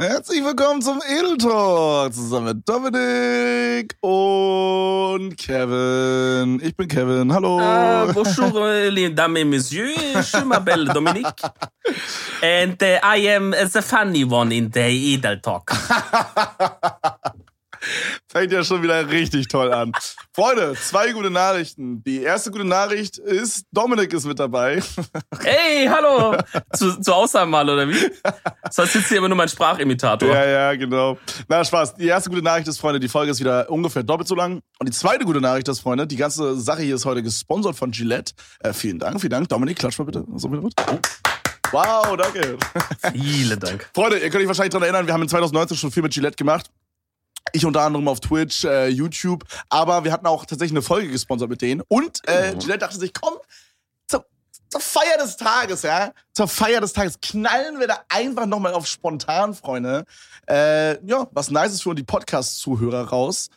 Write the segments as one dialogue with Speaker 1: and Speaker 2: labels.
Speaker 1: Herzlich willkommen zum Edel Talk zusammen mit Dominik und Kevin. Ich bin Kevin. Hallo.
Speaker 2: Uh, bonjour, les dames et messieurs. Je m'appelle Dominique. And uh, I am the funny one in the Edel Talk.
Speaker 1: Fängt ja schon wieder richtig toll an. Freunde, zwei gute Nachrichten. Die erste gute Nachricht ist, Dominik ist mit dabei.
Speaker 2: Hey, hallo! Zu, zu Aussagen mal, oder wie? Sonst sitzt hier immer nur mein Sprachimitator.
Speaker 1: Ja, ja, genau. Na, Spaß. Die erste gute Nachricht ist, Freunde, die Folge ist wieder ungefähr doppelt so lang. Und die zweite gute Nachricht ist, Freunde, die ganze Sache hier ist heute gesponsert von Gillette. Äh, vielen Dank, vielen Dank. Dominik, klatsch mal bitte. So mit. Wow, danke.
Speaker 2: Vielen Dank.
Speaker 1: Freunde, ihr könnt euch wahrscheinlich daran erinnern, wir haben in 2019 schon viel mit Gillette gemacht. Ich unter anderem auf Twitch, äh, YouTube, aber wir hatten auch tatsächlich eine Folge gesponsert mit denen. Und äh, Gillette dachte sich, komm, zur, zur Feier des Tages, ja, zur Feier des Tages knallen wir da einfach nochmal auf spontan, Freunde. Äh, ja, was Nices für die Podcast-Zuhörer raus.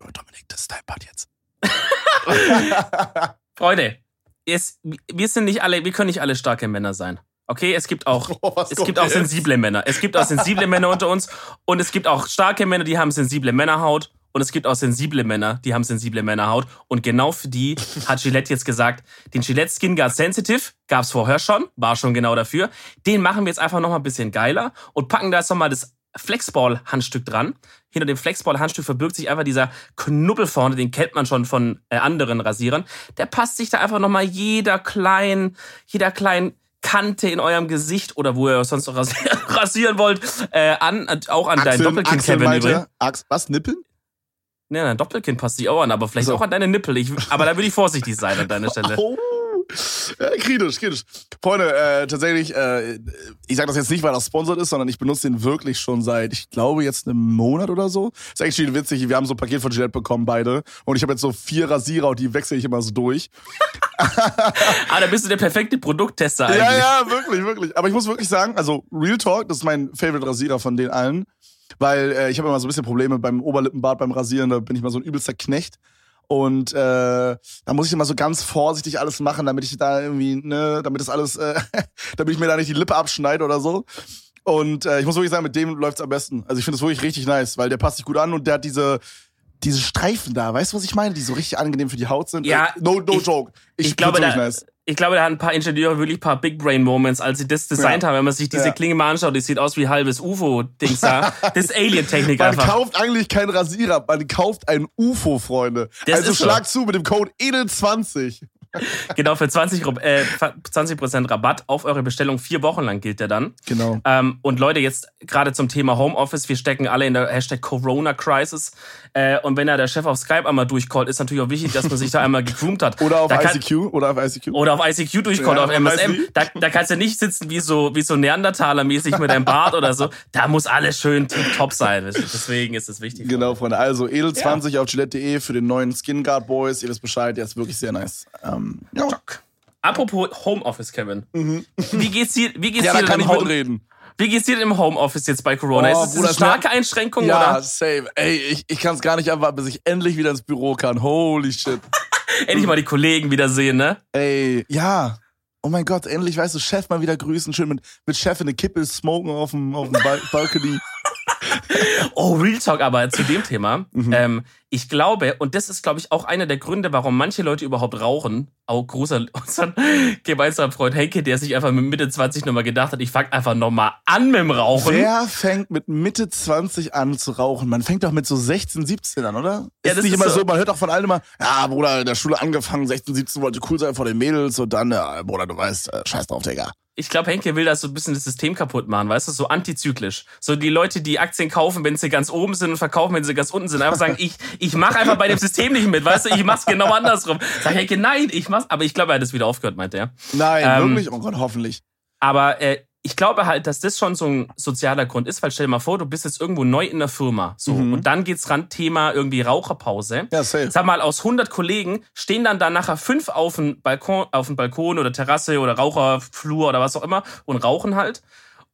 Speaker 1: Oh, Dominik, das ist dein Part jetzt.
Speaker 2: Freunde, es, wir sind nicht alle, wir können nicht alle starke Männer sein. Okay, es gibt auch,
Speaker 1: Oh,
Speaker 2: es gibt auch sensible Männer. Es gibt auch sensible Männer unter uns und es gibt auch starke Männer, die haben sensible Männerhaut und es gibt auch sensible Männer, die haben sensible Männerhaut und genau für die hat Gillette jetzt gesagt, den Gillette Skin Guard Sensitive gab's vorher schon, war schon genau dafür. Den machen wir jetzt einfach noch mal ein bisschen geiler und packen da jetzt noch mal das Flexball Handstück dran. Hinter dem Flexball Handstück verbirgt sich einfach dieser Knubbel vorne, den kennt man schon von äh, anderen Rasierern. Der passt sich da einfach noch mal jeder kleinen, jeder kleinen Kante in eurem Gesicht oder wo ihr sonst noch rasieren, wollt, äh, an, auch an dein Doppelkinn,
Speaker 1: Axel
Speaker 2: Kevin übrigens.
Speaker 1: Ax, was, Nippeln?
Speaker 2: Nee, dein Doppelkinn passt sich auch an, aber vielleicht
Speaker 1: So.
Speaker 2: auch an deine Nippel. Ich, aber da würde ich vorsichtig sein an deiner Stelle.
Speaker 1: Oh. Ja, kritisch, kritisch. Freunde, äh, tatsächlich, äh, ich sage das jetzt nicht, weil das sponsert ist, sondern ich benutze den wirklich schon seit, ich glaube, jetzt einem Monat oder so. Ist eigentlich witzig, wir haben so ein Paket von Gillette bekommen, beide. Und ich habe jetzt so vier Rasierer und die wechsle ich immer so durch.
Speaker 2: Ah, da bist du der perfekte Produkttester eigentlich.
Speaker 1: Ja, ja, wirklich, wirklich. Aber ich muss wirklich sagen, also Real Talk, das ist mein Favorite Rasierer von den allen. Weil äh, ich habe immer so ein bisschen Probleme beim Oberlippenbart, beim Rasieren, da bin ich mal so ein übelster Knecht. Und äh, da muss ich immer so ganz vorsichtig alles machen, damit ich da irgendwie, ne, damit das alles, äh, damit ich mir da nicht die Lippe abschneide oder so. Und äh, ich muss wirklich sagen, mit dem läuft's am besten. Also ich finde es wirklich richtig nice, weil der passt sich gut an und der hat diese, diese Streifen da, weißt du, was ich meine? Die so richtig angenehm für die Haut sind.
Speaker 2: Ja,
Speaker 1: Äh, no, no
Speaker 2: ich-
Speaker 1: joke. Ich,
Speaker 2: Ich glaube, da,
Speaker 1: nice.
Speaker 2: Ich glaube, da hatten ein paar Ingenieure wirklich ein paar Big Brain Moments, als sie das designt
Speaker 1: Ja.
Speaker 2: haben. Wenn man sich diese
Speaker 1: Ja.
Speaker 2: Klinge mal anschaut, die sieht aus wie halbes UFO-Dings da. Das ist Alien-Technik
Speaker 1: Man
Speaker 2: einfach.
Speaker 1: kauft eigentlich keinen Rasierer, man kauft ein UFO, Freunde.
Speaker 2: Das
Speaker 1: also
Speaker 2: ist so.
Speaker 1: schlag zu mit dem Code EDEL20.
Speaker 2: Genau, für 20, Ru- äh, 20% Rabatt auf eure Bestellung. Vier Wochen lang gilt der dann.
Speaker 1: Genau.
Speaker 2: Ähm, und Leute, jetzt gerade zum Thema Homeoffice, wir stecken alle in der Hashtag Corona-Crisis. Äh, und wenn da der Chef auf Skype einmal durchcallt, ist natürlich auch wichtig, dass man sich da einmal gegroomt hat.
Speaker 1: Oder auf
Speaker 2: da kann,
Speaker 1: ICQ. Oder auf ICQ.
Speaker 2: Oder auf ICQ durchcallt,
Speaker 1: Ja,
Speaker 2: auf MSM. Da, da kannst du nicht sitzen wie so, wie so Neandertaler-mäßig mit deinem Bart oder so. Da muss alles schön top sein. Deswegen ist es wichtig.
Speaker 1: Genau, Freunde. Also edel20 auf gillette.de für den neuen Skin Guard Boys. Ihr wisst Bescheid, der ist wirklich sehr nice. Ähm, ja.
Speaker 2: Apropos Homeoffice, Kevin. Wie geht's dir, wie geht's
Speaker 1: Mhm. ja,
Speaker 2: dir denn
Speaker 1: reden.
Speaker 2: Wie geht's dir im Homeoffice jetzt bei Corona?
Speaker 1: Oh,
Speaker 2: ist es eine starke Einschränkung
Speaker 1: Ja,
Speaker 2: oder
Speaker 1: safe. Ey, ich, ich kann es gar nicht erwarten, bis ich endlich wieder ins Büro kann. Holy shit.
Speaker 2: endlich mal die Kollegen wiedersehen, ne?
Speaker 1: Ey, ja. Oh mein Gott, endlich, weißt du, Chef mal wieder grüßen, schön mit, mit Chef in eine Kippe smoken auf dem, auf dem Bal Balcony.
Speaker 2: Oh, Real Talk aber zu dem Thema.
Speaker 1: Mhm.
Speaker 2: Ähm, ich glaube, und das ist, glaube ich, auch einer der Gründe, warum manche Leute überhaupt rauchen. Auch großer unseren gemeinsamen Freund Henke, der sich einfach mit Mitte 20 nochmal gedacht hat, ich fang einfach nochmal an mit dem Rauchen.
Speaker 1: Wer fängt mit Mitte 20 an zu rauchen? Man fängt doch mit so 16, 17 an, oder?
Speaker 2: Ja,
Speaker 1: ist
Speaker 2: das
Speaker 1: nicht
Speaker 2: ist
Speaker 1: immer
Speaker 2: so.
Speaker 1: so. man hört doch von allen immer, ja, Bruder, in der Schule angefangen, 16, 17 wollte cool sein vor den Mädels und dann, ja, Bruder, du weißt, äh, scheiß drauf, Digga.
Speaker 2: Ich glaube, Henke will das so ein bisschen das System kaputt machen, weißt du, so antizyklisch. So die Leute, die Aktien kaufen, wenn sie ganz oben sind und verkaufen, wenn sie ganz unten sind, einfach sagen, ich, ich mache einfach bei dem System nicht mit, weißt du, ich mach's genau andersrum. Sag Henke, nein, ich mach's, aber ich glaube, er hat es wieder aufgehört, meinte er.
Speaker 1: Nein,
Speaker 2: Ähm,
Speaker 1: wirklich? Oh Gott, hoffentlich.
Speaker 2: Aber äh, ich glaube halt, dass das schon so ein sozialer Grund ist, weil stell dir mal vor, du bist jetzt irgendwo neu in der Firma. So,
Speaker 1: Mhm.
Speaker 2: und dann geht's ran, Thema irgendwie Raucherpause.
Speaker 1: Ja, safe.
Speaker 2: Sag mal, aus 100 Kollegen stehen dann da nachher fünf auf dem Balkon, auf dem Balkon oder Terrasse oder Raucherflur oder was auch immer und rauchen halt.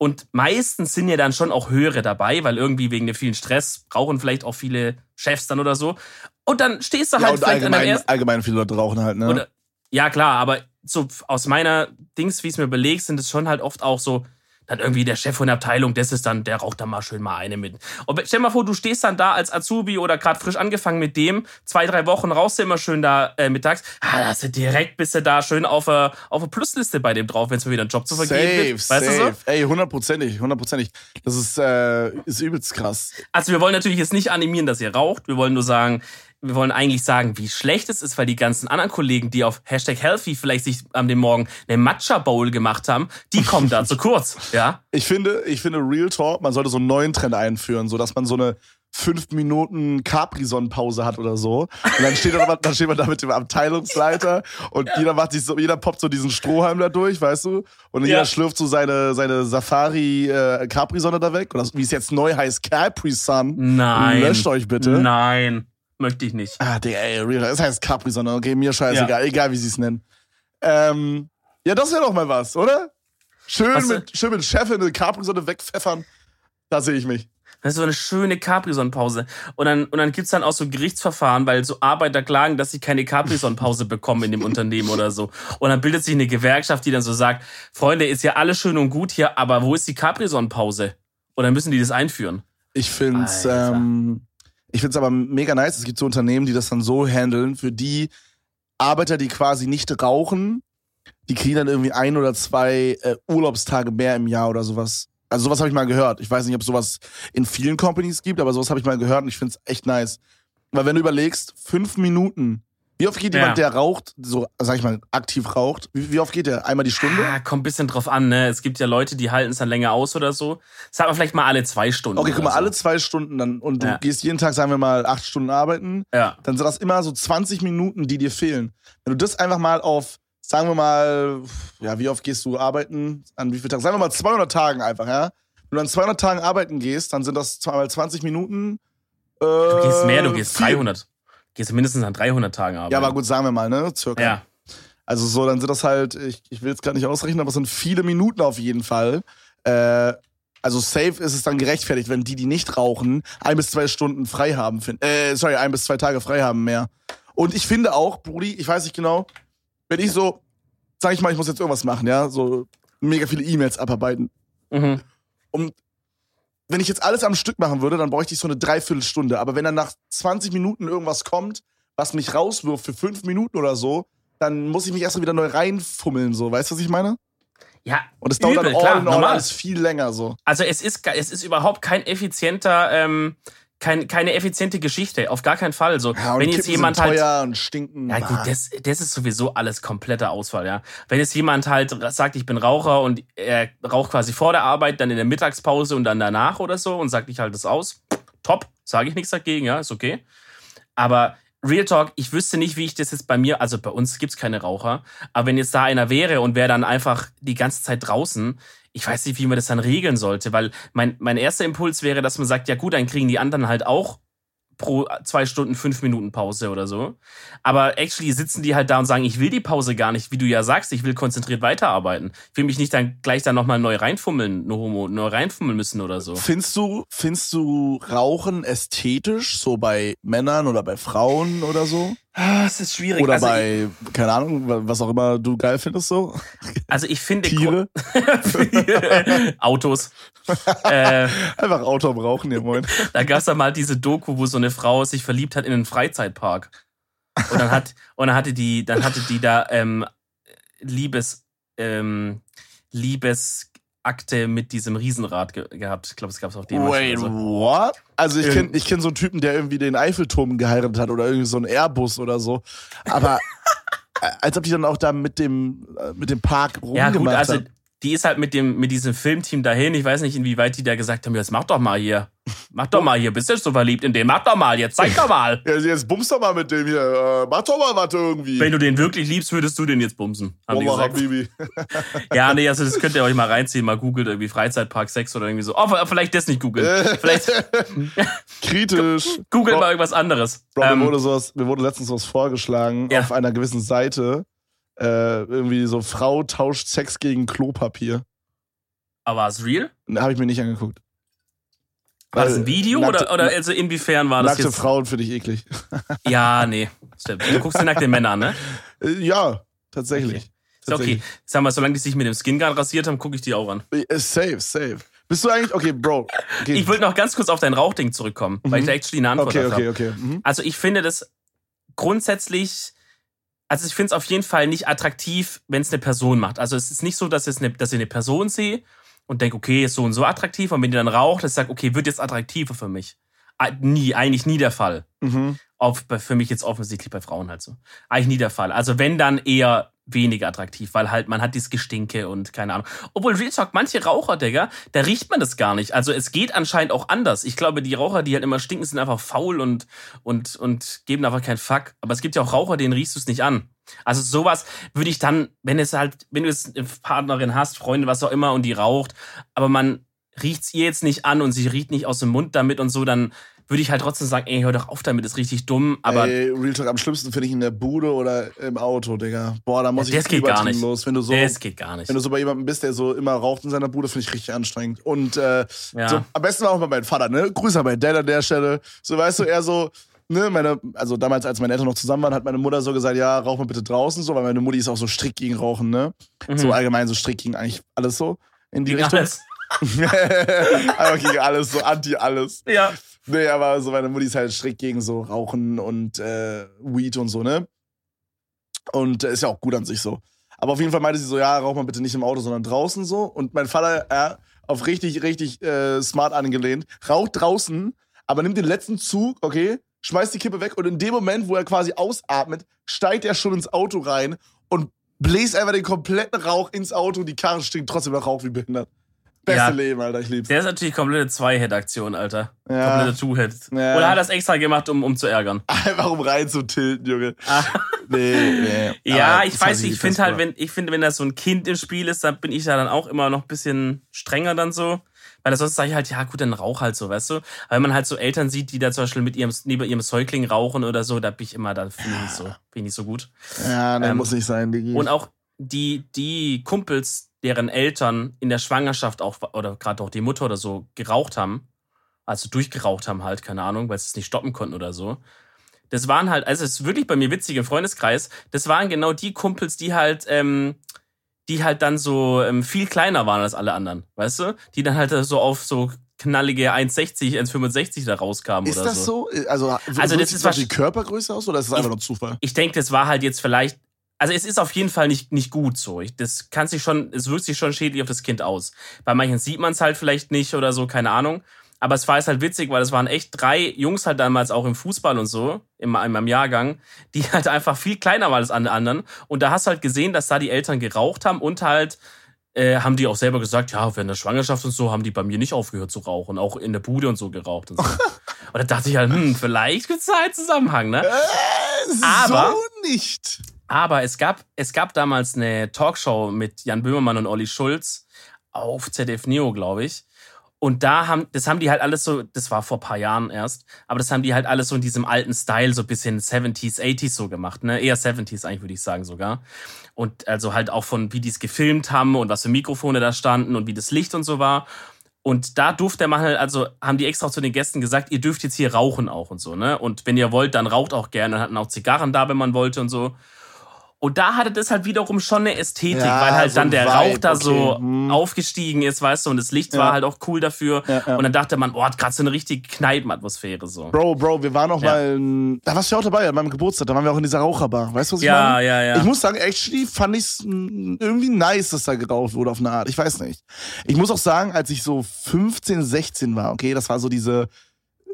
Speaker 2: Und meistens sind ja dann schon auch höhere dabei, weil irgendwie wegen dem vielen Stress rauchen vielleicht auch viele Chefs dann oder so. Und dann stehst du
Speaker 1: Ja,
Speaker 2: halt
Speaker 1: und
Speaker 2: vielleicht an der
Speaker 1: allgemein, allgemein viele Leute rauchen halt, ne?
Speaker 2: Oder, ja, klar, aber so aus meiner Dings, wie ich es mir überlege, sind es schon halt oft auch so, dann irgendwie der Chef von der Abteilung, das ist dann, der raucht da mal schön mal eine mit. Und stell dir mal vor, du stehst dann da als Azubi oder gerade frisch angefangen mit dem, zwei, drei Wochen rauchst du immer schön da äh, mittags, ah, da hast du direkt bist du da schön auf der auf Plusliste bei dem drauf, wenn es mal wieder einen Job zu vergeben gibt. Weißt
Speaker 1: safe.
Speaker 2: so?
Speaker 1: Ey, hundertprozentig, hundertprozentig. Das ist, äh, ist übelst krass.
Speaker 2: Also wir wollen natürlich jetzt nicht animieren, dass ihr raucht. Wir wollen nur sagen, wir wollen eigentlich sagen, wie schlecht es ist, weil die ganzen anderen Kollegen, die auf Hashtag Healthy vielleicht sich am dem Morgen eine Matcha Bowl gemacht haben, die kommen da zu kurz, ja?
Speaker 1: Ich finde, ich finde Real Talk, man sollte so einen neuen Trend einführen, so dass man so eine fünf Minuten Capri-Sonne-Pause hat oder so. Und dann steht, dann, dann steht man da mit dem Abteilungsleiter und ja. jeder macht sich so, jeder poppt so diesen Strohhalm da durch, weißt du? Und ja. jeder schlürft so seine, seine Safari äh, da weg. Oder wie es jetzt neu heißt, Capri-Sun.
Speaker 2: Nein.
Speaker 1: Löscht euch bitte.
Speaker 2: Nein. Möchte ich nicht.
Speaker 1: Ah, Digga, ey, real. Das heißt Capri-Sonne, okay, mir scheißegal, ja. egal wie sie es nennen. Ähm, ja, das wäre doch mal was, oder? Schön, mit, schön mit Chef eine Capri-Sonne wegpfeffern. Da sehe ich mich.
Speaker 2: Das ist so eine schöne Capri-Sonne-Pause. Und dann, und dann gibt's dann auch so Gerichtsverfahren, weil so Arbeiter klagen, dass sie keine Capri-Sonne-Pause bekommen in dem Unternehmen oder so. Und dann bildet sich eine Gewerkschaft, die dann so sagt, Freunde, ist ja alles schön und gut hier, aber wo ist die Capri-Sonne-Pause? Und dann müssen die das einführen.
Speaker 1: Ich find's, ähm, ich finde es aber mega nice. Es gibt so Unternehmen, die das dann so handeln. Für die Arbeiter, die quasi nicht rauchen, die kriegen dann irgendwie ein oder zwei äh, Urlaubstage mehr im Jahr oder sowas. Also sowas habe ich mal gehört. Ich weiß nicht, ob sowas in vielen Companies gibt, aber sowas habe ich mal gehört und ich finde es echt nice. Weil wenn du überlegst, fünf Minuten wie oft geht ja. jemand, der raucht, so, sag ich mal, aktiv raucht? Wie, wie oft geht der? Einmal die Stunde?
Speaker 2: Ah, kommt ein bisschen drauf an, ne? Es gibt ja Leute, die halten es dann länger aus oder so. Sag mal vielleicht mal alle zwei Stunden.
Speaker 1: Okay, guck mal,
Speaker 2: so.
Speaker 1: alle zwei Stunden dann und du ja. gehst jeden Tag, sagen wir mal, acht Stunden arbeiten.
Speaker 2: Ja.
Speaker 1: Dann sind das immer so 20 Minuten, die dir fehlen. Wenn du das einfach mal auf, sagen wir mal, ja, wie oft gehst du arbeiten? An wie vielen Tagen? Sagen wir mal 200 Tagen einfach, ja? Wenn du an 200 Tagen arbeiten gehst, dann sind das zweimal 20 Minuten.
Speaker 2: Äh, du gehst mehr, du gehst 300 gehst du mindestens an 300 Tagen arbeiten.
Speaker 1: Ja, aber gut, sagen wir mal, ne? Circa.
Speaker 2: Ja.
Speaker 1: Also so, dann sind das halt, ich, ich will es gar nicht ausrechnen, aber es sind viele Minuten auf jeden Fall. Äh, also safe ist es dann gerechtfertigt, wenn die, die nicht rauchen, ein bis zwei Stunden frei haben. Äh, sorry, ein bis zwei Tage frei haben mehr. Und ich finde auch, Brudi, ich weiß nicht genau, wenn ich so, sag ich mal, ich muss jetzt irgendwas machen, ja, so mega viele E-Mails abarbeiten.
Speaker 2: Mhm.
Speaker 1: Und wenn ich jetzt alles am Stück machen würde, dann bräuchte ich so eine Dreiviertelstunde. Aber wenn dann nach 20 Minuten irgendwas kommt, was mich rauswirft für fünf Minuten oder so, dann muss ich mich erst mal wieder neu reinfummeln, so. Weißt du, was ich meine?
Speaker 2: Ja,
Speaker 1: und es dauert übel, dann all klar, in all alles viel länger so.
Speaker 2: Also es ist, es ist überhaupt kein effizienter ähm, kein, keine effiziente Geschichte, auf gar keinen Fall. So,
Speaker 1: ja,
Speaker 2: wenn jetzt jemand halt,
Speaker 1: und stinken.
Speaker 2: Ja gut, das, das ist sowieso alles kompletter Ausfall, ja. Wenn jetzt jemand halt sagt, ich bin Raucher und er raucht quasi vor der Arbeit, dann in der Mittagspause und dann danach oder so und sagt, ich halte das aus, top, sage ich nichts dagegen, ja, ist okay. Aber Real Talk, ich wüsste nicht, wie ich das jetzt bei mir, also bei uns gibt's keine Raucher, aber wenn jetzt da einer wäre und wäre dann einfach die ganze Zeit draußen, ich weiß nicht, wie man das dann regeln sollte, weil mein, mein erster Impuls wäre, dass man sagt, ja gut, dann kriegen die anderen halt auch pro zwei Stunden fünf Minuten Pause oder so. Aber actually sitzen die halt da und sagen, ich will die Pause gar nicht, wie du ja sagst, ich will konzentriert weiterarbeiten. Ich will mich nicht dann gleich dann nochmal neu reinfummeln, neu reinfummeln müssen oder so.
Speaker 1: Findest du, findest du Rauchen ästhetisch, so bei Männern oder bei Frauen oder so?
Speaker 2: Ah, es ist schwierig.
Speaker 1: Oder also bei, ich, keine Ahnung, was auch immer du geil findest so.
Speaker 2: Also ich finde
Speaker 1: Tiere.
Speaker 2: Autos.
Speaker 1: äh, Einfach Auto brauchen, ihr moin.
Speaker 2: Da gab es ja mal diese Doku, wo so eine Frau sich verliebt hat in einen Freizeitpark. Und dann hat, und dann hatte die, dann hatte die da ähm, Liebes, ähm, Liebes Akte mit diesem Riesenrad ge gehabt. Ich glaube, es gab es auch den.
Speaker 1: Wait, also. what? Also ich kenne ich kenn so einen Typen, der irgendwie den Eiffelturm geheiratet hat oder irgendwie so einen Airbus oder so. Aber als ob die dann auch da mit dem, äh, mit dem Park rumgemacht ja, gut, also,
Speaker 2: die ist halt mit dem mit diesem Filmteam dahin. Ich weiß nicht, inwieweit die da gesagt haben, jetzt mach doch mal hier. Mach doch mal hier, bist du so verliebt in den? Mach doch mal, jetzt zeig doch mal.
Speaker 1: Ja, jetzt bumst doch mal mit dem hier. Äh, mach doch mal was irgendwie.
Speaker 2: Wenn du den wirklich liebst, würdest du den jetzt bumsen.
Speaker 1: Haben oh, gesagt. Habibi.
Speaker 2: ja, nee, also das könnt ihr euch mal reinziehen. Mal googelt irgendwie Freizeitpark 6 oder irgendwie so. Oh, vielleicht das nicht googeln. Vielleicht.
Speaker 1: Kritisch.
Speaker 2: Googelt mal irgendwas anderes.
Speaker 1: Bro, ähm, mir, wurde sowas, mir wurde letztens was vorgeschlagen ja. auf einer gewissen Seite äh, irgendwie so Frau tauscht Sex gegen Klopapier.
Speaker 2: Aber war es real?
Speaker 1: Habe ich mir nicht angeguckt.
Speaker 2: War das ein Video nackte, oder, oder also inwiefern war das
Speaker 1: nackte jetzt? Nackte Frauen finde ich eklig.
Speaker 2: Ja, nee. Stimmt. Du guckst dir nackte Männer an, ne?
Speaker 1: Äh, ja, tatsächlich. Okay.
Speaker 2: Okay, sag mal, solange die sich mit dem Skin Guard rasiert haben, gucke ich die auch an.
Speaker 1: Äh, Safe, safe. Bist du eigentlich, okay, Bro. Okay.
Speaker 2: Ich wollte noch ganz kurz auf dein Rauchding zurückkommen, weil ich da actually eine Antwort
Speaker 1: okay, okay,
Speaker 2: habe.
Speaker 1: okay. Mhm.
Speaker 2: Also ich finde das grundsätzlich, also ich finde es auf jeden Fall nicht attraktiv, wenn es eine Person macht. Also es ist nicht so, dass, es eine, dass ich eine Person sehe und denke, okay, ist so und so attraktiv. Und wenn die dann raucht, dass ich sage, okay, wird jetzt attraktiver für mich. Ah, Nie, eigentlich nie der Fall.
Speaker 1: Mhm.
Speaker 2: Auf, für mich jetzt offensichtlich bei Frauen halt so. Eigentlich nie der Fall. Also wenn dann eher weniger attraktiv, weil halt man hat dieses Gestinke und keine Ahnung. Obwohl Real Talk, manche Raucher, Digga, da riecht man das gar nicht. Also es geht anscheinend auch anders. Ich glaube, die Raucher, die halt immer stinken, sind einfach faul und, und, und geben einfach keinen Fuck. Aber es gibt ja auch Raucher, denen riechst du es nicht an. Also sowas würde ich dann, wenn es halt, wenn du jetzt eine Partnerin hast, Freundin, was auch immer, und die raucht, aber man riecht's ihr jetzt nicht an und sie riecht nicht aus dem Mund damit und so, dann würde ich halt trotzdem sagen, ey, hör doch auf damit, ist richtig dumm. Aber
Speaker 1: Ey, Real Talk, am schlimmsten finde ich in der Bude oder im Auto, Digga. Boah, da muss
Speaker 2: Ja,
Speaker 1: ich
Speaker 2: geht gar nicht.
Speaker 1: los. Wenn du so,
Speaker 2: das geht gar nicht.
Speaker 1: wenn du so bei jemandem bist, der so immer raucht in seiner Bude, finde ich richtig anstrengend. Und äh,
Speaker 2: Ja.
Speaker 1: so, am besten war auch bei meinem Vater, ne? Grüße an meinen Dad an der Stelle. So, weißt du, er so, ne, meine, also damals, als meine Eltern noch zusammen waren, hat meine Mutter so gesagt, ja, rauch mal bitte draußen, so, weil meine Mutti ist auch so strikt gegen Rauchen, ne?
Speaker 2: Mhm.
Speaker 1: So allgemein so strikt gegen eigentlich alles so in die
Speaker 2: Gegen
Speaker 1: Richtung.
Speaker 2: alles.
Speaker 1: Einfach gegen alles, so anti alles.
Speaker 2: Ja.
Speaker 1: Nee, aber so meine Mutti ist halt strikt gegen so Rauchen und äh, Weed und so, ne? Und äh, ist ja auch gut an sich so. Aber auf jeden Fall meinte sie so, ja, rauch mal bitte nicht im Auto, sondern draußen so. Und mein Vater, ja, auf richtig, richtig äh, smart angelehnt, raucht draußen, aber nimmt den letzten Zug, okay, schmeißt die Kippe weg und in dem Moment, wo er quasi ausatmet, steigt er schon ins Auto rein und bläst einfach den kompletten Rauch ins Auto. Die Karre stinkt trotzdem nach Rauch wie behindert. Beste
Speaker 2: Ja.
Speaker 1: Leben, Alter, ich lieb's.
Speaker 2: Der ist natürlich komplette Zwei-Head-Aktion, Alter.
Speaker 1: Ja.
Speaker 2: Komplette Two-Head.
Speaker 1: Ja.
Speaker 2: Oder hat er das extra gemacht, um, um zu ärgern?
Speaker 1: Einfach um rein zu tilten, Junge.
Speaker 2: Ah.
Speaker 1: Nee, nee.
Speaker 2: Ja, ich weiß
Speaker 1: hat
Speaker 2: nicht, ich finde halt, wenn, ich finde, wenn da so ein Kind im Spiel ist, dann bin ich da dann auch immer noch ein bisschen strenger dann so. Weil sonst sage ich halt, ja gut, dann rauch halt so, weißt du? Aber wenn man halt so Eltern sieht, die da zum Beispiel mit ihrem, neben ihrem Säugling rauchen oder so, da bin ich immer, da finde ich so, finde ich nicht so gut.
Speaker 1: Ja, nee,
Speaker 2: Ähm,
Speaker 1: muss nicht sein, Digi.
Speaker 2: Und auch die, die Kumpels, deren Eltern in der Schwangerschaft auch, oder gerade auch die Mutter oder so, geraucht haben, also durchgeraucht haben halt, keine Ahnung, weil sie es nicht stoppen konnten oder so. Das waren halt, also es ist wirklich bei mir witzig im Freundeskreis, das waren genau die Kumpels, die halt, ähm, die halt dann so ähm, viel kleiner waren als alle anderen, weißt du? Die dann halt so auf so knallige 1,60, 1,65 da rauskamen
Speaker 1: ist
Speaker 2: oder
Speaker 1: das
Speaker 2: so.
Speaker 1: so? Also,
Speaker 2: Also das
Speaker 1: ist
Speaker 2: ist
Speaker 1: das die Körpergröße aus oder ist das einfach nur Zufall?
Speaker 2: ich denke, das war halt jetzt vielleicht. Also es ist auf jeden Fall nicht, nicht gut so. Ich, das kann sich schon, es wirkt sich schon schädlich auf das Kind aus. Bei manchen sieht man es halt vielleicht nicht oder so, keine Ahnung. Aber es war jetzt halt witzig, weil es waren echt drei Jungs halt damals auch im Fußball und so, in, in meinem Jahrgang, die halt einfach viel kleiner waren als alle anderen. Und da hast du halt gesehen, dass da die Eltern geraucht haben und halt äh, haben die auch selber gesagt, ja, während der Schwangerschaft und so haben die bei mir nicht aufgehört zu rauchen, auch in der Bude und so geraucht und so. und da dachte ich halt, hm, vielleicht gibt's da einen Zusammenhang, ne?
Speaker 1: Äh,
Speaker 2: Aber-
Speaker 1: so nicht.
Speaker 2: Aber es gab, es gab damals eine Talkshow mit Jan Böhmermann und Olli Schulz auf ZDF Neo, glaube ich. Und da haben, das haben die halt alles so, das war vor ein paar Jahren erst, aber das haben die halt alles so in diesem alten Style, so ein bisschen 70s, 80s so gemacht, ne? Eher 70s eigentlich, würde ich sagen sogar. Und also halt auch von, wie die es gefilmt haben und was für Mikrofone da standen und wie das Licht und so war. Und da durfte man halt, also haben die extra zu den Gästen gesagt, ihr dürft jetzt hier rauchen auch und so, ne? Und wenn ihr wollt, dann raucht auch gerne. Und hatten auch Zigarren da, wenn man wollte und so. Und da hatte das halt wiederum schon eine Ästhetik,
Speaker 1: Ja,
Speaker 2: weil halt
Speaker 1: so
Speaker 2: dann der
Speaker 1: Vibe,
Speaker 2: Rauch da
Speaker 1: okay.
Speaker 2: so
Speaker 1: Hm.
Speaker 2: aufgestiegen ist, weißt du, und das Licht
Speaker 1: Ja.
Speaker 2: war halt auch cool dafür.
Speaker 1: Ja, ja.
Speaker 2: Und dann dachte man, oh, hat gerade so eine richtig Kneipenatmosphäre so.
Speaker 1: Bro, Bro, wir waren auch
Speaker 2: Ja.
Speaker 1: mal, in- da warst du ja auch dabei, an meinem Geburtstag, da waren wir auch in dieser Raucherbar. Weißt du, was ich
Speaker 2: Ja,
Speaker 1: meine?
Speaker 2: ja, ja.
Speaker 1: Ich muss sagen, actually fand ich es irgendwie nice, dass da geraucht wurde auf eine Art. Ich weiß nicht. Ich muss auch sagen, als ich so 15, 16 war, okay, das war so diese,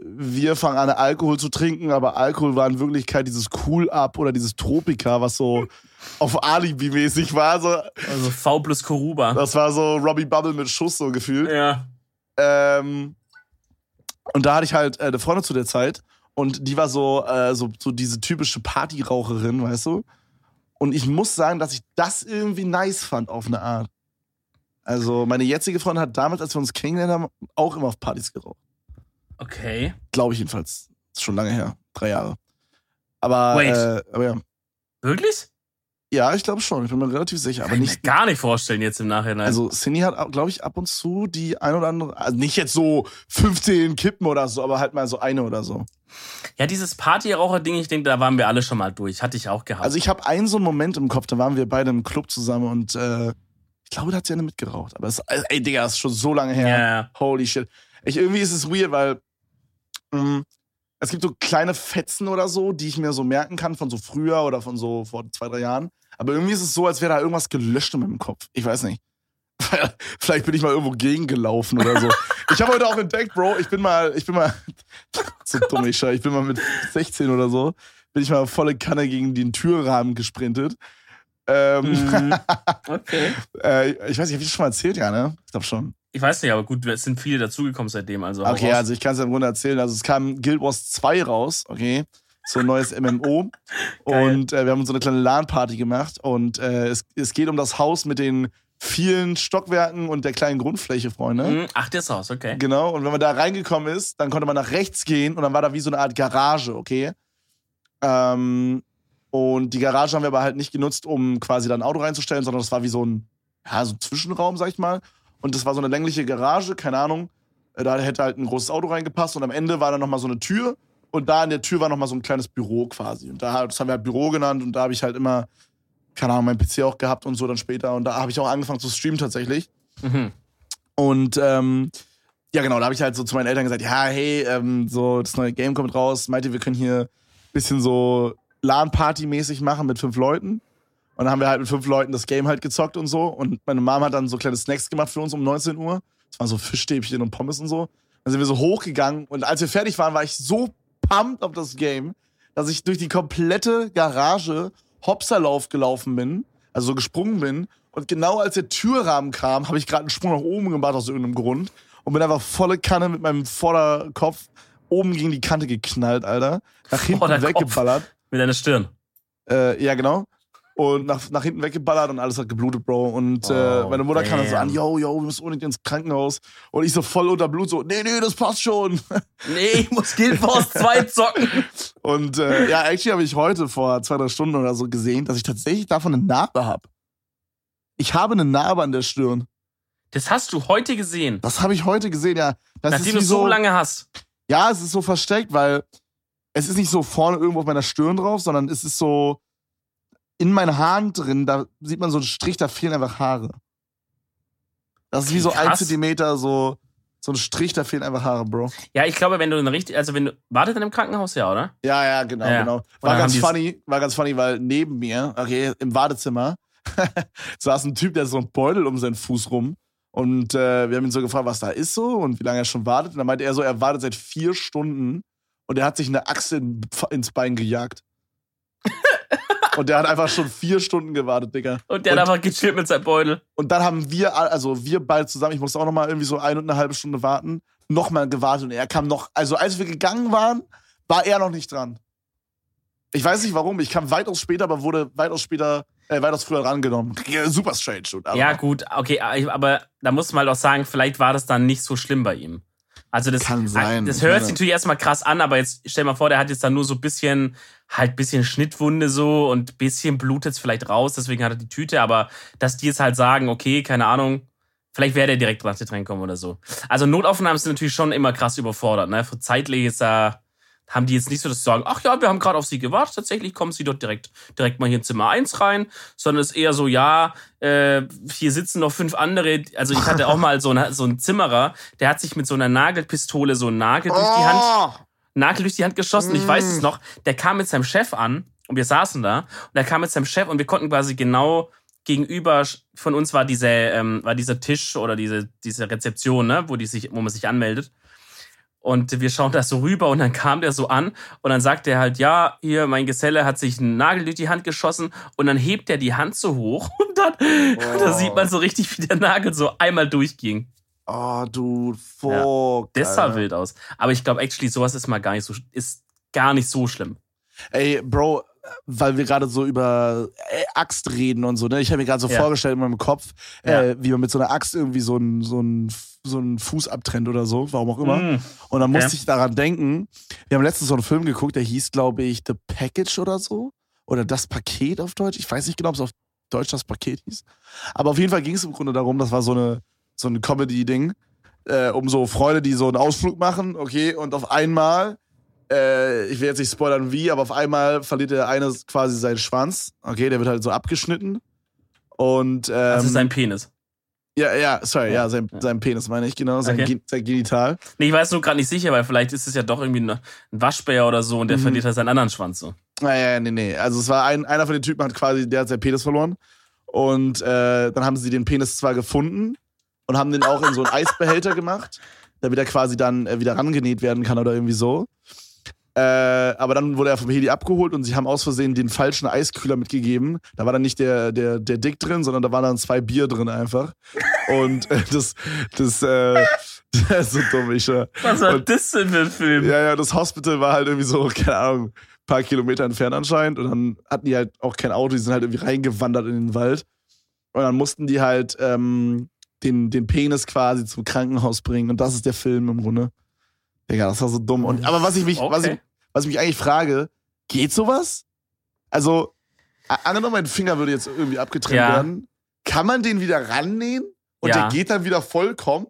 Speaker 1: wir fangen an, Alkohol zu trinken, aber Alkohol war in Wirklichkeit dieses Cool-Up oder dieses Tropika, was so auf Alibi-mäßig war. So,
Speaker 2: Also V plus Koruba.
Speaker 1: das war so Robbie Bubble mit Schuss so gefühlt.
Speaker 2: Ja.
Speaker 1: Ähm, und da hatte ich halt äh, eine Freundin zu der Zeit und die war so, äh, so, so diese typische Partyraucherin, weißt du? Und ich muss sagen, dass ich das irgendwie nice fand auf eine Art. Also meine jetzige Freundin hat damals, als wir uns kennengelernt haben, auch immer auf Partys geraucht.
Speaker 2: Okay.
Speaker 1: Glaube ich jedenfalls. Ist schon lange her. Drei Jahre. Aber,
Speaker 2: Wait.
Speaker 1: äh, aber ja.
Speaker 2: Wirklich?
Speaker 1: Ja, ich glaube schon. Ich bin mir relativ sicher. Aber
Speaker 2: Kann ich
Speaker 1: nicht.
Speaker 2: mir gar nicht vorstellen jetzt im Nachhinein.
Speaker 1: Also Cindy hat, glaube ich, ab und zu die ein oder andere, also nicht jetzt so 15 Kippen oder so, aber halt mal so eine oder so.
Speaker 2: ja, dieses Partyraucher-Ding, ich denke, da waren wir alle schon mal durch. Hatte ich auch gehabt.
Speaker 1: Also ich habe einen so einen Moment im Kopf, da waren wir beide im Club zusammen und äh, ich glaube, da hat sie eine mitgeraucht. Aber es, ey, Digga, das ist schon so lange her.
Speaker 2: ja.
Speaker 1: Holy shit. Ich, irgendwie ist es weird, weil mh, es gibt so kleine Fetzen oder so, die ich mir so merken kann von so früher oder von so vor zwei, drei Jahren. Aber irgendwie ist es so, als wäre da irgendwas gelöscht in meinem Kopf. Ich weiß nicht. Vielleicht bin ich mal irgendwo gegengelaufen oder so. ich habe heute auch entdeckt, Bro, ich bin mal, ich bin mal, so dumm ich ich bin mal mit 16 oder so, bin ich mal volle Kanne gegen den Türrahmen gesprintet. Ähm,
Speaker 2: Mhm. Okay.
Speaker 1: äh, ich weiß nicht, hab ich das schon mal erzählt, ja, ne? Ich glaube schon.
Speaker 2: Ich weiß nicht, aber gut, es sind viele dazugekommen seitdem. Also
Speaker 1: Okay, also ich kann es ja im Grunde erzählen. Also es kam Guild Wars 2 raus, okay. So ein neues MMO. Und äh, wir haben so eine kleine LAN-Party gemacht. Und äh, es, es geht um das Haus mit den vielen Stockwerken und der kleinen Grundfläche, Freunde.
Speaker 2: Mhm. Ach, das Haus, okay.
Speaker 1: Genau. Und wenn man da reingekommen ist, dann konnte man nach rechts gehen und dann war da wie so eine Art Garage, okay. Ähm, und die Garage haben wir aber halt nicht genutzt, um quasi da ein Auto reinzustellen, sondern das war wie so ein, ja, so ein Zwischenraum, sag ich mal. Und das war so eine längliche Garage, keine Ahnung. Äh, Da hätte halt ein großes Auto reingepasst und am Ende war dann nochmal so eine Tür und da in der Tür war nochmal so ein kleines Büro quasi. Und da, das haben wir halt Büro genannt und da habe ich halt immer, keine Ahnung, mein PC auch gehabt und so dann später. Und da habe ich auch angefangen zu streamen tatsächlich.
Speaker 2: Mhm.
Speaker 1: Und ähm, ja, genau, da habe ich halt so zu meinen Eltern gesagt, ja, hey, ähm, so das neue Game kommt raus, meint ihr, wir können hier ein bisschen so LAN-Party-mäßig machen mit fünf Leuten. Und dann haben wir halt mit fünf Leuten das Game halt gezockt und so. Und meine Mom hat dann so kleine Snacks gemacht für uns um 19 Uhr. Das waren so Fischstäbchen und Pommes und so. Dann sind wir so hochgegangen und als wir fertig waren, war ich so pumped auf das Game, dass ich durch die komplette Garage Hopserlauf gelaufen bin, also so gesprungen bin. Und genau als der Türrahmen kam, habe ich gerade einen Sprung nach oben gemacht aus irgendeinem Grund und bin einfach volle Kanne mit meinem Vorderkopf oben gegen die Kante geknallt, Alter. Nach hinten
Speaker 2: Vorderkopf.
Speaker 1: weggeballert.
Speaker 2: Mit deiner Stirn.
Speaker 1: Äh, ja, genau. Und nach, nach hinten weggeballert und alles hat geblutet, Bro. Und äh,
Speaker 2: Oh,
Speaker 1: meine Mutter kam dann so an,
Speaker 2: damn.
Speaker 1: yo, yo, wir müssen unbedingt ins Krankenhaus. Und ich so voll unter Blut, so, nee, nee, das passt schon.
Speaker 2: Nee, ich muss Guild Wars 2 zocken.
Speaker 1: Und äh, ja, actually habe ich heute vor zwei, drei Stunden oder so gesehen, dass ich tatsächlich davon eine Narbe habe. Ich habe eine Narbe an der Stirn.
Speaker 2: Das hast du heute gesehen.
Speaker 1: Das habe ich heute gesehen, ja. Das
Speaker 2: nachdem
Speaker 1: ist
Speaker 2: du es so lange hast.
Speaker 1: Ja, es ist so versteckt, weil es ist nicht so vorne irgendwo auf meiner Stirn drauf, sondern es ist so in meinen Haaren drin, da sieht man so einen Strich, da fehlen einfach Haare. Das ist wie so ein. Zentimeter, so, so ein Strich, da fehlen einfach Haare, Bro.
Speaker 2: Ja, ich glaube, wenn du eine richtig, also wenn du, wartet in einem Krankenhaus, ja, oder?
Speaker 1: Ja, ja, genau,
Speaker 2: Ja.
Speaker 1: genau. War
Speaker 2: dann
Speaker 1: ganz funny, war ganz funny, weil neben mir, okay, im Badezimmer, saß ein Typ, der so einen Beutel um seinen Fuß rum. Und äh, wir haben ihn so gefragt, was da ist so und wie lange er schon wartet. Und dann meinte er so, er wartet seit vier Stunden und er hat sich eine Achse in, ins Bein gejagt. Und der hat einfach schon vier Stunden gewartet, Digga.
Speaker 2: Und der
Speaker 1: Und-
Speaker 2: hat einfach gechillt mit seinem Beutel.
Speaker 1: Und dann haben wir, also wir beide zusammen, ich musste auch nochmal irgendwie so eine und eine halbe Stunde warten, nochmal gewartet und er kam noch, also als wir gegangen waren, war er noch nicht dran. Ich weiß nicht warum, ich kam weitaus später, aber wurde weitaus später, äh, weitaus früher rangenommen. Super strange, aber
Speaker 2: Ja, gut, okay, aber da muss man halt auch sagen, vielleicht war das dann nicht so schlimm bei ihm. Also das,
Speaker 1: Kann sein.
Speaker 2: das hört sich natürlich erstmal krass an, aber jetzt stell mal vor, der hat jetzt dann nur so ein bisschen, halt bisschen Schnittwunde so und bisschen Blut jetzt vielleicht raus, deswegen hat er die Tüte, aber dass die jetzt halt sagen, okay, keine Ahnung, vielleicht wäre der direkt nach dran kommen oder so. Also Notaufnahmen sind natürlich schon immer krass überfordert, ne? Für zeitlich ist da, haben die jetzt nicht so, dass sie sagen, ach ja, wir haben gerade auf sie gewartet, tatsächlich kommen sie dort direkt, direkt mal hier in Zimmer 1 rein, sondern es ist eher so, ja, äh, hier sitzen noch fünf andere, also ich hatte auch mal so, einen, so einen Zimmerer, der hat sich mit so einer Nagelpistole so einen Nagel durch die Hand,
Speaker 1: Oh!
Speaker 2: Nagel durch die Hand geschossen, ich weiß
Speaker 1: Mm.
Speaker 2: es noch, der kam mit seinem Chef an und wir saßen da und er kam mit seinem Chef und wir konnten quasi genau gegenüber von uns war diese ähm, war dieser Tisch oder diese diese Rezeption, ne, wo die sich wo man sich anmeldet. Und wir schauen da so rüber und dann kam der so an und dann sagt er halt, ja, hier, mein Geselle hat sich einen Nagel durch die Hand geschossen und dann hebt er die Hand so hoch und dann,
Speaker 1: Oh.
Speaker 2: da sieht man so richtig, wie der Nagel so einmal durchging.
Speaker 1: Oh, dude, fuck.
Speaker 2: Das sah wild aus. Aber ich glaube, actually, sowas ist mal gar nicht so, ist gar nicht so schlimm.
Speaker 1: Ey, Bro, weil wir gerade so über äh, Axt reden und so, ne? Ich habe mir gerade so
Speaker 2: Ja.
Speaker 1: vorgestellt in meinem Kopf,
Speaker 2: Ja.
Speaker 1: äh, wie man mit so einer Axt irgendwie so einen so einen- so einen Fuß abtrennt oder so, warum auch immer.
Speaker 2: Mm.
Speaker 1: Und dann musste ich daran denken, wir haben letztens so einen Film geguckt, der hieß, glaube ich, The Package oder so. oder das Paket auf Deutsch. Ich weiß nicht genau, ob es auf Deutsch das Paket hieß. Aber auf jeden Fall ging es im Grunde darum, das war so eine so ein Comedy-Ding, äh, um so Freunde, die so einen Ausflug machen, okay, und auf einmal, äh, ich will jetzt nicht spoilern wie, aber auf einmal verliert der eine quasi seinen Schwanz, okay, der wird halt so abgeschnitten und ähm,
Speaker 2: Das ist sein Penis.
Speaker 1: ja, ja, sorry, ja, sein, sein Penis meine ich, genau, sein,
Speaker 2: Okay.
Speaker 1: Gen sein Genital.
Speaker 2: Nee, ich weiß nur gerade nicht sicher, weil vielleicht ist es ja doch irgendwie ein ein Waschbär oder so und der
Speaker 1: Mhm.
Speaker 2: verliert halt seinen anderen Schwanz so.
Speaker 1: Naja, nee, nee. Also es war ein, einer von den Typen hat quasi, der hat seinen Penis verloren. Und äh, dann haben sie den Penis zwar gefunden und haben den auch in so einen Eisbehälter gemacht, damit er quasi dann äh, wieder rangenäht werden kann oder irgendwie so. Äh, aber dann wurde er vom Heli abgeholt und sie haben aus Versehen den falschen Eiskühler mitgegeben. Da war dann nicht der, der, der Dick drin, sondern da waren dann zwei Bier drin einfach. Und äh, das, das, äh, das ist so dumm, ich schwör.
Speaker 2: Was war
Speaker 1: Und-
Speaker 2: das denn für ein Film?
Speaker 1: Ja, ja, das Hospital war halt irgendwie so, keine Ahnung, paar Kilometer entfernt anscheinend. Und dann hatten die halt auch kein Auto, die sind halt irgendwie reingewandert in den Wald. Und dann mussten die halt ähm, den, den Penis quasi zum Krankenhaus bringen. Und das ist der Film im Grunde. Digga, das war so dumm. Und, aber was ich mich, was, ich,
Speaker 2: Okay.
Speaker 1: Was ich mich eigentlich frage, geht sowas? Also, angenommen, mein Finger würde jetzt irgendwie abgetrennt
Speaker 2: Ja.
Speaker 1: werden. Kann man den wieder rannähen? Und
Speaker 2: Ja.
Speaker 1: der geht dann wieder vollkommen?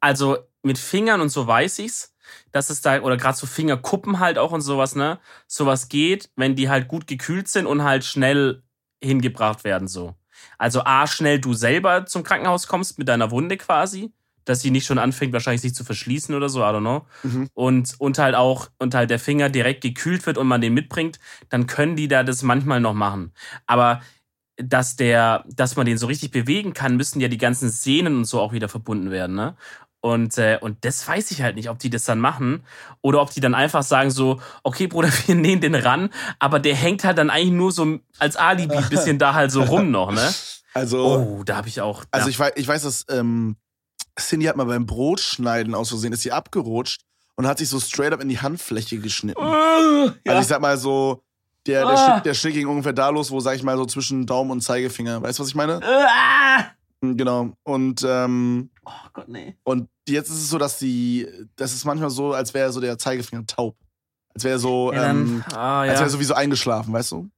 Speaker 2: Also mit Fingern und so weiß ich's, dass es da, oder gerade so Fingerkuppen halt auch und sowas, ne? Sowas geht, wenn die halt gut gekühlt sind und halt schnell hingebracht werden, so. Also A, schnell du selber zum Krankenhaus kommst mit deiner Wunde quasi, dass sie nicht schon anfängt, wahrscheinlich sich zu verschließen oder so, I don't know.
Speaker 1: Mhm.
Speaker 2: Und, und halt auch, und halt der Finger direkt gekühlt wird und man den mitbringt, dann können die da das manchmal noch machen. Aber dass der, dass man den so richtig bewegen kann, müssen ja die ganzen Sehnen und so auch wieder verbunden werden, ne? Und, äh, und das weiß ich halt nicht, ob die das dann machen oder ob die dann einfach sagen so, okay, Bruder, wir nähen den ran, aber der hängt halt dann eigentlich nur so als Alibi ein bisschen da halt so rum noch, ne?
Speaker 1: Also,
Speaker 2: Oh, da habe ich auch.
Speaker 1: Also ich weiß, ich weiß, dass ähm, Cindy hat mal beim Brotschneiden aus Versehen, ist sie abgerutscht und hat sich so straight up in die Handfläche geschnitten.
Speaker 2: ja.
Speaker 1: Also ich sag mal so, der, der,
Speaker 2: Ah.
Speaker 1: Schnitt, der Schnitt ging ungefähr da los, wo, sag ich mal, so zwischen Daumen und Zeigefinger. Weißt du, was ich meine?
Speaker 2: Ah!
Speaker 1: Genau. Und, ähm,
Speaker 2: Oh Gott, nee.
Speaker 1: und jetzt ist es so, dass die, das ist manchmal so, als wäre so der Zeigefinger taub. Als wäre so,
Speaker 2: Ja,
Speaker 1: ähm,
Speaker 2: ah,
Speaker 1: als
Speaker 2: ja.
Speaker 1: wäre so wie so eingeschlafen, weißt du?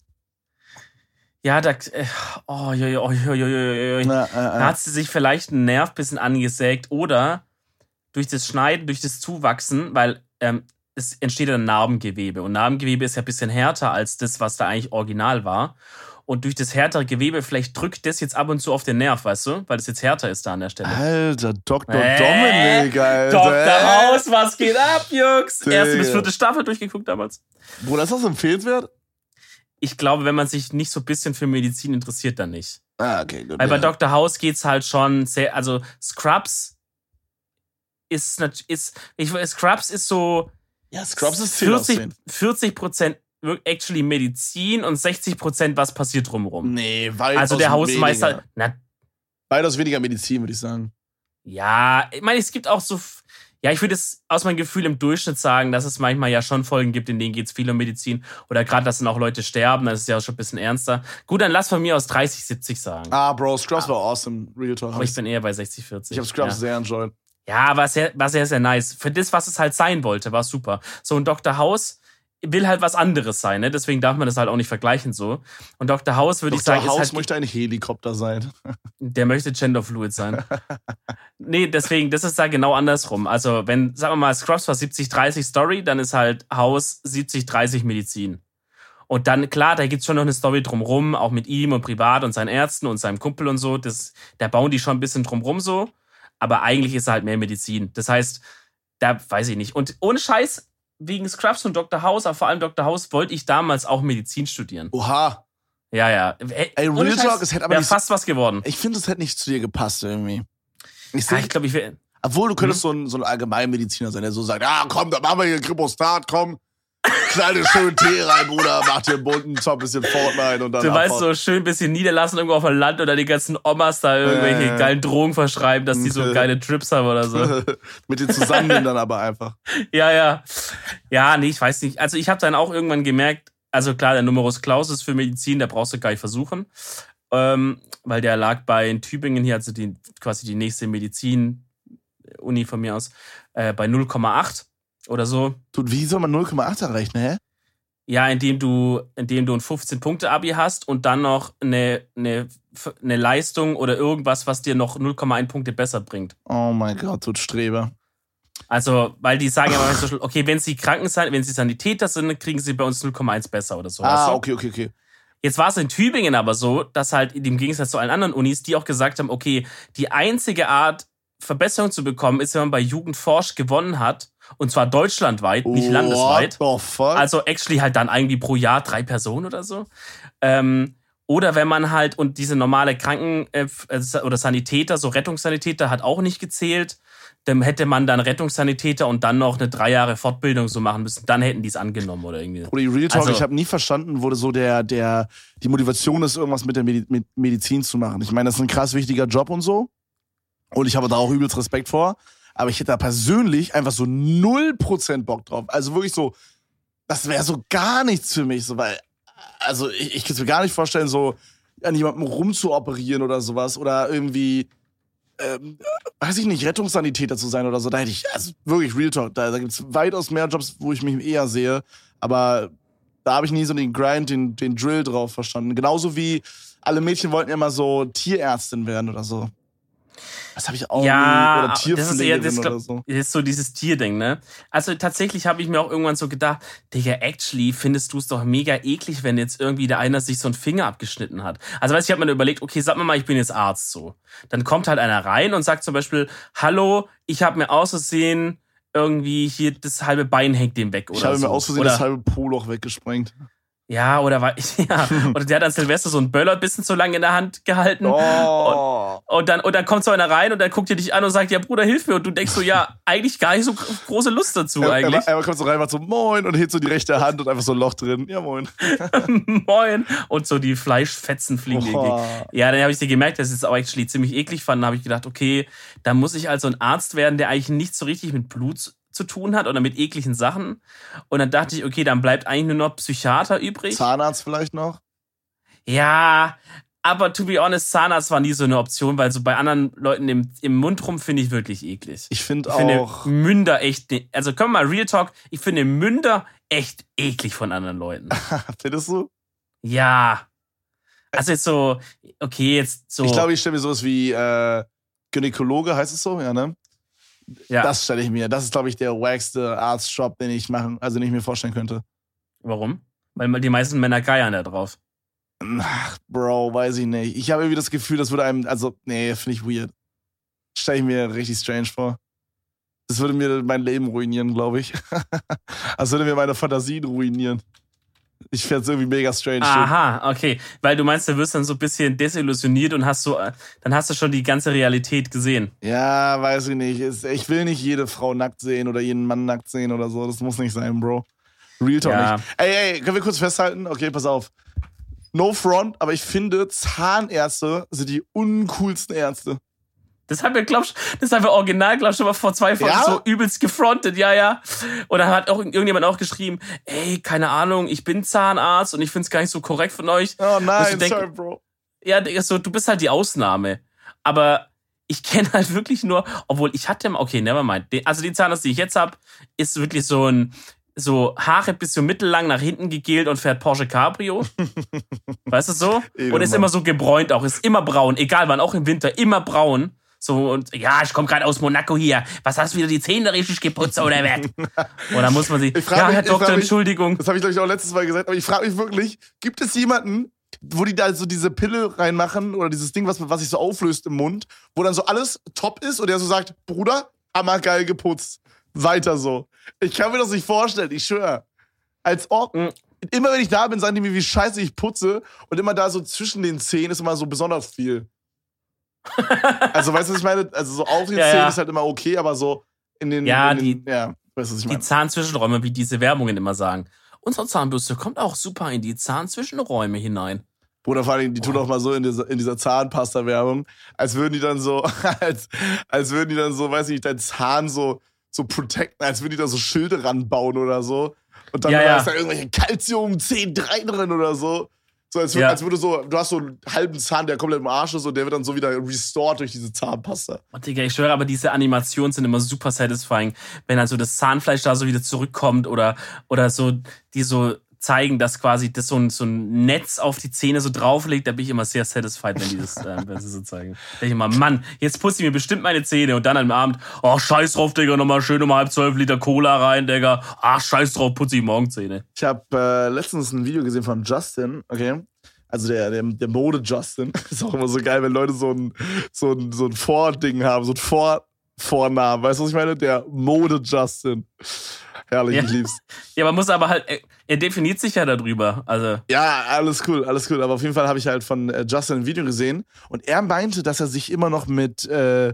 Speaker 2: Ja, da, äh, oh, jo, jo, jo, jo, jo, jo, jo.
Speaker 1: Äh,
Speaker 2: Da
Speaker 1: äh.
Speaker 2: hat sie sich vielleicht einen Nerv bisschen angesägt oder durch das Schneiden, durch das Zuwachsen, weil ähm, es entsteht ein Narbengewebe und Narbengewebe ist ja ein bisschen härter als das, was da eigentlich original war. Und durch das härtere Gewebe, vielleicht drückt das jetzt ab und zu auf den Nerv, weißt du? Weil das jetzt härter ist da an der Stelle.
Speaker 1: Alter, Dr.
Speaker 2: Äh,
Speaker 1: Dominik, Alter.
Speaker 2: Dr.
Speaker 1: Äh.
Speaker 2: Haus, was geht ab, Jungs? Erste bis vierte Staffel durchgeguckt damals.
Speaker 1: Bruder, ist das empfehlenswert?
Speaker 2: Ich glaube, wenn man sich nicht so ein bisschen für Medizin interessiert, dann nicht.
Speaker 1: Ah, okay, gut.
Speaker 2: Weil bei
Speaker 1: ja.
Speaker 2: Dr. House geht's halt schon sehr, also Scrubs ist, ist ich, Scrubs ist so
Speaker 1: Ja, Scrubs ist
Speaker 2: 40,
Speaker 1: 10
Speaker 2: 40 Prozent actually Medizin und 60 Prozent was passiert drumherum.
Speaker 1: Nee, weitaus
Speaker 2: also der Hausmeister,
Speaker 1: Weniger.
Speaker 2: na,
Speaker 1: Weitaus weniger Medizin, würde ich sagen.
Speaker 2: ja, ich meine, es gibt auch so, ja, ich würde es aus meinem Gefühl im Durchschnitt sagen, dass es manchmal ja schon Folgen gibt, in denen geht's viel um Medizin oder gerade, dass dann auch Leute sterben, das ist ja auch schon ein bisschen ernster. Gut, dann lass von mir aus 30, 70 sagen.
Speaker 1: Ah, Bro, Scrubs war awesome. Real Talk.
Speaker 2: Aber ich bin eher bei 60, 40.
Speaker 1: ich habe Scrubs
Speaker 2: ja.
Speaker 1: sehr enjoyed.
Speaker 2: Ja, war sehr, war sehr, sehr nice. Für das, was es halt sein wollte, war super. So, ein Dr. House will halt was anderes sein, ne? Deswegen darf man das halt auch nicht vergleichen so. Und Dr. House würde ich sagen,
Speaker 1: House
Speaker 2: ist halt,
Speaker 1: möchte ein Helikopter sein.
Speaker 2: der möchte genderfluid sein. nee, deswegen, das ist da genau andersrum. Also, wenn, sagen wir mal, Scrubs war 70-30 Story, dann ist halt House 70-30 Medizin. Und dann, klar, da gibt's schon noch eine Story drumrum, auch mit ihm und privat und seinen Ärzten und seinem Kumpel und so. Das, da bauen die schon ein bisschen drumrum so. Aber eigentlich ist er halt mehr Medizin. Das heißt, da weiß ich nicht. Und ohne Scheiß, wegen Scrubs und Dr. House, aber vor allem Dr. House, wollte ich damals auch Medizin studieren.
Speaker 1: Oha.
Speaker 2: Ja, ja. Ey,
Speaker 1: Ey, Real
Speaker 2: Scheiß,
Speaker 1: Talk, es hätte aber
Speaker 2: wär
Speaker 1: nicht
Speaker 2: fast was geworden.
Speaker 1: Ich finde, es hätte nicht zu dir gepasst irgendwie. Ich
Speaker 2: Ja, ich glaube, ich will.
Speaker 1: obwohl du
Speaker 2: Mhm.
Speaker 1: könntest so, ein, so ein Allgemeinmediziner sein, der so sagt, ah komm, da machen wir hier Kripostat, komm. Knall dir schön Tee rein, Bruder, mach dir einen bunten Top, bisschen Fortnite und dann
Speaker 2: Du weißt, so schön ein bisschen niederlassen irgendwo auf dem Land oder die ganzen Omas da irgendwelche
Speaker 1: ja.
Speaker 2: geilen Drogen verschreiben, dass die so geile Trips haben oder so.
Speaker 1: Mit den zusammen dann aber einfach.
Speaker 2: Ja, ja. Ja, nee, ich weiß nicht. Also ich habe dann auch irgendwann gemerkt, also klar, der Numerus Clausus für Medizin, da brauchst du gar nicht versuchen. Ähm, weil der lag bei in Tübingen hier, also die, quasi die nächste Medizin-Uni von mir aus, äh, bei 0,8 oder so.
Speaker 1: Du, wie soll man 0,8 errechnen, hä?
Speaker 2: Ja, indem du, indem du ein 15-Punkte-Abi hast und dann noch eine, eine, eine Leistung oder irgendwas, was dir noch 0,1 Punkte besser bringt.
Speaker 1: Oh mein Gott, du Streber.
Speaker 2: Also, weil die sagen immer, so, okay, wenn sie Kranken sind, wenn sie Sanitäter sind, kriegen sie bei uns 0,1 besser oder so.
Speaker 1: Ah, okay, okay, okay.
Speaker 2: Jetzt war es in Tübingen aber so, dass halt im Gegensatz zu allen anderen Unis, die auch gesagt haben, okay, die einzige Art, Verbesserung zu bekommen, ist, wenn man bei Jugendforsch gewonnen hat. Und zwar deutschlandweit, nicht landesweit.
Speaker 1: What the fuck?
Speaker 2: Also actually halt dann irgendwie pro Jahr drei Personen oder so. Ähm, oder wenn man halt, und diese normale Kranken- äh, oder Sanitäter, so Rettungssanitäter hat auch nicht gezählt dann hätte man dann Rettungssanitäter und dann noch eine drei Jahre Fortbildung so machen müssen. Dann hätten die es angenommen oder irgendwie.
Speaker 1: Oder die Real Talk, also, ich habe nie verstanden, wo so der, der, die Motivation ist, irgendwas mit der Medi mit Medizin zu machen. Ich meine, das ist ein krass wichtiger Job und so. Und ich habe da auch übelst Respekt vor. Aber ich hätte da persönlich einfach so 0% Bock drauf. Also wirklich so, das wäre so gar nichts für mich. So, weil, also ich, ich könnte mir gar nicht vorstellen, so an jemandem rumzuoperieren oder sowas. Oder irgendwie ähm, weiß ich nicht, Rettungssanitäter zu sein oder so, da hätte ich, also wirklich Real Talk, da, da gibt es weitaus mehr Jobs, wo ich mich eher sehe, aber da habe ich nie so den Grind, den, den Drill drauf verstanden. Genauso wie alle Mädchen wollten ja mal so Tierärztin werden oder so. Das habe ich auch
Speaker 2: ja, nie. Oder Tierpflegerin das ist eher das, glaub, so. Das ist so dieses Tierding, ne? Also tatsächlich habe ich mir auch irgendwann so gedacht, Digga, actually findest du es doch mega eklig, wenn jetzt irgendwie der einer sich so einen Finger abgeschnitten hat. Also weißt du, ich habe mir überlegt, okay, sag mal mal, ich bin jetzt Arzt so. Dann kommt halt einer rein und sagt zum Beispiel, hallo, ich habe mir außersehen irgendwie hier das halbe Bein hängt dem weg oder
Speaker 1: Ich habe
Speaker 2: so.
Speaker 1: mir aus Versehen das halbe Poloch weggesprengt.
Speaker 2: Ja, oder war ja, oder der hat an Silvester so einen Böller bisschen zu lange in der Hand gehalten.
Speaker 1: Oh.
Speaker 2: Und, und, dann und dann kommt so einer rein und dann guckt er dich an und sagt, ja Bruder, hilf mir und du denkst so, ja, eigentlich gar nicht so große Lust dazu
Speaker 1: er,
Speaker 2: eigentlich.
Speaker 1: Er, er kommt so rein, macht so moin und hebt so die rechte Hand und einfach so ein Loch drin. Ja, moin.
Speaker 2: moin und so die Fleischfetzen fliegen. Oh. Ja, dann habe ich dir gemerkt, dass ich es auch actually ziemlich eklig fand, dann habe ich gedacht, okay, da muss ich also ein Arzt werden, der eigentlich nicht so richtig mit Blut zu tun hat oder mit ekligen Sachen. Und dann dachte ich, okay, dann bleibt eigentlich nur noch Psychiater übrig.
Speaker 1: Zahnarzt vielleicht noch?
Speaker 2: Ja, aber to be honest, Zahnarzt war nie so eine Option, weil so bei anderen Leuten im, im Mund rum finde ich wirklich eklig.
Speaker 1: Ich finde auch.
Speaker 2: Finde Münder echt, ne, also können wir mal Real Talk, ich finde Münder echt eklig von anderen Leuten.
Speaker 1: Findest du?
Speaker 2: Ja. Also jetzt so, okay, jetzt so.
Speaker 1: Ich glaube, ich stelle mir sowas wie äh, Gynäkologe, heißt es so, ja, ne? Ja. Das stelle ich mir. Das ist, glaube ich, der wackste Arztjob, den ich machen, also den ich mir vorstellen könnte.
Speaker 2: Warum? Weil die meisten Männer geiern da drauf.
Speaker 1: Ach, Bro, weiß ich nicht. Ich habe irgendwie das Gefühl, das würde einem, also, nee, finde ich weird. Stelle ich mir richtig strange vor. Das würde mir mein Leben ruinieren, glaube ich. das würde mir meine Fantasien ruinieren. Ich fände es irgendwie mega strange.
Speaker 2: Aha, okay. Weil du meinst, du wirst dann so ein bisschen desillusioniert und hast so, dann hast du schon die ganze Realität gesehen.
Speaker 1: Ja, weiß ich nicht. Ich will nicht jede Frau nackt sehen oder jeden Mann nackt sehen oder so. Das muss nicht sein, Bro. Real Talk ja. nicht. Ey, ey, können wir kurz festhalten? Okay, pass auf. No front, aber ich finde, Zahnärzte sind die uncoolsten Ärzte.
Speaker 2: Das haben wir, glaubst das haben wir original, glaubst du, mal vor zwei Folgen ja? so übelst gefrontet, ja, ja. Oder hat auch irgendjemand auch geschrieben, ey, keine Ahnung, ich bin Zahnarzt und ich find's gar nicht so korrekt von euch.
Speaker 1: Oh nein, denk, sorry, Bro.
Speaker 2: Ja, so, du bist halt die Ausnahme. Aber ich kenne halt wirklich nur, obwohl ich hatte, okay, never mind. Also die Zahnarzt, die ich jetzt hab, ist wirklich so ein, so Haare bis so mittellang nach hinten gegelt und fährt Porsche Cabrio. weißt du so? und ist immer so gebräunt auch, ist immer braun, egal wann, auch im Winter, immer braun. So, und ja, ich komme gerade aus Monaco hier. Was hast du wieder die Zähne richtig geputzt oder was? Oder muss man sich. Ja, mich, Herr Doktor, mich, Entschuldigung.
Speaker 1: Das habe ich, glaube ich, auch letztes Mal gesagt, aber ich frage mich wirklich, gibt es jemanden, wo die da so diese Pille reinmachen oder dieses Ding, was, was sich so auflöst im Mund, wo dann so alles top ist und der so sagt, Bruder, hammergeil geputzt. Weiter so. Ich kann mir das nicht vorstellen, ich schwöre. Als ob. Mhm. Immer wenn ich da bin, sagen die mir, wie scheiße ich putze. Und immer da so zwischen den Zähnen ist immer so besonders viel also, weißt du, was ich meine? Also, so auf den ja, ja. ist halt immer okay, aber so in den.
Speaker 2: Ja,
Speaker 1: in
Speaker 2: den,
Speaker 1: die, ja, weißt was ich meine?
Speaker 2: Die Zahnzwischenräume, wie diese Werbungen immer sagen. Unsere Zahnbürste kommt auch super in die Zahnzwischenräume hinein.
Speaker 1: Bruder, vor allem, die tun auch mal so in dieser, in dieser Zahnpasta-Werbung, als würden die dann so, als, als würden die dann so, weiß ich nicht, dein Zahn so, so protecten, als würden die da so Schilde ranbauen oder so. Und dann ja, ja. ist da irgendwelche Calcium C3 drin oder so. So, als, ja. als würde so, du hast so einen halben Zahn, der komplett im Arsch ist und der wird dann so wieder restored durch diese Zahnpasta.
Speaker 2: Oh, Digga, ich schwöre, aber diese Animationen sind immer super satisfying, wenn also das Zahnfleisch da so wieder zurückkommt oder, oder so, die so zeigen, dass quasi das so ein, so ein Netz auf die Zähne so drauflegt, da bin ich immer sehr satisfied, wenn die das äh, wenn sie so zeigen. Da denke ich immer, Mann, jetzt putze ich mir bestimmt meine Zähne und dann am Abend, oh, scheiß drauf, Digga, nochmal schön um halb zwölf Liter Cola rein, Digga. Ach, scheiß drauf, putze ich morgen Zähne.
Speaker 1: Ich habe äh, letztens ein Video gesehen von Justin, okay? Also der, der, der Mode-Justin. Ist auch immer so geil, wenn Leute so ein, so ein, so ein Vording haben, so ein Vor Vornamen. Weißt du, was ich meine? Der Mode-Justin. Herrlich,
Speaker 2: Ja.
Speaker 1: ich lieb's.
Speaker 2: Ja, man muss aber halt, er, er definiert sich ja darüber. Also,
Speaker 1: Ja, alles cool, alles cool. Aber auf jeden Fall habe ich halt von äh, Justin ein Video gesehen und er meinte, dass er sich immer noch mit, äh,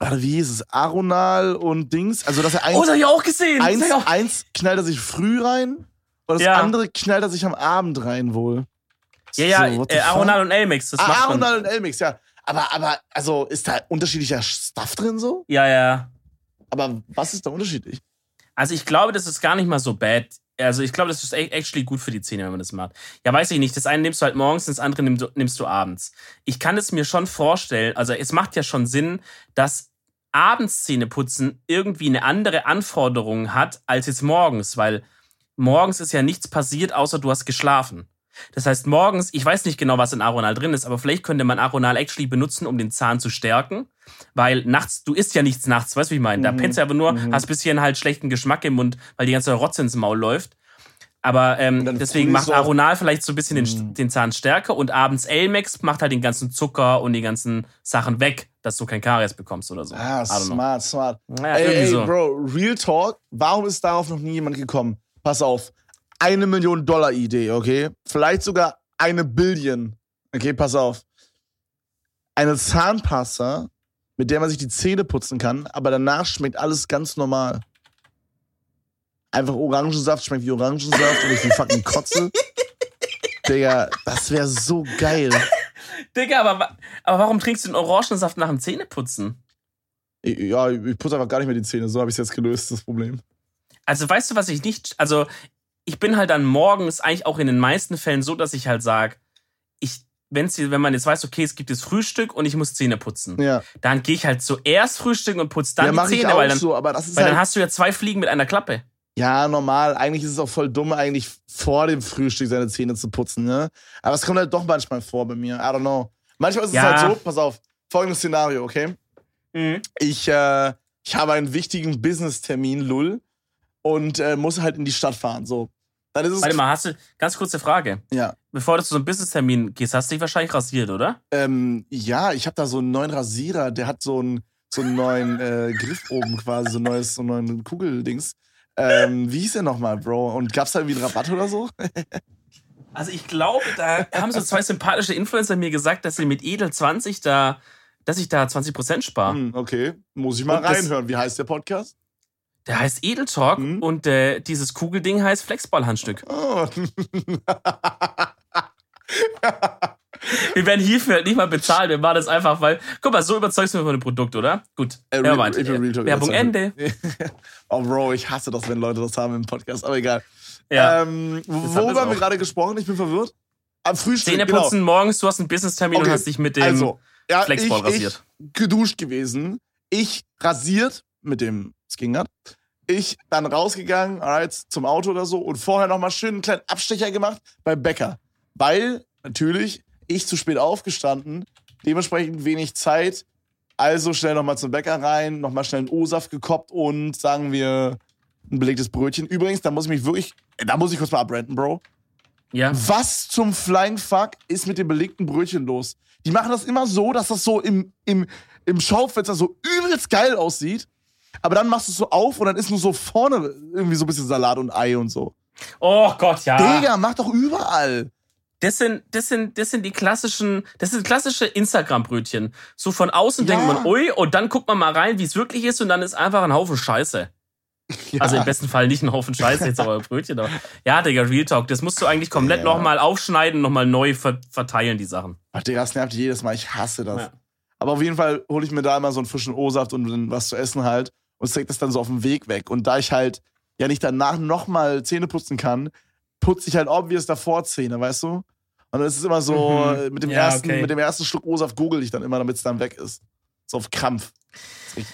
Speaker 1: wie hieß es, Aronal und Dings, also dass er eins,
Speaker 2: oh, das hab ich auch gesehen.
Speaker 1: Eins,
Speaker 2: auch.
Speaker 1: eins knallt er sich früh rein und das
Speaker 2: Ja.
Speaker 1: andere knallt er sich am Abend rein wohl.
Speaker 2: Ja, ja,
Speaker 1: So,
Speaker 2: äh? Aronal und Elmix, das
Speaker 1: Ah,
Speaker 2: macht.
Speaker 1: Aronal und Elmix, ja. Aber, aber, also, ist da unterschiedlicher Stuff drin so?
Speaker 2: Ja, ja.
Speaker 1: Aber was ist da unterschiedlich?
Speaker 2: Also ich glaube, das ist gar nicht mal so bad. Also ich glaube, das ist echt- actually gut für die Zähne, wenn man das macht. Ja, weiß ich nicht. Das eine nimmst du halt morgens, das andere nimm, nimmst du abends. Ich kann es mir schon vorstellen, also es macht ja schon Sinn, dass abends Zähneputzen irgendwie eine andere Anforderung hat als jetzt morgens, weil morgens ist ja nichts passiert, außer du hast geschlafen. Das heißt, morgens, ich weiß nicht genau, was in Aronal drin ist, aber vielleicht könnte man Aronal actually benutzen, um den Zahn zu stärken. Weil nachts, du isst ja nichts nachts, weißt du, wie ich meine? Da
Speaker 1: Mhm.
Speaker 2: pennst du aber nur,
Speaker 1: Mhm.
Speaker 2: hast ein bisschen halt schlechten Geschmack im Mund, weil die ganze Rotze ins Maul läuft. Aber ähm, deswegen macht
Speaker 1: so-
Speaker 2: Aronal vielleicht so ein bisschen den,
Speaker 1: Mhm.
Speaker 2: den Zahn stärker und abends Elmex macht halt den ganzen Zucker und die ganzen Sachen weg, dass du kein Karies bekommst oder so.
Speaker 1: Ah, smart, smart.
Speaker 2: Ja,
Speaker 1: ey, ey,
Speaker 2: so.
Speaker 1: Bro, Real Talk, warum ist darauf noch nie jemand gekommen? Pass auf, eine Million Dollar Idee, okay? Vielleicht sogar eine Billion. Okay, pass auf. Eine Zahnpasta, mit der man sich die Zähne putzen kann, aber danach schmeckt alles ganz normal. Einfach Orangensaft schmeckt wie Orangensaft und ich wie fucking Kotze. Digga, das wäre so geil.
Speaker 2: Digga, aber, aber warum trinkst du den Orangensaft nach dem Zähneputzen?
Speaker 1: Ja, ich putze einfach gar nicht mehr die Zähne, so habe ich es jetzt gelöst, das Problem.
Speaker 2: Also weißt du, was ich nicht, also ich bin halt dann morgens eigentlich auch in den meisten Fällen so, dass ich halt sage, ich, wenn's, wenn man jetzt weiß, okay, es gibt jetzt Frühstück und ich muss Zähne putzen,
Speaker 1: Ja,
Speaker 2: dann gehe ich halt zuerst frühstücken und putze dann
Speaker 1: ja
Speaker 2: die Zähne, weil dann,
Speaker 1: so, aber das ist
Speaker 2: weil
Speaker 1: halt
Speaker 2: dann hast du ja zwei Fliegen mit einer Klappe.
Speaker 1: Ja, normal. Eigentlich ist es auch voll dumm, eigentlich vor dem Frühstück seine Zähne zu putzen, ne? Aber es kommt halt doch manchmal vor bei mir. I don't know. Manchmal ist es
Speaker 2: Ja.
Speaker 1: halt so, pass auf, folgendes Szenario, okay? Ich, äh, ich habe einen wichtigen Business-Termin, Lull, und äh, muss halt in die Stadt fahren, so. Dann ist es.
Speaker 2: Warte mal, hast du, ganz kurze Frage.
Speaker 1: Ja.
Speaker 2: Bevor du zu so einem Business-Termin gehst, hast du dich wahrscheinlich rasiert, oder?
Speaker 1: Ähm, ja, ich habe da so einen neuen Rasierer, der hat so einen, so einen neuen äh, Griff oben quasi, so ein neues, so einen neuen Kugeldings. Ähm, wie hieß der nochmal, Bro? Und gab's da irgendwie einen Rabatt oder so?
Speaker 2: Also ich glaube, da haben so zwei sympathische Influencer mir gesagt, dass sie mit Edel 20 da, dass ich da 20% spare.
Speaker 1: Hm, okay, muss ich mal
Speaker 2: Und
Speaker 1: reinhören. Wie heißt der Podcast?
Speaker 2: Der heißt Edel Talk
Speaker 1: Mhm.
Speaker 2: und äh, dieses Kugelding heißt Flexball-Handstück.
Speaker 1: Oh.
Speaker 2: Wir werden hierfür halt nicht mal bezahlt. Wir machen das einfach, weil. Guck mal, so überzeugst du mich von dem Produkt, oder? Gut.
Speaker 1: Äh,
Speaker 2: ja,
Speaker 1: Real- Real Talk
Speaker 2: Werbung. Ende.
Speaker 1: oh, Bro, ich hasse das, wenn Leute das haben im Podcast. Aber egal.
Speaker 2: Ja.
Speaker 1: Ähm, worüber haben wir gerade gesprochen? Ich bin verwirrt. Am Frühstück.
Speaker 2: Zähne
Speaker 1: genau.
Speaker 2: putzen morgens, du hast einen Business-Termin
Speaker 1: Okay,
Speaker 2: und hast dich mit dem.
Speaker 1: Also, ja,
Speaker 2: Flexball
Speaker 1: ich,
Speaker 2: rasiert.
Speaker 1: Ich geduscht gewesen. Ich rasiert mit dem Skingert. Ich dann rausgegangen, alright, zum Auto oder so und vorher nochmal schön einen kleinen Abstecher gemacht beim Bäcker. Weil, natürlich, ich zu spät aufgestanden, dementsprechend wenig Zeit. Also schnell nochmal zum Bäcker rein, nochmal schnell einen O-Saft gekoppt und sagen wir ein belegtes Brötchen. Übrigens, da muss ich mich wirklich, da muss ich kurz mal abrenten, Bro.
Speaker 2: ja.
Speaker 1: Was zum Flying Fuck ist mit dem belegten Brötchen los? Die machen das immer so, dass das so im, im, im Schaufenster so übelst geil aussieht. Aber dann machst du es so auf und dann ist nur so vorne irgendwie so ein bisschen Salat und Ei und so.
Speaker 2: Oh Gott, ja.
Speaker 1: Digga, mach doch überall.
Speaker 2: Das sind, das sind, das sind die klassischen, das sind klassische Instagram-Brötchen. So von außen
Speaker 1: Ja.
Speaker 2: denkt man, ui, und dann guckt man mal rein, wie es wirklich ist, und dann ist einfach ein Haufen Scheiße.
Speaker 1: Ja.
Speaker 2: Also im besten Fall nicht ein Haufen Scheiße, jetzt aber ein Brötchen. Aber ja, Digga, Real Talk, das musst du eigentlich komplett
Speaker 1: Ja.
Speaker 2: nochmal aufschneiden, nochmal neu ver verteilen, die Sachen.
Speaker 1: Ach, Digga, das nervt jedes Mal. Ich hasse das.
Speaker 2: Ja.
Speaker 1: Aber auf jeden Fall hole ich mir da immer so einen frischen O-Saft und was zu essen halt und trägt das dann so auf dem Weg weg. Und da ich halt ja nicht danach nochmal Zähne putzen kann, putze ich halt obvious davor Zähne, weißt du? Und dann ist es immer so,
Speaker 2: Mhm.
Speaker 1: äh, mit, dem
Speaker 2: Ja,
Speaker 1: ersten,
Speaker 2: okay.
Speaker 1: mit dem ersten Schluck O-Saft google ich dann immer, damit es dann weg ist. So auf Krampf.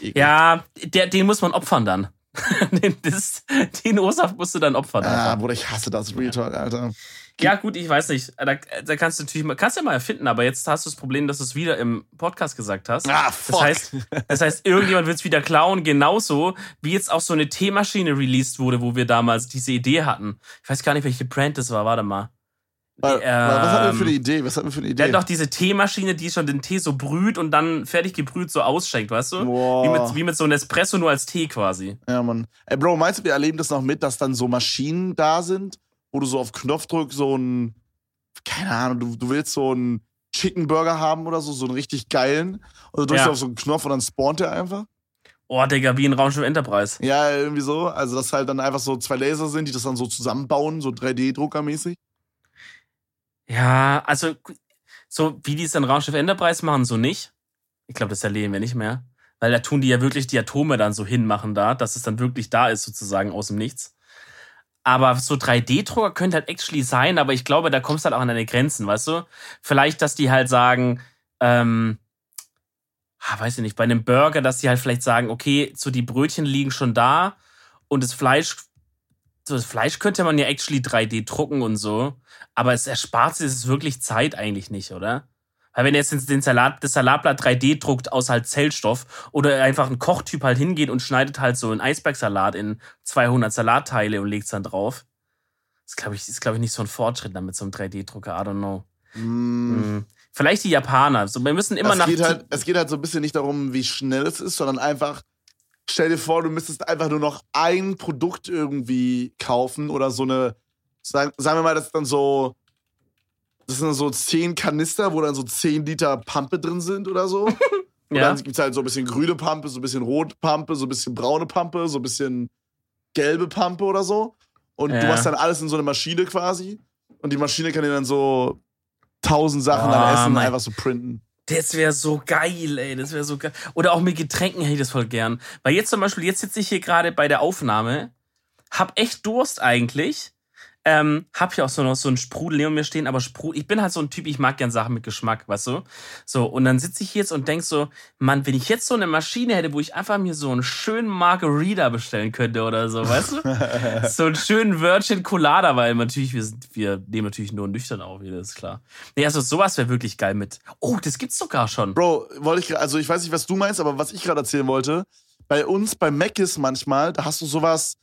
Speaker 2: Ja, der, den muss man opfern dann. den, das, den O-Saft musst du dann opfern.
Speaker 1: Ah. Bruder, ich hasse das Real Talk, Alter.
Speaker 2: Ja, gut, ich weiß nicht. Da, da kannst du natürlich mal, kannst ja mal erfinden, aber jetzt hast du das Problem, dass du es wieder im Podcast gesagt hast.
Speaker 1: Ah,
Speaker 2: Das
Speaker 1: fuck.
Speaker 2: heißt, das heißt, irgendjemand wird es wieder klauen, genauso wie jetzt auch so eine Teemaschine released wurde, wo wir damals diese Idee hatten. Ich weiß gar nicht, welche Brand das war, warte mal.
Speaker 1: Wa- wa- was hatten wir für eine
Speaker 2: Ähm,
Speaker 1: Idee? Was hatten wir für eine
Speaker 2: Der
Speaker 1: Idee?
Speaker 2: hat doch diese Teemaschine, die schon den Tee so brüht und dann fertig gebrüht so ausschenkt, weißt du?
Speaker 1: Boah.
Speaker 2: Wie mit, wie mit so einem Espresso nur als Tee quasi.
Speaker 1: Ja, Mann. Ey, Bro, meinst du, wir erleben das noch mit, dass dann so Maschinen da sind, wo du so auf Knopfdruck so ein, keine Ahnung, du, du willst so einen Chicken Burger haben oder so, so einen richtig geilen. Und du drückst
Speaker 2: Ja.
Speaker 1: auf so einen Knopf und dann spawnt der einfach.
Speaker 2: Oh, Digga, wie ein Raumschiff Enterprise.
Speaker 1: Ja, irgendwie so. Also, dass halt dann einfach so zwei Laser sind, die das dann so zusammenbauen, so 3D-Druckermäßig.
Speaker 2: Ja, also so wie die es in Raumschiff Enterprise machen, so nicht. Ich glaube, das erleben wir nicht mehr. Weil da tun die ja wirklich die Atome dann so hinmachen da, dass es dann wirklich da ist, sozusagen aus dem Nichts. Aber so 3D-Drucker könnte halt actually sein, aber ich glaube, da kommst du halt auch an deine Grenzen, weißt du? Vielleicht, dass die halt sagen, ähm, ah, weiß ich nicht, bei einem Burger, dass die halt vielleicht sagen, okay, so die Brötchen liegen schon da und das Fleisch, so das Fleisch könnte man ja actually 3D drucken und so. Aber es erspart sich es wirklich Zeit eigentlich nicht, oder? Weil wenn er jetzt den Salat, das Salatblatt 3D druckt aus halt Zellstoff oder einfach ein Kochtyp halt hingeht und schneidet halt so einen Eisbergsalat in 200 Salatteile und legt es dann drauf. Das glaube ich, ist glaube ich nicht so ein Fortschritt dann mit so einem 3D-Drucker. I don't know.
Speaker 1: Mm.
Speaker 2: Hm. Vielleicht die Japaner. So, wir müssen immer
Speaker 1: es,
Speaker 2: nach.
Speaker 1: geht halt, es geht halt so ein bisschen nicht darum, wie schnell es ist, sondern einfach, stell dir vor, du müsstest einfach nur noch ein Produkt irgendwie kaufen oder so eine, sagen, sagen wir mal, das ist dann so, das sind dann so zehn Kanister, wo dann so zehn Liter Pampe drin sind oder so. Und
Speaker 2: ja.
Speaker 1: dann gibt es halt so ein bisschen grüne Pampe, so ein bisschen rote Pampe, so ein bisschen braune Pampe, so ein bisschen gelbe Pampe oder so. Und du
Speaker 2: Ja.
Speaker 1: machst dann alles in so eine Maschine quasi. Und die Maschine kann dir dann so tausend Sachen
Speaker 2: Ah,
Speaker 1: dann essen,
Speaker 2: mein-
Speaker 1: einfach so printen.
Speaker 2: Das wäre so geil, ey. Das wäre so geil. Oder auch mit Getränken hätte ich das voll gern. Weil jetzt zum Beispiel, jetzt sitze ich hier gerade bei der Aufnahme, hab echt Durst eigentlich. Ähm, hab hier auch so noch so einen Sprudel neben mir stehen, aber Sprudel, ich bin halt so ein Typ, ich mag gern Sachen mit Geschmack, weißt du? So, und dann sitze ich jetzt und denk so, Mann, wenn ich jetzt so eine Maschine hätte, wo ich einfach mir so einen schönen Margarita bestellen könnte oder so, weißt du? so einen schönen Virgin Colada, weil natürlich, wir, sind, wir nehmen natürlich nur nüchtern auf, wieder ist klar. Nee, also sowas wäre wirklich geil mit. Oh, das gibt's sogar schon.
Speaker 1: Bro, wollte ich, also ich weiß nicht, was du meinst, aber was ich gerade erzählen wollte, bei uns bei Mc's manchmal, da hast du sowas,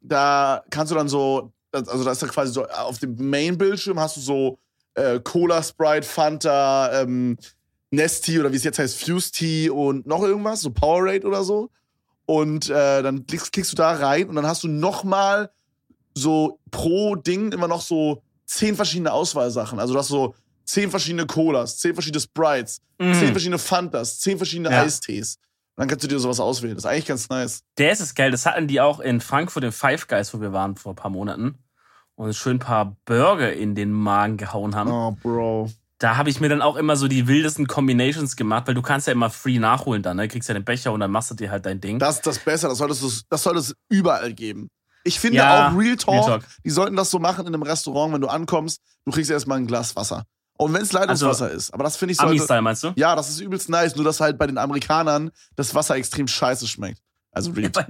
Speaker 1: da kannst du dann so, also da ist ja quasi so, auf dem Main-Bildschirm hast du so äh, Cola, Sprite, Fanta, ähm, Nestea oder wie es jetzt heißt, Fuse Tea und noch irgendwas, so Powerade oder so. Und äh, dann klickst, klickst du da rein und dann hast du nochmal so pro Ding immer noch so zehn verschiedene Auswahlsachen. Also du hast so zehn verschiedene Colas, zehn verschiedene Sprites,
Speaker 2: Mhm.
Speaker 1: zehn verschiedene Fantas, zehn verschiedene
Speaker 2: Ja.
Speaker 1: Eistees. Und dann kannst du dir sowas auswählen. Das ist eigentlich ganz nice.
Speaker 2: Der ist es geil. Das hatten die auch in Frankfurt im Five Guys, wo wir waren vor ein paar Monaten. Und schön ein paar Burger in den Magen gehauen haben.
Speaker 1: Oh, Bro.
Speaker 2: Da habe ich mir dann auch immer so die wildesten Combinations gemacht, weil du kannst ja immer free nachholen dann, ne? Kriegst ja den Becher und dann machst du dir halt dein Ding.
Speaker 1: Das ist das Besser. Das solltest du, das soll es überall geben. Ich finde
Speaker 2: Ja,
Speaker 1: auch Real Talk,
Speaker 2: Real Talk.
Speaker 1: die sollten das so machen in einem Restaurant, wenn du ankommst, du kriegst erstmal ein Glas Wasser. Und wenn es Leitungswasser ist. Aber das finde ich sollte,
Speaker 2: Ami-Style, meinst du?
Speaker 1: Ja, das ist übelst nice, nur dass halt bei den Amerikanern das Wasser extrem scheiße schmeckt. Also Real Talk.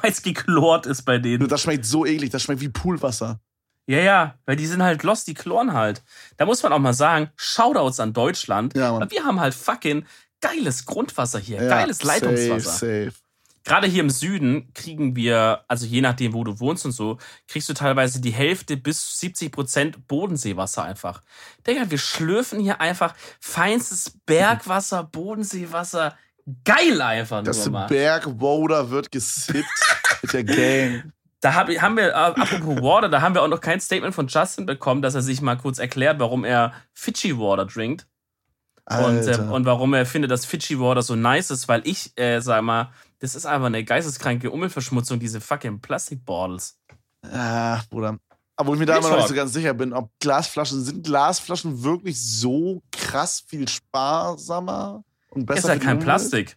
Speaker 2: Weil es geklort ist bei denen.
Speaker 1: Das schmeckt so eklig, das schmeckt wie Poolwasser.
Speaker 2: Ja, ja, weil die sind halt lost, die kloren halt. Da muss man auch mal sagen, Shoutouts an Deutschland.
Speaker 1: Ja, Mann.
Speaker 2: wir haben halt fucking geiles Grundwasser hier,
Speaker 1: Ja,
Speaker 2: geiles Leitungswasser.
Speaker 1: Safe, safe.
Speaker 2: Gerade hier im Süden kriegen wir, also je nachdem, wo du wohnst und so, kriegst du teilweise die Hälfte bis 70 Prozent Bodenseewasser einfach. Digga, wir schlürfen hier einfach feinstes Bergwasser, Bodenseewasser. Geil einfach nur
Speaker 1: Das
Speaker 2: mal.
Speaker 1: Bergwoder wird gesippt mit der Gang.
Speaker 2: Da hab, haben wir, äh, apropos Water, da haben wir auch noch kein Statement von Justin bekommen, dass er sich mal kurz erklärt, warum er Fidschi Water trinkt. Und, ähm, und warum er findet, dass Fidschi Water so nice ist, weil ich, äh, sag mal, das ist einfach eine geisteskranke Umweltverschmutzung, diese fucking Plastikbottles.
Speaker 1: Ah, Bruder. Obwohl ich mir da immer noch nicht so ganz sicher bin, ob Glasflaschen, sind Glasflaschen wirklich so krass viel sparsamer und besser
Speaker 2: ist ja
Speaker 1: die
Speaker 2: kein? Plastik.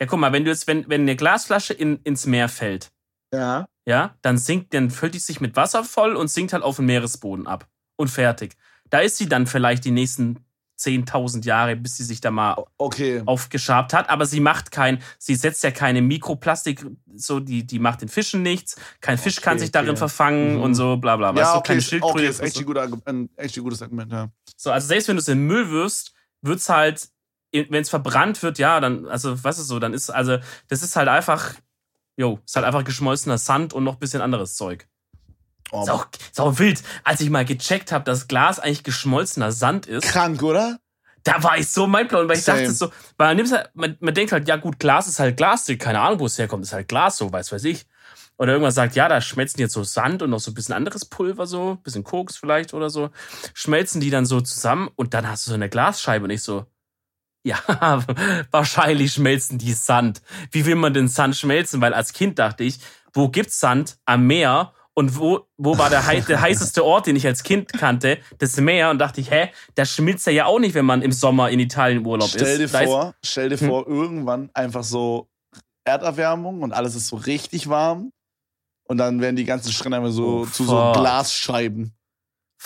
Speaker 2: Ja, guck mal, wenn du jetzt, wenn, wenn eine Glasflasche in, ins Meer fällt,
Speaker 1: Ja.
Speaker 2: Ja, dann sinkt, dann füllt die sich mit Wasser voll und sinkt halt auf den Meeresboden ab. Und fertig. Da ist sie dann vielleicht die nächsten 10.000 Jahre, bis sie sich da mal
Speaker 1: Okay.
Speaker 2: aufgeschabt hat. Aber sie macht kein, sie setzt ja keine Mikroplastik, so, die, die macht den Fischen nichts. Kein Fisch kann
Speaker 1: Okay,
Speaker 2: sich darin
Speaker 1: okay.
Speaker 2: verfangen
Speaker 1: Mhm.
Speaker 2: und so, bla bla. Weißt
Speaker 1: Ja,
Speaker 2: du,
Speaker 1: okay,
Speaker 2: keine
Speaker 1: ist,
Speaker 2: Schildkröte.
Speaker 1: okay, ist echt ein, guter, ein echt ein gutes Argument, ja.
Speaker 2: So, also selbst wenn du es in Müll wirfst, wird's halt, wenn es verbrannt wird, ja, dann, also, weißt du so, dann ist, also, das ist halt einfach, jo, ist halt einfach geschmolzener Sand und noch ein bisschen anderes Zeug.
Speaker 1: Oh,
Speaker 2: Ist auch, ist auch wild, als ich mal gecheckt habe, dass Glas eigentlich geschmolzener Sand ist.
Speaker 1: krank, oder?
Speaker 2: Da war ich so mindblown, weil ich
Speaker 1: Same.
Speaker 2: dachte so, weil man, nimmt's halt, man, man denkt halt, ja gut, Glas ist halt Glas, keine Ahnung, wo es herkommt, ist halt Glas, so, weiß weiß ich. Oder irgendwas sagt, ja, da schmelzen jetzt so Sand und noch so ein bisschen anderes Pulver, so, bisschen Koks vielleicht oder so. Schmelzen die dann so zusammen und dann hast du so eine Glasscheibe und ich so, ja, wahrscheinlich schmelzen die Sand. Wie will man denn Sand schmelzen? Weil als Kind dachte ich, wo gibt's Sand? Am Meer. Und wo, wo war der, der heißeste Ort, den ich als Kind kannte? Das Meer. Und dachte ich, hä, da schmilzt er ja auch nicht, wenn man im Sommer in Italien Urlaub
Speaker 1: Stell dir
Speaker 2: ist. Ist-
Speaker 1: vor, stell dir
Speaker 2: Hm.
Speaker 1: vor, irgendwann einfach so Erderwärmung und alles ist so richtig warm. Und dann werden die ganzen Strände einfach so
Speaker 2: Oh,
Speaker 1: zu so. Glasscheiben.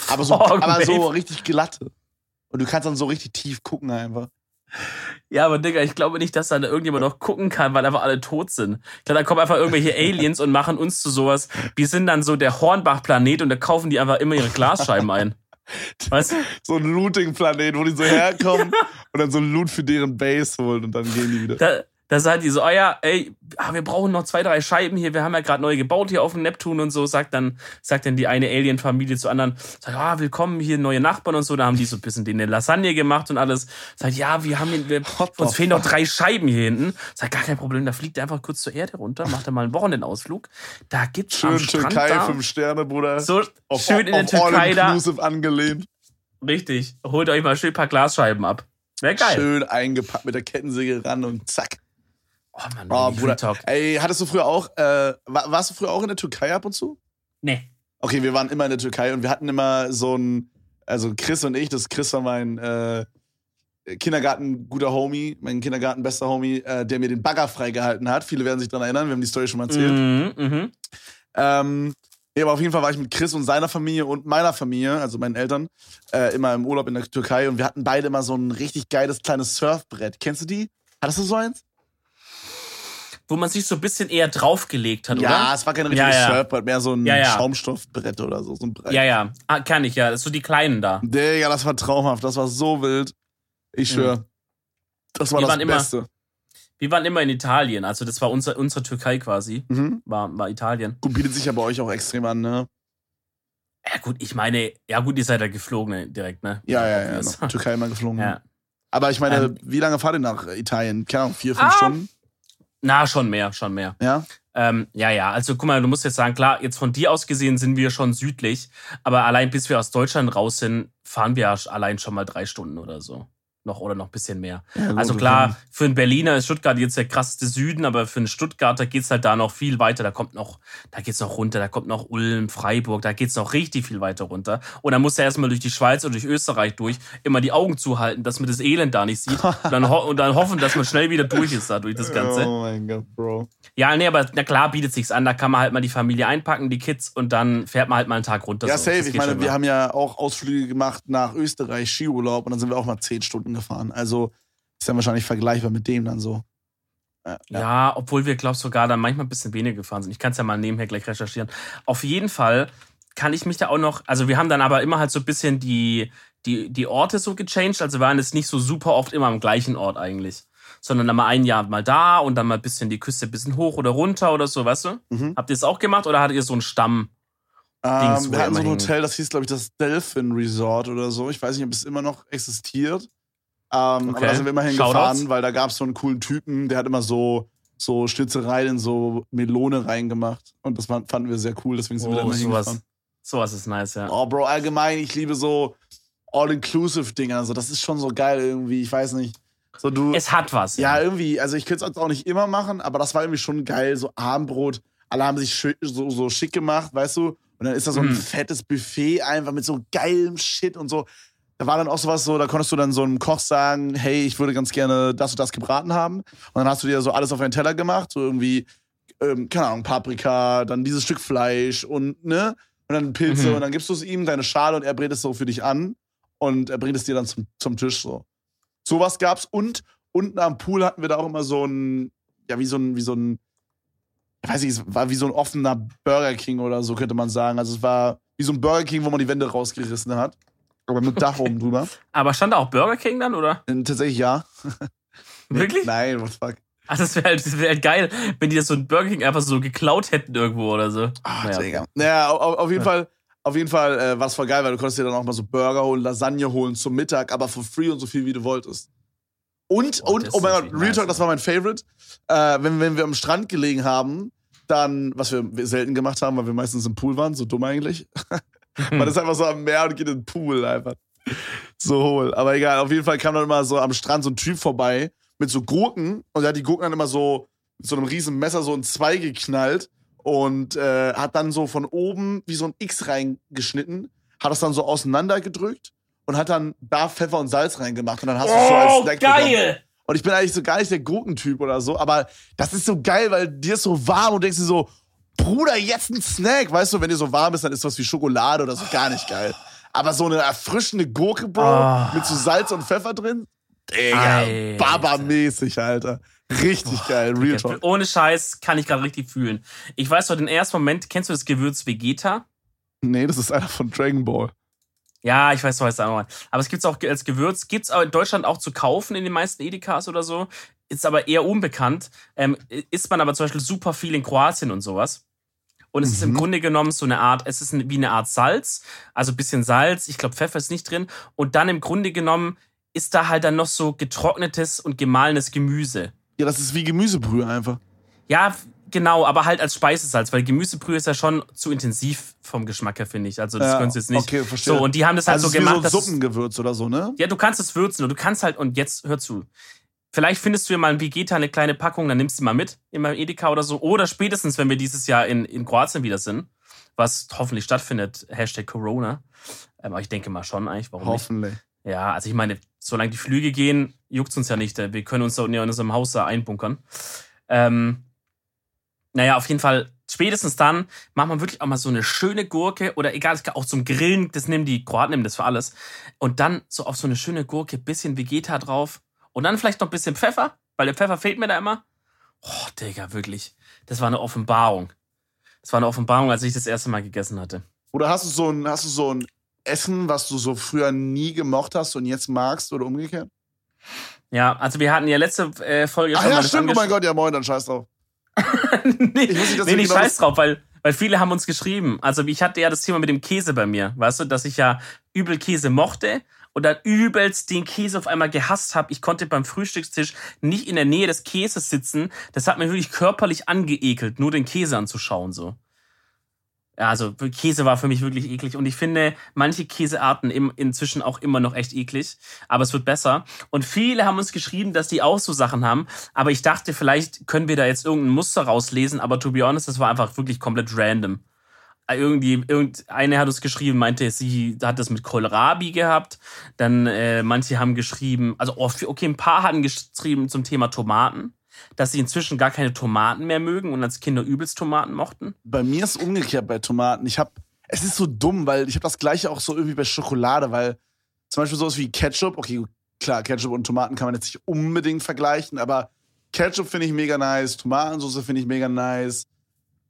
Speaker 1: Aber so,
Speaker 2: Fuck,
Speaker 1: aber so richtig glatte. Und du kannst dann so richtig tief gucken einfach.
Speaker 2: Ja, aber Digga, ich glaube nicht, dass da irgendjemand noch gucken kann, weil einfach alle tot sind. Ich glaube, da kommen einfach irgendwelche Aliens und machen uns zu sowas. Wir sind dann so der Hornbach-Planet und da kaufen die einfach immer ihre Glasscheiben ein. Weißt du?
Speaker 1: So ein Looting-Planet, wo die so herkommen und dann so ein Loot für deren Base holen und dann gehen die wieder.
Speaker 2: Da, da sagt die so, oh ja, ey, ah, wir brauchen noch zwei, drei Scheiben hier, wir haben ja gerade neu gebaut hier auf dem Neptun und so, sagt dann, sagt dann die eine Alien-Familie zur anderen, sagt, ah, willkommen, hier neue Nachbarn und so, da haben die so ein bisschen denen eine Lasagne gemacht und alles. Sagt, ja, wir haben hier, wir, uns fehlen noch drei Scheiben hier hinten. Sagt, gar kein Problem, da fliegt er einfach kurz zur Erde runter, macht er mal einen Wochenendausflug. Da gibt's am
Speaker 1: Schön
Speaker 2: Strand
Speaker 1: Türkei,
Speaker 2: da,
Speaker 1: fünf Sterne, Bruder.
Speaker 2: so
Speaker 1: auf,
Speaker 2: schön in der Türkei da.
Speaker 1: Angelehnt.
Speaker 2: Richtig, holt euch mal schön ein paar Glasscheiben ab. Wäre geil.
Speaker 1: Schön eingepackt mit der Kettensäge ran und zack.
Speaker 2: Oh Mann,
Speaker 1: Oh, Bruder.
Speaker 2: Talk.
Speaker 1: Ey, hattest du früher auch, äh, wa- warst du früher auch in der Türkei ab und zu?
Speaker 2: Nee.
Speaker 1: Okay, wir waren immer in der Türkei und wir hatten immer so ein, also Chris und ich, das Chris war mein äh, Kindergarten guter Homie, mein Kindergarten bester Homie, äh, der mir den Bagger freigehalten hat. Viele werden sich daran erinnern, wir haben die Story schon mal erzählt.
Speaker 2: Mhm, mhm.
Speaker 1: Ähm, ja, aber auf jeden Fall war ich mit Chris und seiner Familie und meiner Familie, also meinen Eltern, äh, immer im Urlaub in der Türkei und wir hatten beide immer so ein richtig geiles kleines Surfbrett. Kennst du die? Hattest du so eins?
Speaker 2: Wo man sich so ein bisschen eher draufgelegt hat,
Speaker 1: Ja,
Speaker 2: oder?
Speaker 1: es war kein
Speaker 2: Ja,
Speaker 1: richtiges
Speaker 2: ja.
Speaker 1: Surfbrett, mehr so ein
Speaker 2: Ja, ja.
Speaker 1: Schaumstoffbrett oder so, so ein Brett.
Speaker 2: Ja, ja. Ah, kann ich, ja. Das so die Kleinen da.
Speaker 1: Digga, das war traumhaft, das war so wild. Ich schwör. Das war
Speaker 2: Wir
Speaker 1: das
Speaker 2: waren immer-
Speaker 1: Beste.
Speaker 2: Wir waren immer in Italien. Also das war unser, unsere Türkei quasi.
Speaker 1: Mhm.
Speaker 2: War, war Italien.
Speaker 1: Gut, bietet sich ja bei euch auch extrem an, ne?
Speaker 2: Ja gut, ich meine, ja gut, ihr seid ja geflogen ne, direkt, ne?
Speaker 1: Ja, ja, ja.
Speaker 2: Obvious.
Speaker 1: Noch. Türkei immer geflogen.
Speaker 2: ja.
Speaker 1: Aber ich meine,
Speaker 2: Ähm.
Speaker 1: wie lange fahrt ihr nach Italien? Keine Ahnung, vier, fünf
Speaker 2: Ah.
Speaker 1: Stunden?
Speaker 2: Na, schon mehr, schon mehr.
Speaker 1: Ja?
Speaker 2: Ähm, ja, ja, also guck mal, du musst jetzt sagen, klar, jetzt von dir aus gesehen sind wir schon südlich, aber allein bis wir aus Deutschland raus sind, fahren wir ja allein schon mal drei Stunden oder so. Noch oder noch ein bisschen mehr.
Speaker 1: ja
Speaker 2: Also klar, für einen Berliner ist Stuttgart jetzt der krasseste Süden, aber für einen Stuttgarter geht's halt da noch viel weiter. Da kommt noch, da geht's noch runter, da kommt noch Ulm, Freiburg, da geht's noch richtig viel weiter runter. Und dann muss er erstmal durch die Schweiz und durch Österreich durch, immer die Augen zuhalten, dass man das Elend da nicht sieht. Und dann, und dann hoffen, dass man schnell wieder durch ist da durch das Ganze.
Speaker 1: Oh mein Gott, Bro.
Speaker 2: Ja, nee, aber na klar bietet sich's an, da kann man halt mal die Familie einpacken, die Kids, und dann fährt man halt mal einen Tag runter.
Speaker 1: Ja,
Speaker 2: so.
Speaker 1: safe. Ich
Speaker 2: geht
Speaker 1: meine, wir haben ja auch Ausflüge gemacht nach Österreich, Skiurlaub, und dann sind wir auch mal zehn Stunden gefahren. Also ist dann wahrscheinlich vergleichbar mit dem dann so. Ja, ja.
Speaker 2: Ja, obwohl wir, glaube sogar dann manchmal ein bisschen weniger gefahren sind. Ich kann es ja mal nebenher gleich recherchieren. Auf jeden Fall kann ich mich da auch noch, also wir haben dann aber immer halt so ein bisschen die, die, die Orte so gechanged, also wir waren jetzt nicht so super oft immer am gleichen Ort eigentlich. Sondern dann mal ein Jahr mal da und dann mal ein bisschen die Küste ein bisschen hoch oder runter oder so, weißt du?
Speaker 1: Mhm.
Speaker 2: Habt ihr es auch gemacht oder hattet ihr so einen Stamm?
Speaker 1: Ähm, wir hatten so ein Hotel, das hieß, glaube ich, das Delphin Resort oder so. Ich weiß nicht, ob es immer noch existiert. Ähm,
Speaker 2: Okay.
Speaker 1: Aber da sind wir immer
Speaker 2: Shoutouts.
Speaker 1: hingefahren, weil da gab es so einen coolen Typen, der hat immer so, so Schnitzereien in so Melone reingemacht. Und das fand- fanden wir sehr cool, deswegen sind wir da
Speaker 2: Oh,
Speaker 1: immer
Speaker 2: sowas,
Speaker 1: hingefahren.
Speaker 2: sowas ist nice, ja.
Speaker 1: Oh, Bro, allgemein, ich liebe so All-Inclusive-Dinger. Also, das ist schon so geil irgendwie. Ich weiß nicht. So, du.
Speaker 2: Es hat was.
Speaker 1: Ja, irgendwie, also ich könnte es auch nicht immer machen, aber das war irgendwie schon geil, so Abendbrot. Alle haben sich schön, so, so schick gemacht, weißt du? Und dann ist da so ein
Speaker 2: Mhm.
Speaker 1: fettes Buffet einfach mit so geilem Shit und so. Da war dann auch sowas so, da konntest du dann so einem Koch sagen, hey, ich würde ganz gerne das und das gebraten haben. Und dann hast du dir so alles auf einen Teller gemacht, so irgendwie, ähm, keine Ahnung, Paprika, dann dieses Stück Fleisch und, ne? Und dann Pilze
Speaker 2: Mhm.
Speaker 1: und dann gibst du es ihm, deine Schale und er brät es so für dich an. und er bringt es dir dann zum, zum Tisch so. Sowas gab's und unten am Pool hatten wir da auch immer so ein, ja, wie so ein, wie so ein, ich weiß nicht, es war wie so ein offener Burger King oder so, könnte man sagen. Also es war wie so ein Burger King, wo man die Wände rausgerissen hat. Aber mit Dach oben drüber.
Speaker 2: Aber stand da auch Burger King dann, oder?
Speaker 1: Und tatsächlich ja.
Speaker 2: Wirklich?
Speaker 1: Nein, what the fuck.
Speaker 2: Ach, das wäre halt, das wär halt geil, wenn die das so ein Burger King einfach so geklaut hätten irgendwo oder so.
Speaker 1: Ah,
Speaker 2: Naja,
Speaker 1: Digga. Naja, auf, auf jeden Fall, auf jeden Fall äh, war es voll geil, weil du konntest dir dann auch mal so Burger holen, Lasagne holen zum Mittag, aber for free und so viel wie du wolltest. Und,
Speaker 2: Boah,
Speaker 1: und, oh mein Gott, Real
Speaker 2: nice.
Speaker 1: Talk, das war mein Favorite. Äh, wenn, wenn wir am Strand gelegen haben, dann, was wir selten gemacht haben, weil wir meistens im Pool waren, so dumm eigentlich. Man ist einfach so am Meer und geht in den Pool einfach. So hohl. Aber egal, auf jeden Fall kam dann immer so am Strand so ein Typ vorbei mit so Gurken und er hat die Gurken dann immer so mit so einem riesen Messer so in zwei geknallt und äh, hat dann so von oben wie so ein X reingeschnitten, hat das dann so auseinandergedrückt und hat dann da Pfeffer und Salz reingemacht und dann hast du es so als
Speaker 2: Oh,
Speaker 1: Snack bekommen.
Speaker 2: geil!
Speaker 1: Und ich bin eigentlich so gar nicht der Gurkentyp oder so, aber das ist so geil, weil dir ist so warm und denkst dir so, Bruder, jetzt ein Snack. Weißt du, wenn dir so warm ist, dann ist was wie Schokolade oder so gar nicht geil. Aber so eine erfrischende Gurke, Bro,
Speaker 2: Ah.
Speaker 1: mit so Salz und Pfeffer drin, Digga. Baba-mäßig, Alter. Richtig geil, Real Talk.
Speaker 2: Ohne Scheiß kann ich gerade richtig fühlen. Ich weiß noch den ersten Moment, kennst du das Gewürz Vegeta?
Speaker 1: Nee, das ist einer von Dragon Ball.
Speaker 2: Ja, ich weiß, da nochmal. Aber es gibt es auch als Gewürz, gibt es in Deutschland auch zu kaufen in den meisten Edekas oder so. Ist aber eher unbekannt. Ähm, isst man aber zum Beispiel super viel in Kroatien und sowas. Und es ist im
Speaker 1: Mhm.
Speaker 2: Grunde genommen so eine Art, es ist wie eine Art Salz, also ein bisschen Salz, ich glaube Pfeffer ist nicht drin. Und dann im Grunde genommen ist da halt dann noch so getrocknetes und gemahlenes Gemüse.
Speaker 1: Ja, das ist wie Gemüsebrühe einfach.
Speaker 2: Ja, genau, aber halt als Speisesalz, weil Gemüsebrühe ist ja schon zu intensiv vom Geschmack her, finde ich. Also das
Speaker 1: Ja,
Speaker 2: können sie jetzt nicht.
Speaker 1: okay, verstehe.
Speaker 2: So, und die haben das halt
Speaker 1: Also
Speaker 2: so
Speaker 1: ist wie
Speaker 2: gemacht,
Speaker 1: so ein Suppengewürz oder so, ne?
Speaker 2: ja, du kannst es würzen und du kannst halt, und jetzt hör zu. Vielleicht findest du ja mal ein Vegeta, eine kleine Packung, dann nimmst du die mal mit in meinem Edeka oder so. Oder spätestens, wenn wir dieses Jahr in, in Kroatien wieder sind, was hoffentlich stattfindet, Hashtag Corona. Ähm, aber ich denke mal schon eigentlich, warum nicht?
Speaker 1: Hoffentlich.
Speaker 2: Ja, also ich meine, solange die Flüge gehen, juckt's uns ja nicht. Wir können uns da in unserem Haus da einbunkern. Ähm, naja, auf jeden Fall, spätestens dann macht man wirklich auch mal so eine schöne Gurke oder egal, es auch zum Grillen, das nehmen die Kroaten nehmen das für alles. Und dann so auf so eine schöne Gurke, bisschen Vegeta drauf und dann vielleicht noch ein bisschen Pfeffer, weil der Pfeffer fehlt mir da immer. Oh, Digga, wirklich. Das war eine Offenbarung. Das war eine Offenbarung, als ich das erste Mal gegessen hatte.
Speaker 1: Oder hast du so ein, hast du so ein Essen, was du so früher nie gemocht hast und jetzt magst oder umgekehrt?
Speaker 2: Ja, also wir hatten ja letzte äh, Folge
Speaker 1: Ach
Speaker 2: schon
Speaker 1: ja,
Speaker 2: mal
Speaker 1: stimmt, oh mein Gott, ja moin, dann scheiß drauf.
Speaker 2: nee,
Speaker 1: Ich nicht,
Speaker 2: nee, nicht
Speaker 1: genau
Speaker 2: scheiß drauf, weil, weil viele haben uns geschrieben. Also ich hatte ja das Thema mit dem Käse bei mir, weißt du, dass ich ja übel Käse mochte und dann übelst den Käse auf einmal gehasst habe. Ich konnte beim Frühstückstisch nicht in der Nähe des Käses sitzen. Das hat mir wirklich körperlich angeekelt, nur den Käse anzuschauen so. Ja, also Käse war für mich wirklich eklig und ich finde manche Käsearten im, inzwischen auch immer noch echt eklig, aber es wird besser. Und viele haben uns geschrieben, dass die auch so Sachen haben, aber ich dachte, vielleicht können wir da jetzt irgendein Muster rauslesen, aber to be honest, das war einfach wirklich komplett random. Irgendwie, irgendeine hat uns geschrieben, meinte, sie hat das mit Kohlrabi gehabt. Dann äh, manche haben geschrieben, also oh, okay, ein paar hatten geschrieben zum Thema Tomaten, dass sie inzwischen gar keine Tomaten mehr mögen und als Kinder übelst Tomaten mochten.
Speaker 1: Bei mir ist es umgekehrt bei Tomaten. Ich hab, es ist so dumm, weil ich habe das gleiche auch so irgendwie bei Schokolade, weil zum Beispiel sowas wie Ketchup, okay, klar, Ketchup und Tomaten kann man jetzt nicht unbedingt vergleichen, aber Ketchup finde ich mega nice, Tomatensauce finde ich mega nice.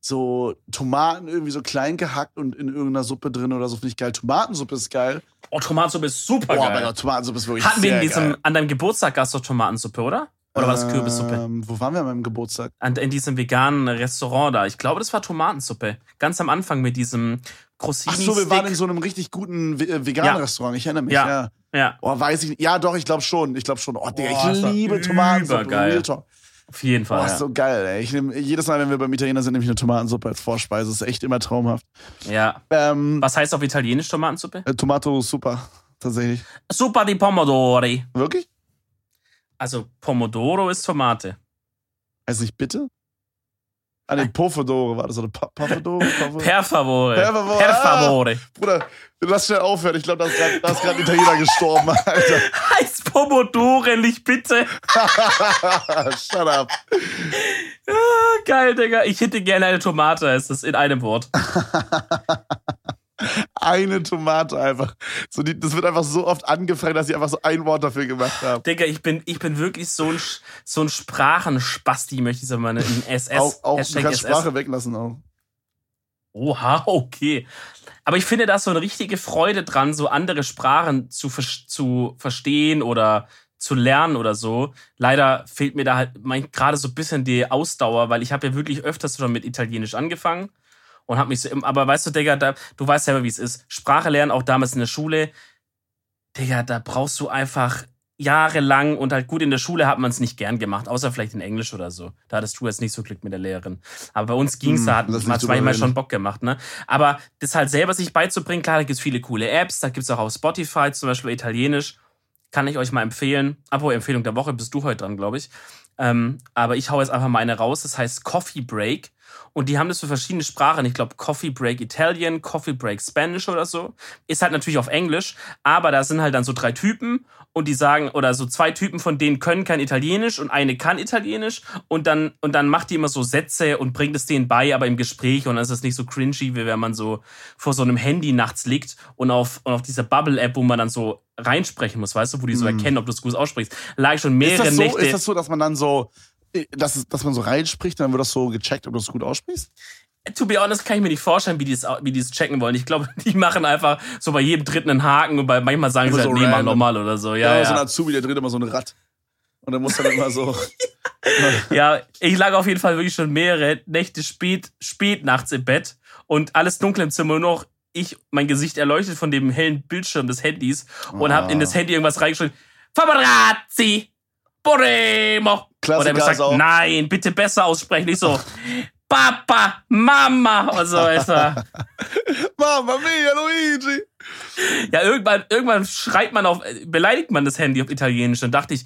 Speaker 1: So Tomaten irgendwie so klein gehackt und in irgendeiner Suppe drin oder so finde ich geil. Tomatensuppe ist geil.
Speaker 2: Oh, Tomatensuppe ist super
Speaker 1: Boah,
Speaker 2: geil.
Speaker 1: mein Gott, Tomatensuppe ist wirklich
Speaker 2: Hatten wir in diesem,
Speaker 1: geil.
Speaker 2: an deinem Geburtstag gab's doch Tomatensuppe, oder? Oder war das Kürbissuppe?
Speaker 1: Ähm, wo waren wir an meinem Geburtstag?
Speaker 2: An, in diesem veganen Restaurant da. Ich glaube, das war Tomatensuppe. Ganz am Anfang mit diesem Crostini.
Speaker 1: Ach so, wir waren in so einem richtig guten äh, veganen
Speaker 2: Ja.
Speaker 1: Restaurant. Ich erinnere mich,
Speaker 2: Ja.
Speaker 1: ja.
Speaker 2: Ja,
Speaker 1: Oh, weiß ich nicht. Ja, doch, ich glaube schon. Ich glaube schon. Oh, Digga,
Speaker 2: Boah, das
Speaker 1: ich liebe Tomatensuppe.
Speaker 2: übergeil. Auf jeden Fall.
Speaker 1: Boah,
Speaker 2: ja.
Speaker 1: ist so geil, ey. Ich nehm, jedes Mal, wenn wir beim Italiener sind, nehme ich eine Tomatensuppe als Vorspeise. Das ist echt immer traumhaft.
Speaker 2: ja.
Speaker 1: Ähm,
Speaker 2: Was heißt auf Italienisch Tomatensuppe?
Speaker 1: äh, Tomato super, tatsächlich.
Speaker 2: Super di Pomodori.
Speaker 1: Wirklich?
Speaker 2: Also Pomodoro ist Tomate.
Speaker 1: Heißt nicht bitte? Ah, nee, Pofodore war das, oder Pa- Pafodore? Pafo-
Speaker 2: Per favore.
Speaker 1: Per favore.
Speaker 2: Per favore.
Speaker 1: Bruder, lass schnell aufhören. Ich glaube, da ist ist gerade ein Italiener gestorben, Alter.
Speaker 2: Heißt Pomodore nicht bitte?
Speaker 1: Shut up.
Speaker 2: Ah, Geil, Digga. Ich hätte gerne eine Tomate, ist das in einem Wort.
Speaker 1: Eine Tomate einfach. So die, das wird einfach so oft angefragt, dass ich einfach so ein Wort dafür gemacht habe.
Speaker 2: Digga, ich bin, ich bin wirklich so ein, so ein Sprachenspasti, möchte ich sagen, mal in SS.
Speaker 1: Auch, auch du
Speaker 2: Hashtag
Speaker 1: kannst
Speaker 2: SS.
Speaker 1: Sprache weglassen auch.
Speaker 2: Oha, okay. Aber ich finde, da ist so eine richtige Freude dran, so andere Sprachen zu, zu verstehen oder zu lernen oder so. Leider fehlt mir da halt gerade so ein bisschen die Ausdauer, weil ich habe ja wirklich öfters schon mit Italienisch angefangen und habe mich so, im- aber weißt du, Digga, da, du weißt selber, wie es ist. Sprache lernen, auch damals in der Schule, Digga, da brauchst du einfach jahrelang und halt gut in der Schule hat man es nicht gern gemacht, außer vielleicht in Englisch oder so. Da hattest du jetzt nicht so Glück mit der Lehrerin. Aber bei uns ging's,
Speaker 1: Hm,
Speaker 2: da hat manchmal
Speaker 1: reden.
Speaker 2: schon Bock gemacht, ne? Aber das halt selber sich beizubringen, klar, da gibt's viele coole Apps, da gibt's auch auf Spotify zum Beispiel Italienisch. Kann ich euch mal empfehlen. Abo Empfehlung der Woche bist du heute dran, glaube ich. Ähm, aber ich hau jetzt einfach mal eine raus. Das heißt Coffee Break. Und die haben das für verschiedene Sprachen. Ich glaube, Coffee Break Italian, Coffee Break Spanish oder so. Ist halt natürlich auf Englisch. Aber da sind halt dann so drei Typen und die sagen, oder so zwei Typen von denen können kein Italienisch und eine kann Italienisch. Und dann, und dann macht die immer so Sätze und bringt es denen bei, aber im Gespräch. Und dann ist es nicht so cringy, wie wenn man so vor so einem Handy nachts liegt und auf, und auf dieser Bubble-App, wo man dann so reinsprechen muss, weißt du, wo die so erkennen, ob du es gut aussprichst. Lag ich schon
Speaker 1: Ist
Speaker 2: mehrere
Speaker 1: das, so,
Speaker 2: Nächte.
Speaker 1: ist das so, dass man dann so, dass, dass man so reinspricht, dann wird das so gecheckt, ob du es gut aussprichst?
Speaker 2: To be honest, kann ich mir nicht vorstellen, wie die es wie die es checken wollen. Ich glaube, die machen einfach so bei jedem dritten einen Haken und bei manchmal sagen
Speaker 1: Immer
Speaker 2: sie halt,
Speaker 1: so
Speaker 2: nee, mal normal oder so.
Speaker 1: Ja,
Speaker 2: Ja,
Speaker 1: so ein
Speaker 2: ja.
Speaker 1: Azubi, der dreht immer so ein Rad. Und dann muss dann immer so.
Speaker 2: ja, ich lag auf jeden Fall wirklich schon mehrere Nächte spät, spät nachts im Bett und alles dunkel im Zimmer, nur noch ich, mein Gesicht erleuchtet von dem hellen Bildschirm des Handys und hab in das Handy irgendwas reingeschrieben. Paparazzi! Boremo!
Speaker 1: Klassiker
Speaker 2: er
Speaker 1: ist
Speaker 2: sagt,
Speaker 1: auch-
Speaker 2: nein, bitte besser aussprechen. Ich so, Papa, Mama und so weiter.
Speaker 1: Mamma mia, Luigi!
Speaker 2: Ja, irgendwann, irgendwann schreit man auf, beleidigt man das Handy auf Italienisch. Dann dachte ich,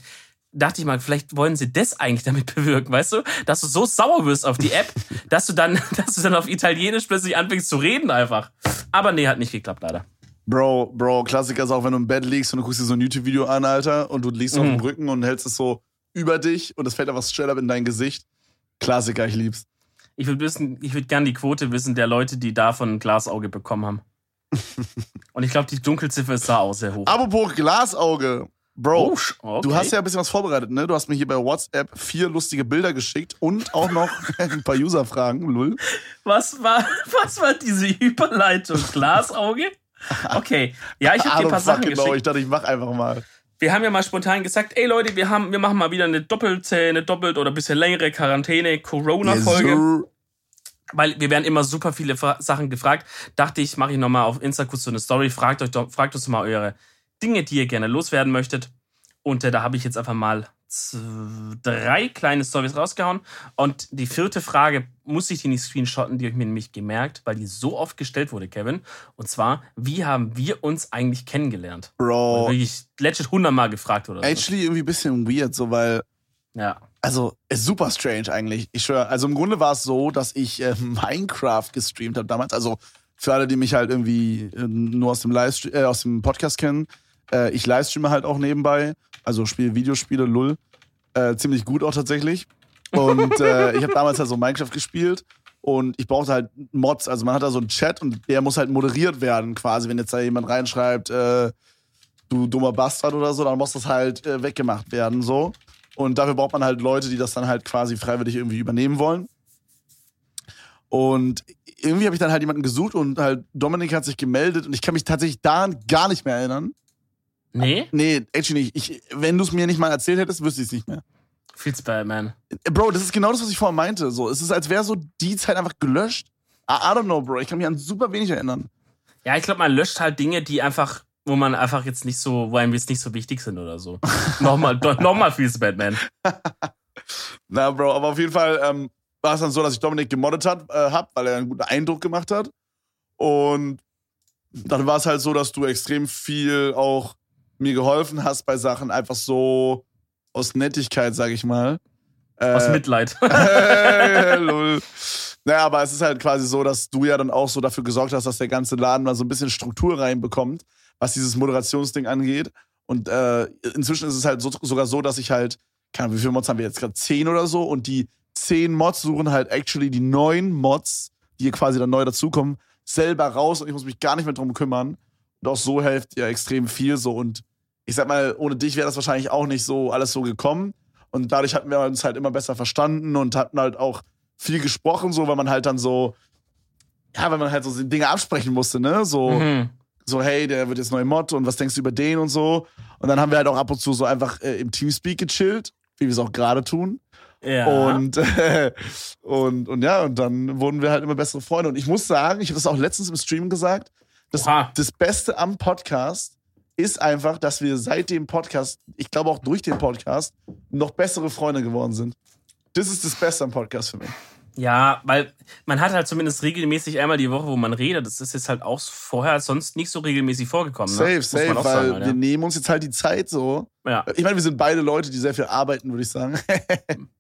Speaker 2: dachte ich mal, vielleicht wollen sie das eigentlich damit bewirken, weißt du? Dass du so sauer wirst auf die App, dass du dann, dass du dann auf Italienisch plötzlich anfängst zu reden einfach. Aber nee, hat nicht geklappt, leider.
Speaker 1: Bro, Bro, Klassiker ist auch, wenn du im Bett liegst und du guckst dir so ein YouTube-Video an, Alter, und du liegst auf
Speaker 2: Mhm.
Speaker 1: dem Rücken und hältst es so über dich und es fällt einfach straight up in dein Gesicht. Klassiker, ich lieb's.
Speaker 2: Ich würde wissen, ich würde gerne die Quote wissen der Leute, die davon ein Glasauge bekommen haben. Und ich glaube, die Dunkelziffer ist da auch sehr hoch.
Speaker 1: Apropos Glasauge. Bro,
Speaker 2: Oh, okay.
Speaker 1: du hast ja ein bisschen was vorbereitet, ne? Du hast mir hier bei WhatsApp vier lustige Bilder geschickt und auch noch ein paar User-Fragen, lul.
Speaker 2: Was war, was war diese Überleitung? Glasauge? Okay. Ja, ich habe dir ein paar Sachen
Speaker 1: genau,
Speaker 2: geschickt.
Speaker 1: ich dachte, ich mach einfach mal.
Speaker 2: Wir haben ja mal spontan gesagt, ey Leute, wir haben, wir machen mal wieder eine doppelte, eine doppelt oder ein bisschen längere Quarantäne-Corona-Folge,
Speaker 1: Yes, sir.
Speaker 2: weil wir werden immer super viele Fra Sachen gefragt. Dachte ich, mache ich nochmal auf Insta kurz so eine Story. Fragt euch doch, fragt uns mal eure Dinge, die ihr gerne loswerden möchtet. Und äh, da habe ich jetzt einfach mal drei kleine Stories rausgehauen. Und die vierte Frage muss ich die nicht screenshotten, die habe ich mir nämlich gemerkt, weil die so oft gestellt wurde, Kevin. Und zwar, wie haben wir uns eigentlich kennengelernt?
Speaker 1: Bro,
Speaker 2: Wirklich legit hundertmal gefragt oder so.
Speaker 1: actually irgendwie ein bisschen weird, so, weil
Speaker 2: Ja.
Speaker 1: Also, ist super strange eigentlich. Ich schwöre. Also im Grunde war es so, dass ich äh, Minecraft gestreamt habe damals. Also für alle, die mich halt irgendwie äh, nur aus dem Livestream, äh, aus dem Podcast kennen, äh, ich livestreame halt auch nebenbei. Also spiele Videospiele, lull. Äh, ziemlich gut auch tatsächlich. Und äh, ich habe damals halt so Minecraft gespielt und ich brauchte halt Mods. Also man hat da so einen Chat und der muss halt moderiert werden quasi. Wenn jetzt da jemand reinschreibt, äh, du dummer Bastard oder so, dann muss das halt äh, weggemacht werden so. Und dafür braucht man halt Leute, die das dann halt quasi freiwillig irgendwie übernehmen wollen. Und irgendwie habe ich dann halt jemanden gesucht und halt Dominik hat sich gemeldet und ich kann mich tatsächlich daran gar nicht mehr erinnern.
Speaker 2: Nee?
Speaker 1: Nee, actually nicht. Ich, wenn du es mir nicht mal erzählt hättest, wüsste ich es nicht mehr.
Speaker 2: Feels bad, man.
Speaker 1: Äh, Bro, das ist genau das, was ich vorher meinte. So, es ist, als wäre so die Zeit einfach gelöscht. I, I don't know, Bro. Ich kann mich an super wenig erinnern.
Speaker 2: Ja, ich glaube, man löscht halt Dinge, die einfach, wo man einfach jetzt nicht so, wo einem jetzt nicht so wichtig sind oder so. nochmal, nochmal Feels bad, man.
Speaker 1: Na, Bro, aber auf jeden Fall ähm, war es dann so, dass ich Dominik gemoddet hat, äh, hab, weil er einen guten Eindruck gemacht hat. Und dann war es halt so, dass du extrem viel auch mir geholfen hast bei Sachen, einfach so aus Nettigkeit, sag ich mal. Äh,
Speaker 2: Aus Mitleid.
Speaker 1: Hey, lol. Naja, aber es ist halt quasi so, dass du ja dann auch so dafür gesorgt hast, dass der ganze Laden mal so ein bisschen Struktur reinbekommt, was dieses Moderationsding angeht. Und äh, inzwischen ist es halt so, sogar so, dass ich halt, keine Ahnung, wie viele Mods haben wir jetzt gerade? Zehn oder so? Und die zehn Mods suchen halt actually die neuen Mods, die hier quasi dann neu dazukommen, selber raus und ich muss mich gar nicht mehr drum kümmern. Und auch so hilft ja extrem viel so. Und ich sag mal, ohne dich wäre das wahrscheinlich auch nicht so alles so gekommen. Und dadurch hatten wir uns halt immer besser verstanden und hatten halt auch viel gesprochen, so, weil man halt dann so, ja, weil man halt so Dinge absprechen musste, ne? So,
Speaker 2: Mhm.
Speaker 1: so, hey, der wird jetzt neu Mod und was denkst du über den und so. Und dann haben wir halt auch ab und zu so einfach äh, im Teamspeak gechillt, wie wir es auch gerade tun.
Speaker 2: Ja.
Speaker 1: Und, äh, und, und ja, und dann wurden wir halt immer bessere Freunde. Und ich muss sagen, ich habe das auch letztens im Stream gesagt, das,
Speaker 2: Oha.
Speaker 1: das Beste am Podcast ist einfach, dass wir seit dem Podcast, ich glaube auch durch den Podcast, noch bessere Freunde geworden sind. Das ist das Beste am Podcast für mich.
Speaker 2: Ja, weil man hat halt zumindest regelmäßig einmal die Woche, wo man redet. Das ist jetzt halt auch vorher sonst nicht so regelmäßig vorgekommen.
Speaker 1: Safe,
Speaker 2: ne? Muss
Speaker 1: safe,
Speaker 2: man auch
Speaker 1: weil
Speaker 2: sagen, halt,
Speaker 1: wir nehmen uns jetzt halt die Zeit so.
Speaker 2: ja.
Speaker 1: Ich meine, wir sind beide Leute, die sehr viel arbeiten, würde ich sagen.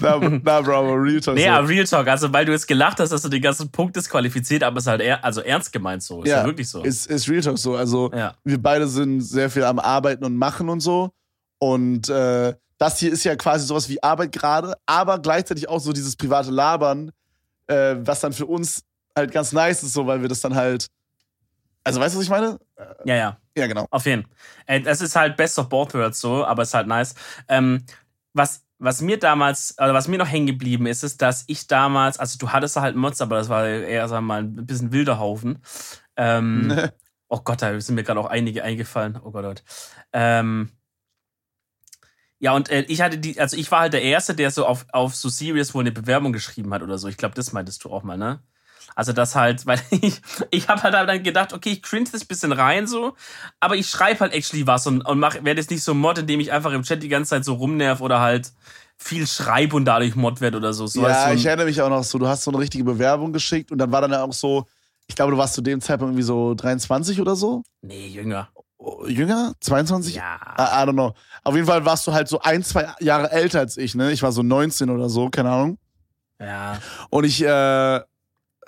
Speaker 1: na, na, Bro, aber Real Talk.
Speaker 2: Nee,
Speaker 1: so.
Speaker 2: Real Talk, also weil du jetzt gelacht hast, dass du den ganzen Punkt disqualifiziert, aber es ist halt eher, also ernst gemeint so. Ist ja, wirklich so.
Speaker 1: Ist, ist Real Talk so. Also,
Speaker 2: ja.
Speaker 1: wir beide sind sehr viel am Arbeiten und Machen und so. Und äh, das hier ist ja quasi sowas wie Arbeit gerade, aber gleichzeitig auch so dieses private Labern, äh, was dann für uns halt ganz nice ist, so, weil wir das dann halt. Also, weißt du, was ich meine?
Speaker 2: ja, ja.
Speaker 1: Ja, genau.
Speaker 2: Auf jeden Fall. Das ist halt best of both worlds so, aber es ist halt nice. Ähm, was, was mir damals, oder was mir noch hängen geblieben ist, ist, dass ich damals, also du hattest da halt Mods, aber das war eher, sagen wir mal, ein bisschen wilder Haufen. Ähm, oh Gott, da sind mir gerade auch einige eingefallen. Oh Gott, Gott. Ähm, ja, und äh, ich hatte die, also ich war halt der Erste, der so auf, auf so Serious wohl eine Bewerbung geschrieben hat oder so. Ich glaube, das meintest du auch mal, ne? Also das halt, weil ich, ich habe halt dann gedacht, okay, ich cringe das bisschen rein so, aber ich schreibe halt actually was und, und werde jetzt nicht so Mod, indem ich einfach im Chat die ganze Zeit so rumnerv oder halt viel schreibe und dadurch Mod wird oder so. so
Speaker 1: ja,
Speaker 2: so
Speaker 1: ich erinnere mich auch noch so, du hast so eine richtige Bewerbung geschickt und dann war dann auch so, ich glaube, du warst zu dem Zeitpunkt irgendwie so 23 oder so.
Speaker 2: nee, Jünger.
Speaker 1: Oh, Jünger? 22?
Speaker 2: Ja.
Speaker 1: I, I don't know. Auf jeden Fall warst du halt so ein, zwei Jahre älter als ich, ne? Ich war so 19 oder so, keine Ahnung.
Speaker 2: Ja.
Speaker 1: Und ich, äh,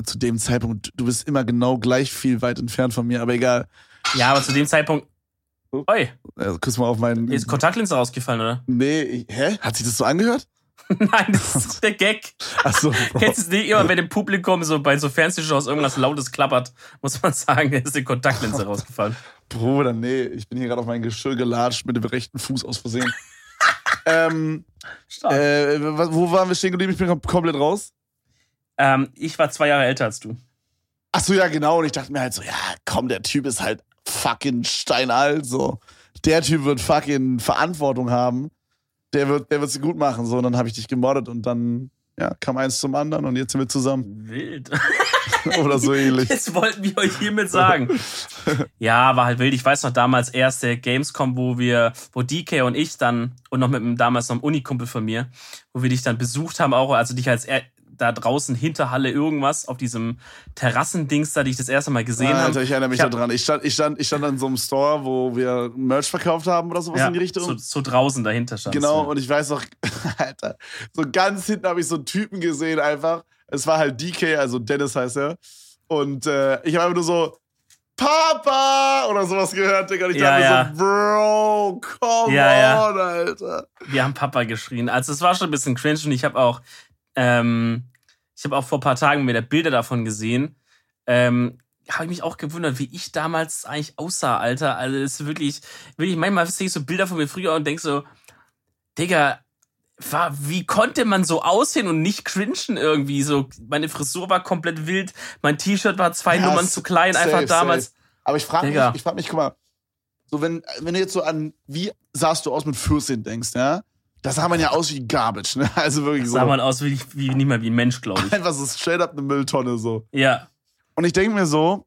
Speaker 1: zu dem Zeitpunkt, du bist immer genau gleich viel weit entfernt von mir, aber egal.
Speaker 2: Ja, aber zu dem Zeitpunkt. Oi,
Speaker 1: Also, küss mal auf meinen.
Speaker 2: ist Kontaktlinse rausgefallen, oder?
Speaker 1: nee, ich, hä? Hat sich das so angehört?
Speaker 2: Nein, das ist der Gag.
Speaker 1: Achso, Bro.
Speaker 2: Kennst du es nicht immer, wenn im Publikum so bei so Fernsehshows irgendwas Lautes klappert, muss man sagen, ist die Kontaktlinse rausgefallen.
Speaker 1: Bruder, nee, ich bin hier gerade auf mein Geschirr gelatscht mit dem rechten Fuß aus Versehen. ähm, äh, wo waren wir stehen geblieben? Ich bin kom- komplett raus.
Speaker 2: Ähm, ich war zwei Jahre älter als du.
Speaker 1: Achso, ja, genau. Und ich dachte mir halt so, ja, komm, der Typ ist halt fucking steinalt, so. Der Typ wird fucking Verantwortung haben. Der wird, der wird's gut machen, so. Und dann habe ich dich gemordet und dann, ja, kam eins zum anderen und jetzt sind wir zusammen.
Speaker 2: Wild.
Speaker 1: Oder so ähnlich.
Speaker 2: Das wollten wir euch hiermit sagen. Ja, war halt wild. Ich weiß noch damals erste Gamescom, wo wir, wo DK und ich dann und noch mit einem damals noch einem Unikumpel von mir, wo wir dich dann besucht haben, auch, also dich als da draußen hinter Halle irgendwas auf diesem Terrassendings da, die ich das erste Mal gesehen habe.
Speaker 1: Alter, ich erinnere mich
Speaker 2: Ich hab-
Speaker 1: daran. Ich stand, ich, stand, ich stand an so einem Store, wo wir Merch verkauft haben oder sowas
Speaker 2: Ja,
Speaker 1: in die Richtung.
Speaker 2: so, so draußen dahinter stand.
Speaker 1: Genau, und ich weiß noch, Alter, so ganz hinten habe ich so einen Typen gesehen einfach. Es war halt DK, also Dennis heißt er. Und äh, ich habe einfach nur so, Papa! Oder sowas gehört, Digga. Und ich
Speaker 2: Ja,
Speaker 1: dachte
Speaker 2: ja.
Speaker 1: so, Bro, come
Speaker 2: Ja, ja.
Speaker 1: on, Alter.
Speaker 2: Wir haben Papa geschrien. Also es war schon ein bisschen cringe und ich habe auch, ähm, ich habe auch vor ein paar Tagen wieder Bilder davon gesehen. Ähm, habe ich mich auch gewundert, wie ich damals eigentlich aussah, Alter. Also es ist wirklich, wirklich, manchmal sehe ich so Bilder von mir früher und denk so, Digga, war, wie konnte man so aussehen und nicht cringen irgendwie? So, meine Frisur war komplett wild, mein T-Shirt war zwei
Speaker 1: Ja,
Speaker 2: Nummern zu klein,
Speaker 1: safe,
Speaker 2: einfach damals.
Speaker 1: safe. Aber ich frage mich, ich frag mich, guck mal, so wenn, wenn du jetzt so an, wie sahst du aus mit 14 denkst, ja? Da sah man ja aus wie Garbage, ne? Also wirklich so.
Speaker 2: Sah man aus wie, wie nicht mal wie ein Mensch, glaube ich.
Speaker 1: Einfach so straight up eine Mülltonne so.
Speaker 2: Ja.
Speaker 1: Und ich denke mir so,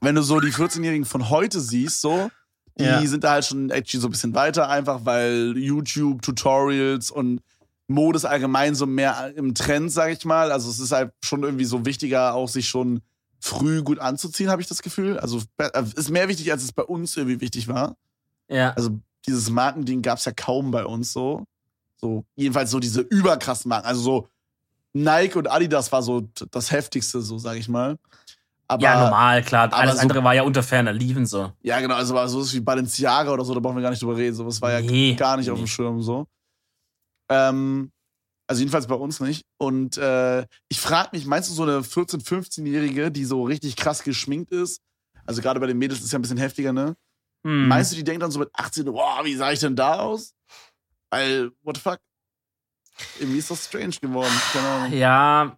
Speaker 1: wenn du so die 14-Jährigen von heute siehst, so, die
Speaker 2: Ja.
Speaker 1: sind da halt schon actually so ein bisschen weiter, einfach weil YouTube, Tutorials und Mode ist allgemein so mehr im Trend, sag ich mal. Also es ist halt schon irgendwie so wichtiger, auch sich schon früh gut anzuziehen, habe ich das Gefühl. Also be- ist mehr wichtig, als es bei uns irgendwie wichtig war.
Speaker 2: Ja.
Speaker 1: Also dieses Markending gab es ja kaum bei uns so. So, jedenfalls so diese überkrassen Marken. Also so Nike und Adidas war so das heftigste, so sag ich mal. Aber,
Speaker 2: ja, normal, klar. Alles
Speaker 1: so-
Speaker 2: andere war ja unter ferner Liefen so.
Speaker 1: Ja, genau, also war sowas wie Balenciaga oder so, da brauchen wir gar nicht drüber reden. Sowas war ja
Speaker 2: Nee,
Speaker 1: gar nicht auf
Speaker 2: nee.
Speaker 1: dem Schirm so. Ähm, Also jedenfalls bei uns nicht. Und äh, ich frage mich, meinst du so eine 14-, 15-Jährige, die so richtig krass geschminkt ist? Also gerade bei den Mädels ist es ja ein bisschen heftiger, ne?
Speaker 2: Hm.
Speaker 1: Meinst du, die denkt dann so mit 18, boah, wie sah ich denn da aus? Weil, what the fuck? Irgendwie ist das strange geworden. Ahnung.
Speaker 2: Ja,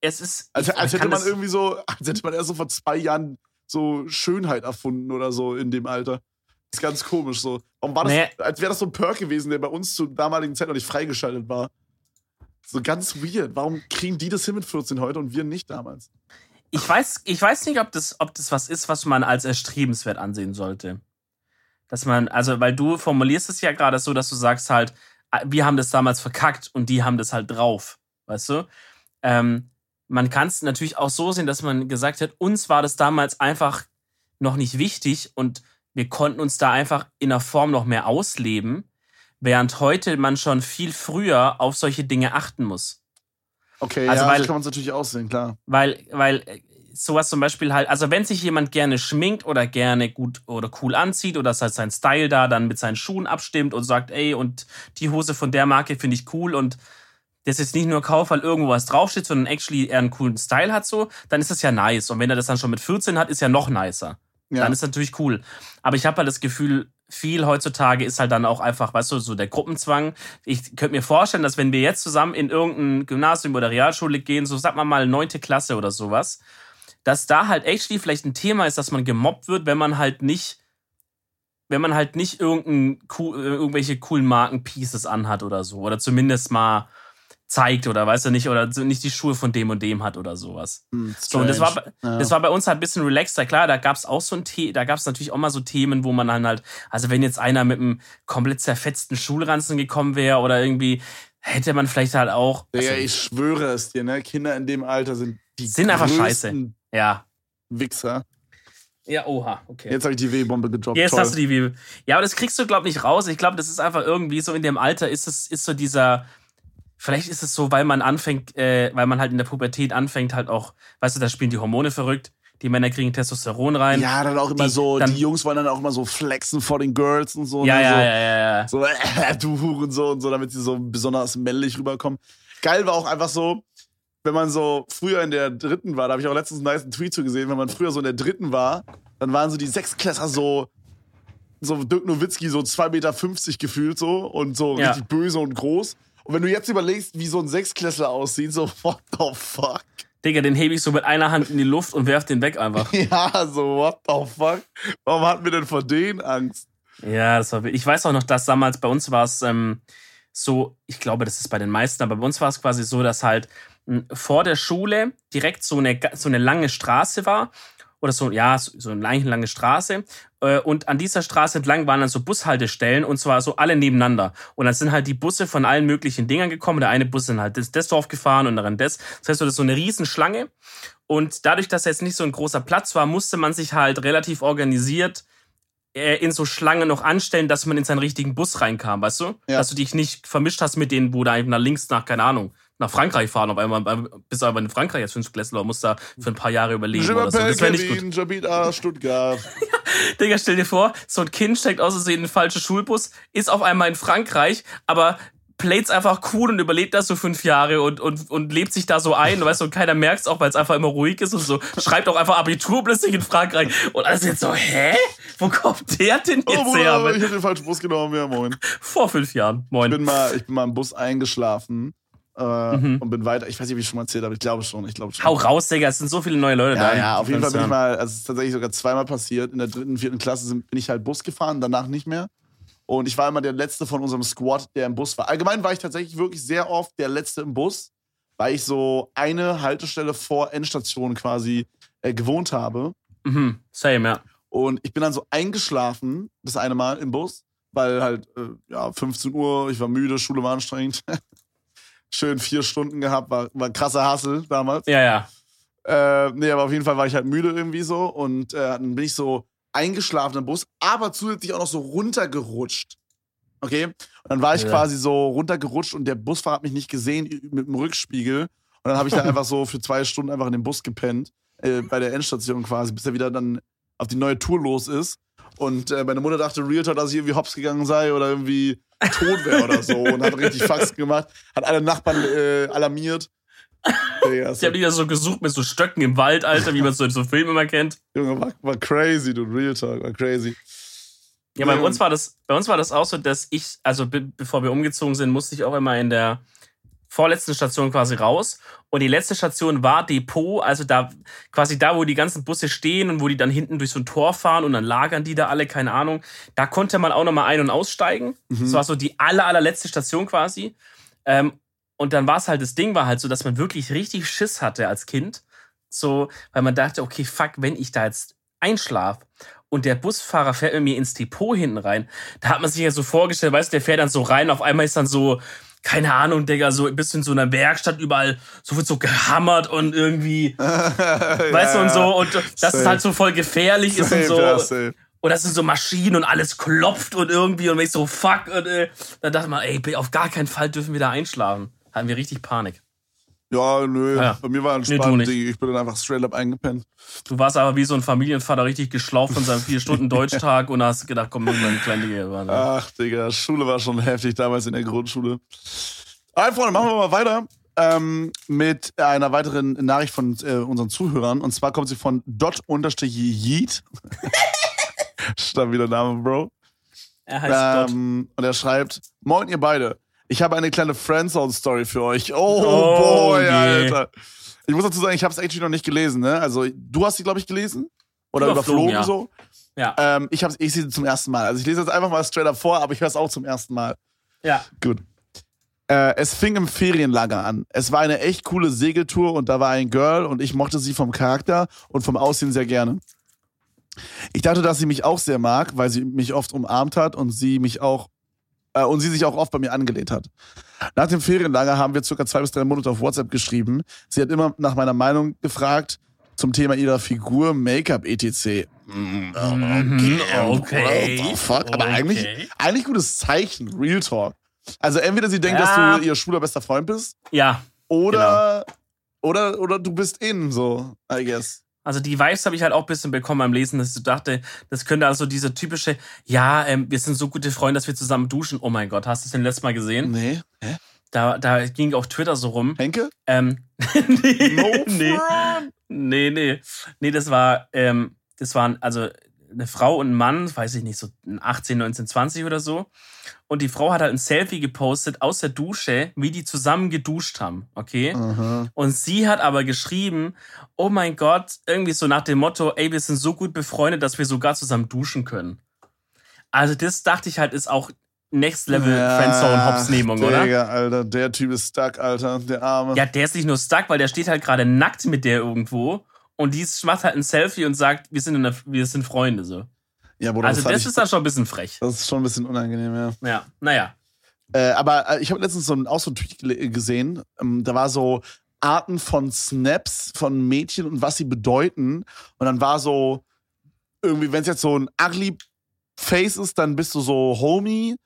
Speaker 2: es ist.
Speaker 1: Als,
Speaker 2: ich-
Speaker 1: als hätte man irgendwie so, als hätte man erst so vor zwei Jahren so Schönheit erfunden oder so in dem Alter. Das ist ganz komisch so. Warum war das,
Speaker 2: Nee.
Speaker 1: als wäre das so ein Perk gewesen, der bei uns zur damaligen Zeit noch nicht freigeschaltet war. So ganz weird. Warum kriegen die das hin mit 14 heute und wir nicht damals?
Speaker 2: Ich weiß, ich weiß nicht, ob das, ob das was ist, was man als erstrebenswert ansehen sollte. Dass man, also, weil du formulierst es ja gerade so, dass du sagst halt, ah, wir haben das damals verkackt und die haben das halt drauf. Weißt du? Ähm, man kann es natürlich auch so sehen, dass man gesagt hat, uns war das damals einfach noch nicht wichtig und wir konnten uns da einfach in der Form noch mehr ausleben, während heute man schon viel früher auf solche Dinge achten muss.
Speaker 1: Okay,
Speaker 2: Also
Speaker 1: ja,
Speaker 2: weil-
Speaker 1: so kann man es natürlich aussehen, klar.
Speaker 2: Weil, weil äh, sowas zum Beispiel halt, also wenn sich jemand gerne schminkt oder gerne gut oder cool anzieht oder halt sein Style da dann mit seinen Schuhen abstimmt und sagt, ey, und die Hose von der Marke finde ich cool und das jetzt nicht nur kauft, weil irgendwo was draufsteht, sondern actually er einen coolen Style hat so, dann ist das ja nice. Und wenn er das dann schon mit 14 hat, ist ja noch nicer.
Speaker 1: Ja.
Speaker 2: Dann ist natürlich cool. Aber ich habe halt das Gefühl, viel heutzutage ist halt dann auch einfach, weißt du, so der Gruppenzwang. Ich könnte mir vorstellen, dass wenn wir jetzt zusammen in irgendein Gymnasium oder Realschule gehen, so sag mal mal neunte Klasse oder sowas, dass da halt actually vielleicht ein Thema ist, dass man gemobbt wird, wenn man halt nicht, wenn man halt nicht irgendein, cool- äh, irgendwelche coolen Marken-Pieces anhat oder so. Oder zumindest mal zeigt oder weißt du nicht, oder nicht die Schuhe von dem und dem hat oder sowas.
Speaker 1: Hm,
Speaker 2: So, und das war,
Speaker 1: Ja.
Speaker 2: das war bei uns halt ein bisschen relaxter. Klar, da gab's auch so ein The da gab's natürlich auch mal so Themen, wo man dann halt, also wenn jetzt einer mit einem komplett zerfetzten Schulranzen gekommen wäre oder irgendwie, hätte man vielleicht halt auch. Also,
Speaker 1: Digga, ich schwöre es dir, ne? Kinder in dem Alter sind die
Speaker 2: Sind einfach
Speaker 1: größten
Speaker 2: ja.
Speaker 1: Wichser.
Speaker 2: Ja, oha, okay.
Speaker 1: Jetzt habe ich die W-Bombe gedroppt.
Speaker 2: Jetzt
Speaker 1: Toll.
Speaker 2: hast du die wie. Ja, aber das kriegst du, glaub nicht raus. Ich glaube, das ist einfach irgendwie so in dem Alter ist es, ist so dieser. Vielleicht ist es so, weil man anfängt, äh, weil man halt in der Pubertät anfängt, halt auch, weißt du, da spielen die Hormone verrückt. Die Männer kriegen Testosteron rein.
Speaker 1: Ja, dann auch immer
Speaker 2: Die-
Speaker 1: so,
Speaker 2: dann-
Speaker 1: die Jungs wollen dann auch immer so flexen vor den Girls und so.
Speaker 2: ja,
Speaker 1: ne?
Speaker 2: ja,
Speaker 1: so,
Speaker 2: ja, ja, ja.
Speaker 1: So, äh, du Huren so und so, damit sie so besonders männlich rüberkommen. Geil war auch einfach so, wenn man so früher in der dritten war, da habe ich auch letztens einen nice Tweet zu gesehen, wenn man früher so in der dritten war, dann waren so die Sechsklässler so, so Dirk Nowitzki, so 2,50 Meter gefühlt so und so
Speaker 2: Ja.
Speaker 1: richtig böse und groß. Und wenn du jetzt überlegst, wie so ein Sechsklässler aussieht, so, what the fuck?
Speaker 2: Digga, den hebe ich so mit einer Hand in die Luft und werf den weg einfach.
Speaker 1: Ja, so, what the fuck? Warum hatten wir denn vor denen Angst?
Speaker 2: Ja, das war. Ich weiß auch noch, dass damals bei uns war es ähm, so, ich glaube, das ist bei den meisten, aber bei uns war es quasi so, dass halt vor der Schule direkt so eine, so eine lange Straße war. Oder so, ja, so eine lange, Straße. Äh, Und an dieser Straße entlang waren dann so Bushaltestellen und zwar so alle nebeneinander. Und dann sind halt die Busse von allen möglichen Dingern gekommen. Der eine Bus sind halt das, das Dorf gefahren und dann das. Das heißt, so, das ist so eine Riesenschlange. Und dadurch, dass jetzt nicht so ein großer Platz war, musste man sich halt relativ organisiert äh, in so Schlange noch anstellen, dass man in seinen richtigen Bus reinkam, weißt du?
Speaker 1: Ja.
Speaker 2: Dass du dich nicht vermischt hast mit denen, wo da einfach nach links nach, keine Ahnung, nach Frankreich fahren. Auf einmal bist du aber in Frankreich als Fünftklässler und musst da für ein paar Jahre überleben oder so. Das wäre nicht gut.
Speaker 1: À Stuttgart.
Speaker 2: Digga, stell dir vor, so ein Kind steckt aus Versehen in den falschen Schulbus, ist auf einmal in Frankreich, aber playt's einfach cool und überlebt das so fünf Jahre und, und, und lebt sich da so ein, weißt du, und keiner merkt's auch, weil es einfach immer ruhig ist und so. Schreibt auch einfach Abitur plötzlich in Frankreich. Und alles jetzt so, hä? Wo kommt der denn
Speaker 1: Oh,
Speaker 2: jetzt
Speaker 1: Bruder,
Speaker 2: her?
Speaker 1: ich hab den falschen Bus genommen, ja, moin.
Speaker 2: Vor fünf Jahren. Moin.
Speaker 1: Ich bin mal, ich bin mal im Bus eingeschlafen äh,
Speaker 2: Mhm.
Speaker 1: und bin weiter. Ich weiß nicht, ob ich schon mal erzählt habe, ich glaube schon, ich glaube schon.
Speaker 2: Hau raus, Digga, es sind so viele neue Leute
Speaker 1: Ja,
Speaker 2: da.
Speaker 1: ja, auf jeden Fall bin ich
Speaker 2: mal.
Speaker 1: also es ist tatsächlich sogar zweimal passiert. In der dritten, vierten Klasse sind, bin ich halt Bus gefahren, danach nicht mehr. Und ich war immer der Letzte von unserem Squad, der im Bus war. Allgemein war ich tatsächlich wirklich sehr oft der Letzte im Bus, weil ich so eine Haltestelle vor Endstation quasi äh, gewohnt habe.
Speaker 2: Mhm, same, ja.
Speaker 1: Und ich bin dann so eingeschlafen, das eine Mal im Bus, weil halt, äh, ja, 15 Uhr, ich war müde, Schule war anstrengend. Schön vier Stunden gehabt, war, war ein krasser Hassel damals.
Speaker 2: Ja, ja.
Speaker 1: Äh, nee, aber auf jeden Fall war ich halt müde irgendwie so und äh, dann bin ich so eingeschlafen im Bus, aber zusätzlich auch noch so runtergerutscht. Okay? Und dann war ich
Speaker 2: Ja.
Speaker 1: quasi so runtergerutscht und der Busfahrer hat mich nicht gesehen mit dem Rückspiegel. Und dann habe ich da einfach so für zwei Stunden einfach in dem Bus gepennt, äh, bei der Endstation quasi, bis er wieder dann auf die neue Tour los ist. Und äh, meine Mutter dachte Real Talk, dass ich irgendwie hops gegangen sei oder irgendwie tot wäre oder so. Und hat richtig Faxen gemacht. Hat alle Nachbarn äh, alarmiert.
Speaker 2: Ja, so. Die haben die da so gesucht mit so Stöcken im Wald, Alter, wie man so in so Filmen immer kennt.
Speaker 1: Junge, war, war crazy, du Real Talk, war crazy.
Speaker 2: Ja, bei uns war das, bei uns war das auch so, dass ich, also be bevor wir umgezogen sind, musste ich auch immer in der vorletzten Station quasi raus. Und die letzte Station war Depot, also da quasi da, wo die ganzen Busse stehen und wo die dann hinten durch so ein Tor fahren und dann lagern die da alle, keine Ahnung. Da konnte man auch nochmal ein- und aussteigen. Mhm. Das war so die aller, allerletzte Station quasi. Ähm, und dann war es halt, das Ding war halt so, dass man wirklich richtig Schiss hatte als Kind. So, weil man dachte, okay, fuck, wenn ich da jetzt einschlaf und der Busfahrer fährt mit mir ins Depot hinten rein, da hat man sich ja so vorgestellt, weißt du, der fährt dann so rein, auf einmal ist dann so, keine Ahnung, Digga, so ein bisschen so in einer Werkstatt überall, so wird so gehammert und irgendwie, weißt du, und so, und das safe. ist halt so voll gefährlich safe, ist und so. Ja, und das sind so Maschinen und alles klopft und irgendwie und wenn ich so fuck und äh, dann dachte man, ey, auf gar keinen Fall dürfen wir da einschlafen. Hatten wir richtig Panik.
Speaker 1: Ja, nö. Ja. Bei mir war entspannt. Nee, ich bin dann einfach straight up eingepennt.
Speaker 2: Du warst aber wie so ein Familienvater richtig geschlaucht von seinem vier Stunden Deutschtag und hast gedacht, komm, irgendwann klein Digga.
Speaker 1: Ach, Digga, Schule war schon heftig damals in der Grundschule. Alright, Freunde, machen wir mal weiter ähm, mit einer weiteren Nachricht von äh, unseren Zuhörern. Und zwar kommt sie von dot-yeet. Stabiler Name, Bro.
Speaker 2: Er heißt
Speaker 1: ähm, Dot. Und er schreibt, Moin ihr beide. Ich habe eine kleine Friendzone-Story für euch. Oh, oh boy, okay. Alter. Ich muss dazu sagen, ich habe es actually noch nicht gelesen. Ne? Also, du hast sie, glaube ich, gelesen? Oder überflogen, überflogen ja. so?
Speaker 2: Ja.
Speaker 1: Ähm, ich habe ich sie zum ersten Mal. Also, ich lese jetzt einfach mal straight up vor, aber ich höre es auch zum ersten Mal.
Speaker 2: Ja.
Speaker 1: Gut. Äh, es fing im Ferienlager an. Es war eine echt coole Segeltour und da war ein Girl und ich mochte sie vom Charakter und vom Aussehen sehr gerne. Ich dachte, dass sie mich auch sehr mag, weil sie mich oft umarmt hat und sie mich auch äh, und sie sich auch oft bei mir angelehnt hat. Nach dem Ferienlager haben wir circa zwei bis drei Monate auf WhatsApp geschrieben. Sie hat immer nach meiner Meinung gefragt zum Thema ihrer Figur, Make-up, etc.
Speaker 2: Okay, okay.
Speaker 1: What the fuck? Aber okay. eigentlich, eigentlich gutes Zeichen, Real Talk. Also entweder sie denkt, ja. dass du ihr schwuler bester Freund bist.
Speaker 2: Ja.
Speaker 1: Oder, genau. oder, oder du bist in, so, I guess.
Speaker 2: Also die Vibes habe ich halt auch ein bisschen bekommen beim Lesen, dass ich dachte, das könnte also diese typische, ja, ähm, wir sind so gute Freunde, dass wir zusammen duschen. Oh mein Gott, hast du es denn letztes Mal gesehen?
Speaker 1: Nee. Hä?
Speaker 2: Da, da ging auf Twitter so rum.
Speaker 1: Henke?
Speaker 2: Ähm, nee, no nee, nee, nee. Nee, das war, ähm, das waren also eine Frau und ein Mann, weiß ich nicht, so 18, 19, 20 oder so. Und die Frau hat halt ein Selfie gepostet aus der Dusche, wie die zusammen geduscht haben, okay?
Speaker 1: Aha.
Speaker 2: Und sie hat aber geschrieben, oh mein Gott, irgendwie so nach dem Motto, ey, wir sind so gut befreundet, dass wir sogar zusammen duschen können. Also das dachte ich halt, ist auch Next Level ja, Friendzone Hopsnehmung, oder?
Speaker 1: Digga, Alter, der Typ ist stuck, Alter, der Arme.
Speaker 2: Ja, der ist nicht nur stuck, weil der steht halt gerade nackt mit der irgendwo und die macht halt ein Selfie und sagt, wir sind, der, wir sind Freunde, so.
Speaker 1: Ja, Bruder,
Speaker 2: also das, das ist dann schon ein bisschen frech.
Speaker 1: Das ist schon ein bisschen unangenehm, ja.
Speaker 2: Ja, naja.
Speaker 1: Äh, aber äh, ich habe letztens so ein, auch so einen Tweet gesehen. Ähm, da war so Arten von Snaps von Mädchen und was sie bedeuten. Und dann war so irgendwie, wenn es jetzt so ein ugly Face ist, dann bist du so Homie.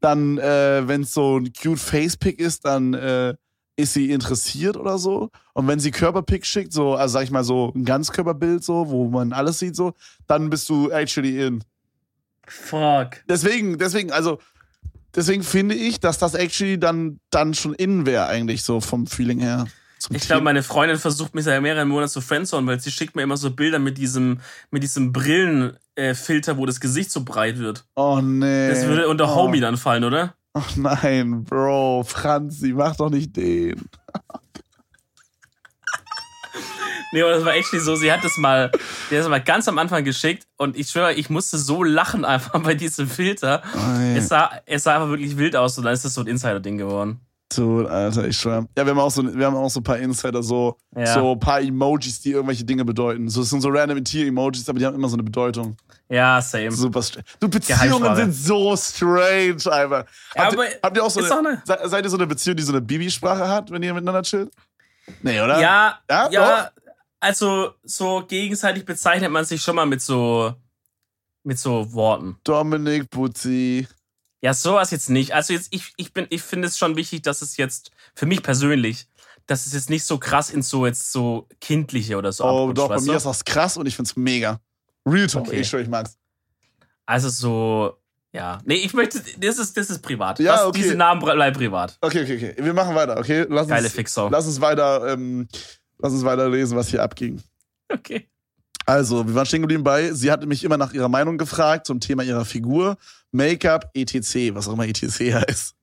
Speaker 1: Dann, äh, wenn es so ein cute Face-Pick ist, dann äh, ist sie interessiert oder so. Und wenn sie Körperpick schickt, so, also sag ich mal so ein Ganzkörperbild, so, wo man alles sieht, so, dann bist du actually in.
Speaker 2: Fuck.
Speaker 1: Deswegen, deswegen, also, deswegen finde ich, dass das actually dann, dann schon in wäre, eigentlich so vom Feeling her.
Speaker 2: Ich glaube, meine Freundin versucht mich seit mehreren Monaten zu friendzone, weil sie schickt mir immer so Bilder mit diesem, mit diesem Brillenfilter, wo das Gesicht so breit wird.
Speaker 1: Oh nee.
Speaker 2: Das würde unter oh. Homie dann fallen, oder?
Speaker 1: Ach nein, Bro, Franzi, mach doch nicht den.
Speaker 2: Nee, aber das war echt so, sie hat das mal, die hat das mal ganz am Anfang geschickt und ich schwöre, ich musste so lachen einfach bei diesem Filter. Oh, es, sah, es sah einfach wirklich wild aus und dann ist das so ein Insider-Ding geworden.
Speaker 1: Dude, Alter, ich schwör. Ja, wir haben auch so, wir haben auch so ein paar Insider, so, ja. so ein paar Emojis, die irgendwelche Dinge bedeuten. So, es sind so random Tier-Emojis, aber die haben immer so eine Bedeutung.
Speaker 2: Ja, same.
Speaker 1: Super strange. Du, Beziehungen sind so strange, einfach. Ja, habt, ihr, habt ihr auch so eine, eine, seid ihr so eine Beziehung, die so eine Bibi-Sprache hat, wenn ihr miteinander chillt? Nee, oder?
Speaker 2: Ja, ja, ja also so gegenseitig bezeichnet man sich schon mal mit so, mit so Worten.
Speaker 1: Dominik, Butzi.
Speaker 2: Ja, sowas jetzt nicht. Also jetzt, ich, ich bin, ich finde es schon wichtig, dass es jetzt, für mich persönlich, dass es jetzt nicht so krass ins so jetzt so kindliche oder so
Speaker 1: Oh, doch, bei mir ist das krass und ich finde es mega. Real Talk, okay. ich schwör, ich mag's.
Speaker 2: Also so, ja. Nee, ich möchte, das ist, das ist privat.
Speaker 1: Ja,
Speaker 2: das,
Speaker 1: okay.
Speaker 2: Diese Namen bleiben privat.
Speaker 1: Okay, okay, okay. Wir machen weiter, okay? Lass uns,
Speaker 2: Geile.
Speaker 1: Lass uns weiter, ähm, lass uns weiter lesen, was hier abging.
Speaker 2: Okay.
Speaker 1: Also, wir waren stehen geblieben bei, sie hatte mich immer nach ihrer Meinung gefragt zum Thema ihrer Figur, Make-up, etc., was auch immer etc. heißt.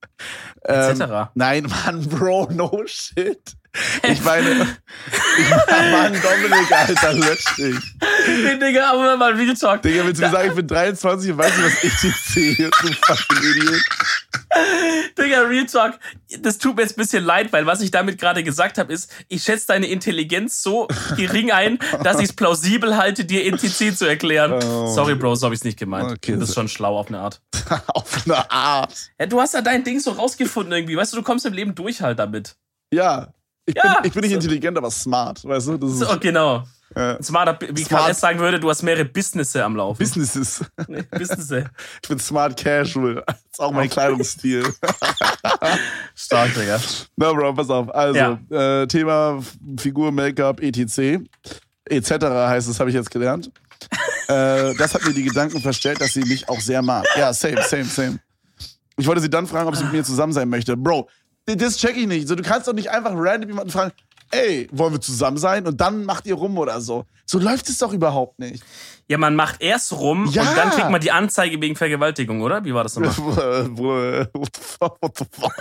Speaker 1: Ähm,
Speaker 2: Etc.
Speaker 1: nein, Mann, Bro, no shit. Ich meine, ich meine, Mann, Dominik, Alter, lösch dich.
Speaker 2: Nee, Digga, aber mal Real Talk.
Speaker 1: Digga, willst du mir sagen, ich bin 23 und weiß nicht, was etc ist, du fucking Idiot.
Speaker 2: Digga, Real Talk. Das tut mir jetzt ein bisschen leid, weil was ich damit gerade gesagt habe, ist, ich schätze deine Intelligenz so gering ein, dass ich es plausibel halte, dir NTC zu erklären.
Speaker 1: Oh.
Speaker 2: Sorry, Bro, so habe ich es nicht gemeint.
Speaker 1: Okay,
Speaker 2: du bist
Speaker 1: so-
Speaker 2: schon schlau auf eine Art.
Speaker 1: Auf eine Art.
Speaker 2: Ja, du hast ja dein Ding so rausgefunden irgendwie. Weißt du, du kommst im Leben durch halt damit.
Speaker 1: Ja. Ich,
Speaker 2: Ja.
Speaker 1: bin, ich bin nicht intelligent, aber smart, weißt du? Das ist
Speaker 2: So, genau.
Speaker 1: äh,
Speaker 2: Smarter, wie
Speaker 1: Smart.
Speaker 2: Karl S. sagen würde, du hast mehrere Businesses am Laufen.
Speaker 1: Businesses.
Speaker 2: Nee, Businesses.
Speaker 1: Ich bin smart casual. Das ist auch mein Kleidungsstil.
Speaker 2: Stark, Digga.
Speaker 1: Na, Bro, pass auf. Also, äh, Thema Figur, Make-up, etc. etc. heißt es, habe ich jetzt gelernt. Äh, das hat mir die Gedanken verstellt, dass sie mich auch sehr mag. Ja, same, same, same. Ich wollte sie dann fragen, ob sie mit mir zusammen sein möchte. Bro, das check ich nicht. So, du kannst doch nicht einfach random jemanden fragen, ey, wollen wir zusammen sein? Und dann macht ihr rum oder so. So läuft es doch überhaupt nicht.
Speaker 2: Ja, man macht erst rum
Speaker 1: Ja.
Speaker 2: und dann kriegt man die Anzeige wegen Vergewaltigung, oder? Wie war das nochmal?
Speaker 1: Bruder, what the fuck, what the fuck?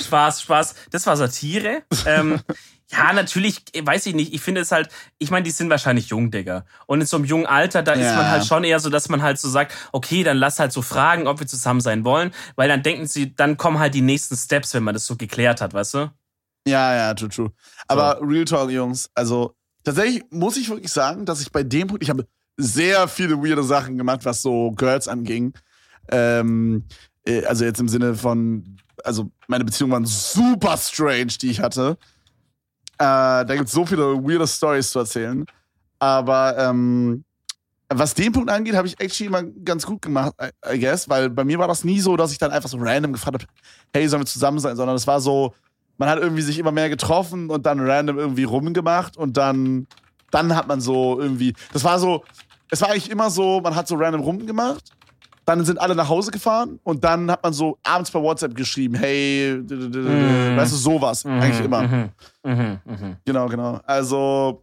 Speaker 2: Spaß, Spaß. Das war Satire. Ähm, ja, natürlich, weiß ich nicht. Ich finde es halt, ich meine, die sind wahrscheinlich jung, Digga. Und in so einem jungen Alter, da ist
Speaker 1: Ja.
Speaker 2: man halt schon eher so, dass man halt so sagt, okay, dann lass halt so fragen, ob wir zusammen sein wollen. Weil dann denken sie, dann kommen halt die nächsten Steps, wenn man das so geklärt hat, weißt du?
Speaker 1: Ja, ja, true, true. Aber Real Talk, Jungs, also tatsächlich muss ich wirklich sagen, dass ich bei dem Punkt, ich habe sehr viele weirde Sachen gemacht, was so Girls anging. Ähm, äh, also jetzt im Sinne von, also meine Beziehungen waren super strange, die ich hatte. Äh, da gibt es so viele weirde Stories zu erzählen. Aber ähm, was den Punkt angeht, habe ich actually immer ganz gut gemacht, I, guess, weil bei mir war das nie so, dass ich dann einfach so random gefragt habe, hey, sollen wir zusammen sein, sondern es war so, man hat irgendwie sich immer mehr getroffen und dann random irgendwie rumgemacht und dann, dann hat man so irgendwie, das war so, es war eigentlich immer so, man hat so random rumgemacht, dann sind alle nach Hause gefahren und dann hat man so abends bei WhatsApp geschrieben, hey,
Speaker 2: Mhm.
Speaker 1: weißt du, sowas, eigentlich immer.
Speaker 2: Mhm, mhm.
Speaker 1: Genau, genau. Also,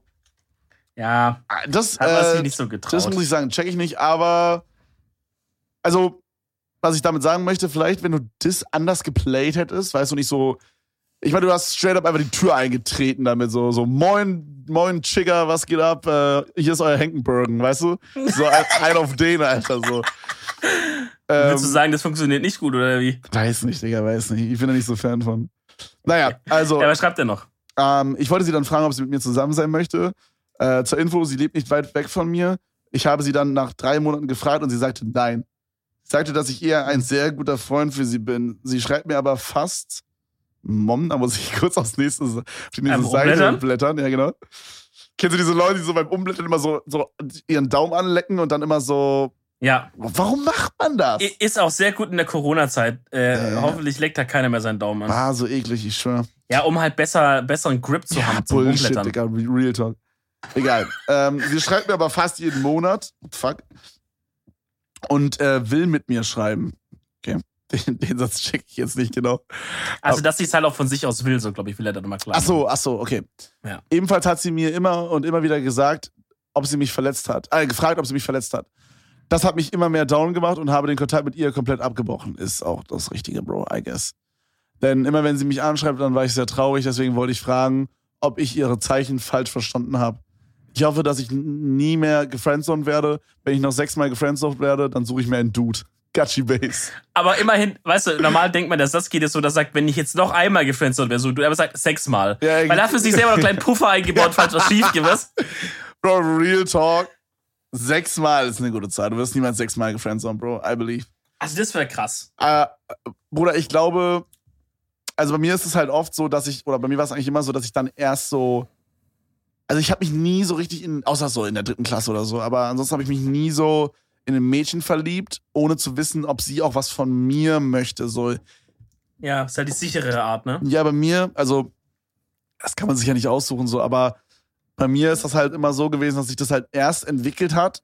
Speaker 2: Ja,
Speaker 1: das, äh,
Speaker 2: nicht so getraut.
Speaker 1: das muss ich sagen, check ich nicht, aber also, was ich damit sagen möchte, vielleicht, wenn du das anders geplayt hättest, weißt du, nicht so, ich meine, du hast straight up einfach die Tür eingetreten damit, so, so, moin, moin, Chigger, was geht ab, äh, hier ist euer Henkenbergen, weißt du? So ein, ein auf den, Alter, so. Ähm,
Speaker 2: Willst du sagen, das funktioniert nicht gut, oder wie?
Speaker 1: weiß nicht, Digga, weiß nicht. Ich bin da nicht so Fan von. Naja, also,
Speaker 2: Ja, was schreibt er noch?
Speaker 1: ähm, ich wollte sie dann fragen, ob sie mit mir zusammen sein möchte. Äh, zur Info, sie lebt nicht weit weg von mir. Ich habe sie dann nach drei Monaten gefragt und sie sagte nein. Sie sagte, dass ich eher ein sehr guter Freund für sie bin. Sie schreibt mir aber fast Mom, da muss ich kurz aufs nächste, auf die nächste
Speaker 2: Ähm,
Speaker 1: Seite blättern. Ja, genau. Kennst du diese Leute, die so beim Umblättern immer so, so ihren Daumen anlecken und dann immer so.
Speaker 2: Ja,
Speaker 1: Warum macht man das?
Speaker 2: ist auch sehr gut in der Corona-Zeit. Äh,
Speaker 1: Ja.
Speaker 2: Hoffentlich leckt da keiner mehr seinen Daumen an.
Speaker 1: Ah, so eklig, ich schwöre.
Speaker 2: Ja, um halt besser, besseren Grip zu haben zum
Speaker 1: Bullshit. Digga, Re- Real Talk. Egal. ähm, sie schreibt mir aber fast jeden Monat. Fuck. Und äh, will mit mir schreiben. Okay. Den, den Satz check ich jetzt nicht genau.
Speaker 2: Also, dass sie es halt auch von sich aus will, so glaube ich, will er dann nochmal klar.
Speaker 1: Ach so, ach so, okay.
Speaker 2: Ja.
Speaker 1: Ebenfalls hat sie mir immer und immer wieder gesagt, ob sie mich verletzt hat. Äh, gefragt, ob sie mich verletzt hat. Das hat mich immer mehr down gemacht und habe den Kontakt mit ihr komplett abgebrochen. Ist auch das Richtige, Bro, I guess. Denn immer wenn sie mich anschreibt, dann war ich sehr traurig. Deswegen wollte ich fragen, ob ich ihre Zeichen falsch verstanden habe. Ich hoffe, dass ich nie mehr gefriendzoned werde. Wenn ich noch sechsmal gefriendzoned werde, dann suche ich mir einen Dude. Gachi Base.
Speaker 2: Aber immerhin, weißt du, normal denkt man, dass das geht jetzt so, dass er sagt, wenn ich jetzt noch einmal gefriendzoned wäre, so, du aber sagt sechsmal.
Speaker 1: Ja,
Speaker 2: Weil er hat für sich selber noch einen kleinen Puffer eingebaut, falls was schief geht, was?
Speaker 1: Bro, Real Talk. Sechsmal ist eine gute Zahl. Du wirst niemals sechsmal gefriendzoned, Bro. I believe.
Speaker 2: Also, das wäre krass.
Speaker 1: Äh, Bruder, ich glaube, also bei mir ist es halt oft so, dass ich, oder bei mir war es eigentlich immer so, dass ich dann erst so, also ich habe mich nie so richtig in, außer so in der dritten Klasse oder so, aber ansonsten habe ich mich nie so in ein Mädchen verliebt, ohne zu wissen, ob sie auch was von mir möchte. So,
Speaker 2: Ja, ist halt die sichere Art, ne?
Speaker 1: ja, bei mir, also, das kann man sich ja nicht aussuchen, so, aber bei mir ist das halt immer so gewesen, dass sich das halt erst entwickelt hat,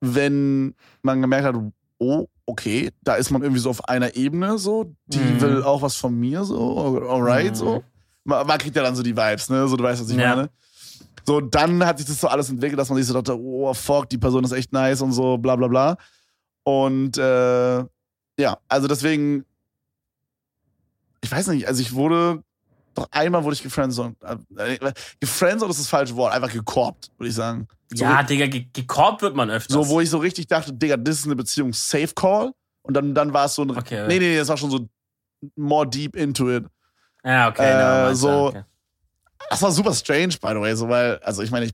Speaker 1: wenn man gemerkt hat, oh, okay, da ist man irgendwie so auf einer Ebene so, die
Speaker 2: Mhm.
Speaker 1: will auch was von mir so, alright,
Speaker 2: Mhm.
Speaker 1: so. Man, man kriegt ja dann so die Vibes, ne, so, du weißt, was ich
Speaker 2: Ja.
Speaker 1: meine. So, dann hat sich das so alles entwickelt, dass man sich so dachte, oh, fuck, die Person ist echt nice und so, bla, bla, bla. Und, äh, ja, also deswegen, ich weiß nicht, also ich wurde, doch einmal wurde ich gefriendzoned. Äh, Gefriendzoned ist das falsche Wort, einfach gekorbt, würde ich sagen. So,
Speaker 2: ja, Digga, ge gekorbt wird man öfters.
Speaker 1: so, wo ich so richtig dachte, Digga, das ist eine Beziehung, Safe Call. Und dann, dann war es so ein.
Speaker 2: Okay.
Speaker 1: Nee, nee, das war schon so more deep into it.
Speaker 2: ja, okay.
Speaker 1: äh,
Speaker 2: mind,
Speaker 1: so-
Speaker 2: ja, okay.
Speaker 1: Das war super strange, by the way, so, weil, also ich meine, ich,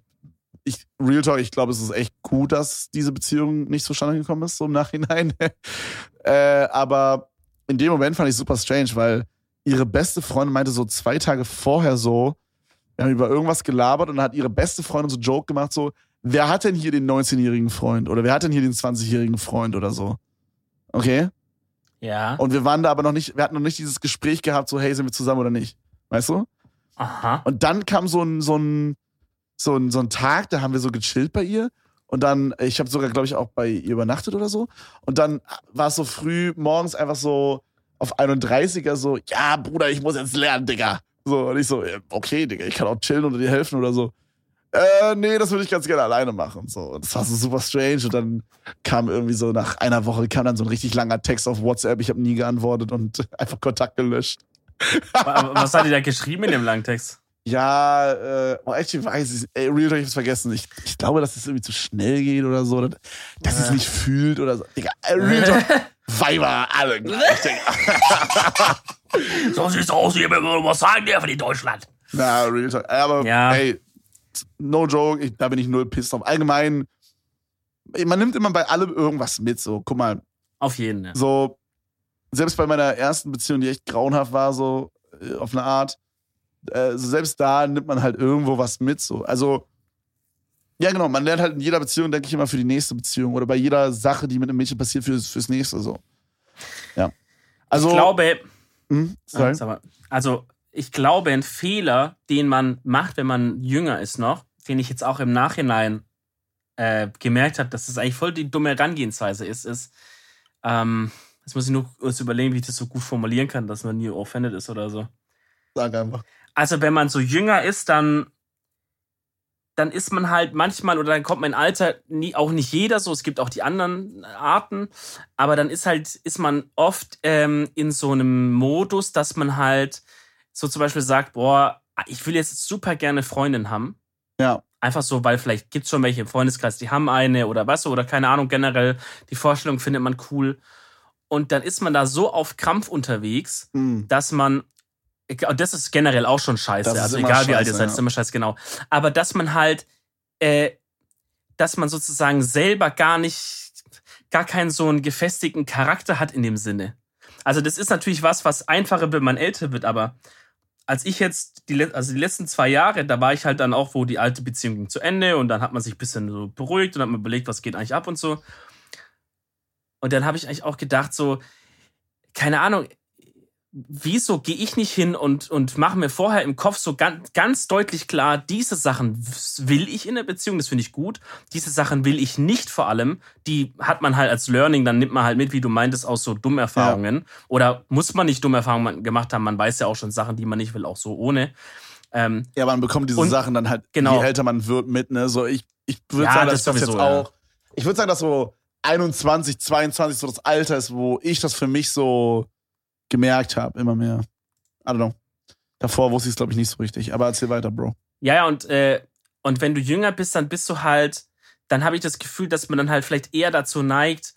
Speaker 1: ich, Real Talk, ich glaube, es ist echt gut, dass diese Beziehung nicht zustande gekommen ist, so im Nachhinein. äh, aber in dem Moment fand ich super strange, weil ihre beste Freundin meinte so zwei Tage vorher so, wir haben über irgendwas gelabert und dann hat ihre beste Freundin so Joke gemacht, so, wer hat denn hier den 19-jährigen Freund oder wer hat denn hier den 20-jährigen Freund oder so? Okay?
Speaker 2: Ja.
Speaker 1: Und wir waren da aber noch nicht, wir hatten noch nicht dieses Gespräch gehabt, so, hey, sind wir zusammen oder nicht? Weißt du?
Speaker 2: Aha.
Speaker 1: Und dann kam so ein, so ein, so ein, so ein Tag, da haben wir so gechillt bei ihr. Und dann, ich habe sogar, glaube ich, auch bei ihr übernachtet oder so. Und dann war es so früh morgens einfach so auf 31er so, ja, Bruder, ich muss jetzt lernen, Digga. So, und ich so, äh, okay, Digga, ich kann auch chillen oder dir helfen oder so. Äh, nee, das würde ich ganz gerne alleine machen. So, und das war so super strange. Und dann kam irgendwie so nach einer Woche kam dann so ein richtig langer Text auf WhatsApp. Ich habe nie geantwortet und einfach Kontakt gelöscht.
Speaker 2: Wa- Was hat die da geschrieben in dem Langtext?
Speaker 1: Ja, äh, oh, actually weiß ich, ey, Real Talk, ich hab's vergessen. Ich, ich glaube, dass es irgendwie zu schnell geht oder so, dass sie es nicht fühlt oder so. Digga, äh, Real Talk, Weiber, alle gleich.
Speaker 2: So sieht's aus, hier was sagen dürfen in Deutschland.
Speaker 1: Na, Real Talk. Aber,
Speaker 2: Ja.
Speaker 1: ey, no joke, ich, da bin ich null pissed drauf. Allgemein, man nimmt immer bei allem irgendwas mit, so, guck mal,
Speaker 2: Auf jeden, ja.
Speaker 1: so, selbst bei meiner ersten Beziehung, die echt grauenhaft war, so, äh, auf eine Art, äh, so selbst da nimmt man halt irgendwo was mit, so. Also, ja, genau, man lernt halt in jeder Beziehung, denke ich immer, für die nächste Beziehung oder bei jeder Sache, die mit einem Mädchen passiert, fürs, fürs nächste, so. Ja. Also,
Speaker 2: ich glaube,
Speaker 1: hm,
Speaker 2: also ich glaube, ein Fehler, den man macht, wenn man jünger ist noch, den ich jetzt auch im Nachhinein äh, gemerkt habe, dass das eigentlich voll die dumme Herangehensweise ist, ist, ähm, jetzt muss ich nur kurz überlegen, wie ich das so gut formulieren kann, dass man nie offended ist oder so.
Speaker 1: Sag einfach.
Speaker 2: Also wenn man so jünger ist, dann dann ist man halt manchmal oder dann kommt mein Alter nie, auch nicht jeder so. Es gibt auch die anderen Arten, aber dann ist halt ist man oft ähm, in so einem Modus, dass man halt so zum Beispiel sagt, boah, ich will jetzt super gerne Freundin haben.
Speaker 1: Ja.
Speaker 2: Einfach so, weil vielleicht gibt's schon welche im Freundeskreis, die haben eine oder was oder keine Ahnung, generell die Vorstellung findet man cool. Und dann ist man da so auf Krampf unterwegs,
Speaker 1: Hm.
Speaker 2: dass man und das ist generell auch schon scheiße, also egal wie alt ihr
Speaker 1: scheiße,
Speaker 2: seid,
Speaker 1: ja.
Speaker 2: ist immer scheiße, genau. Aber dass man halt, äh, dass man sozusagen selber gar nicht, gar keinen so einen gefestigten Charakter hat in dem Sinne. Also das ist natürlich was, was einfacher wird, wenn man älter wird, aber als ich jetzt, die, also die letzten zwei Jahre, da war ich halt dann auch, wo die alte Beziehung ging zu Ende und dann hat man sich ein bisschen so beruhigt und hat man überlegt, was geht eigentlich ab und so. Und dann habe ich eigentlich auch gedacht, so, keine Ahnung, wieso gehe ich nicht hin und, und mache mir vorher im Kopf so ganz, ganz deutlich klar, diese Sachen will ich in der Beziehung, das finde ich gut. Diese Sachen will ich nicht vor allem. Die hat man halt als Learning, dann nimmt man halt mit, wie du meintest, aus so Dummerfahrungen. Oder muss man nicht Dummerfahrungen gemacht haben, man weiß ja auch schon Sachen, die man nicht will, auch so ohne. Ähm,
Speaker 1: Ja, man bekommt diese
Speaker 2: Und-
Speaker 1: Sachen dann halt,
Speaker 2: genau.
Speaker 1: je älter man wird, mit, ne? So, ich, ich würde
Speaker 2: Ja,
Speaker 1: sagen,
Speaker 2: das
Speaker 1: dass das jetzt
Speaker 2: sowieso, ja.
Speaker 1: auch. Ich würde sagen, dass so 21, 22 so das Alter ist, wo ich das für mich so gemerkt habe, immer mehr. I don't know. Davor wusste ich es, glaube ich, nicht so richtig. Aber erzähl weiter, Bro.
Speaker 2: Ja, ja, und, äh, und wenn du jünger bist, dann bist du halt, dann habe ich das Gefühl, dass man dann halt vielleicht eher dazu neigt,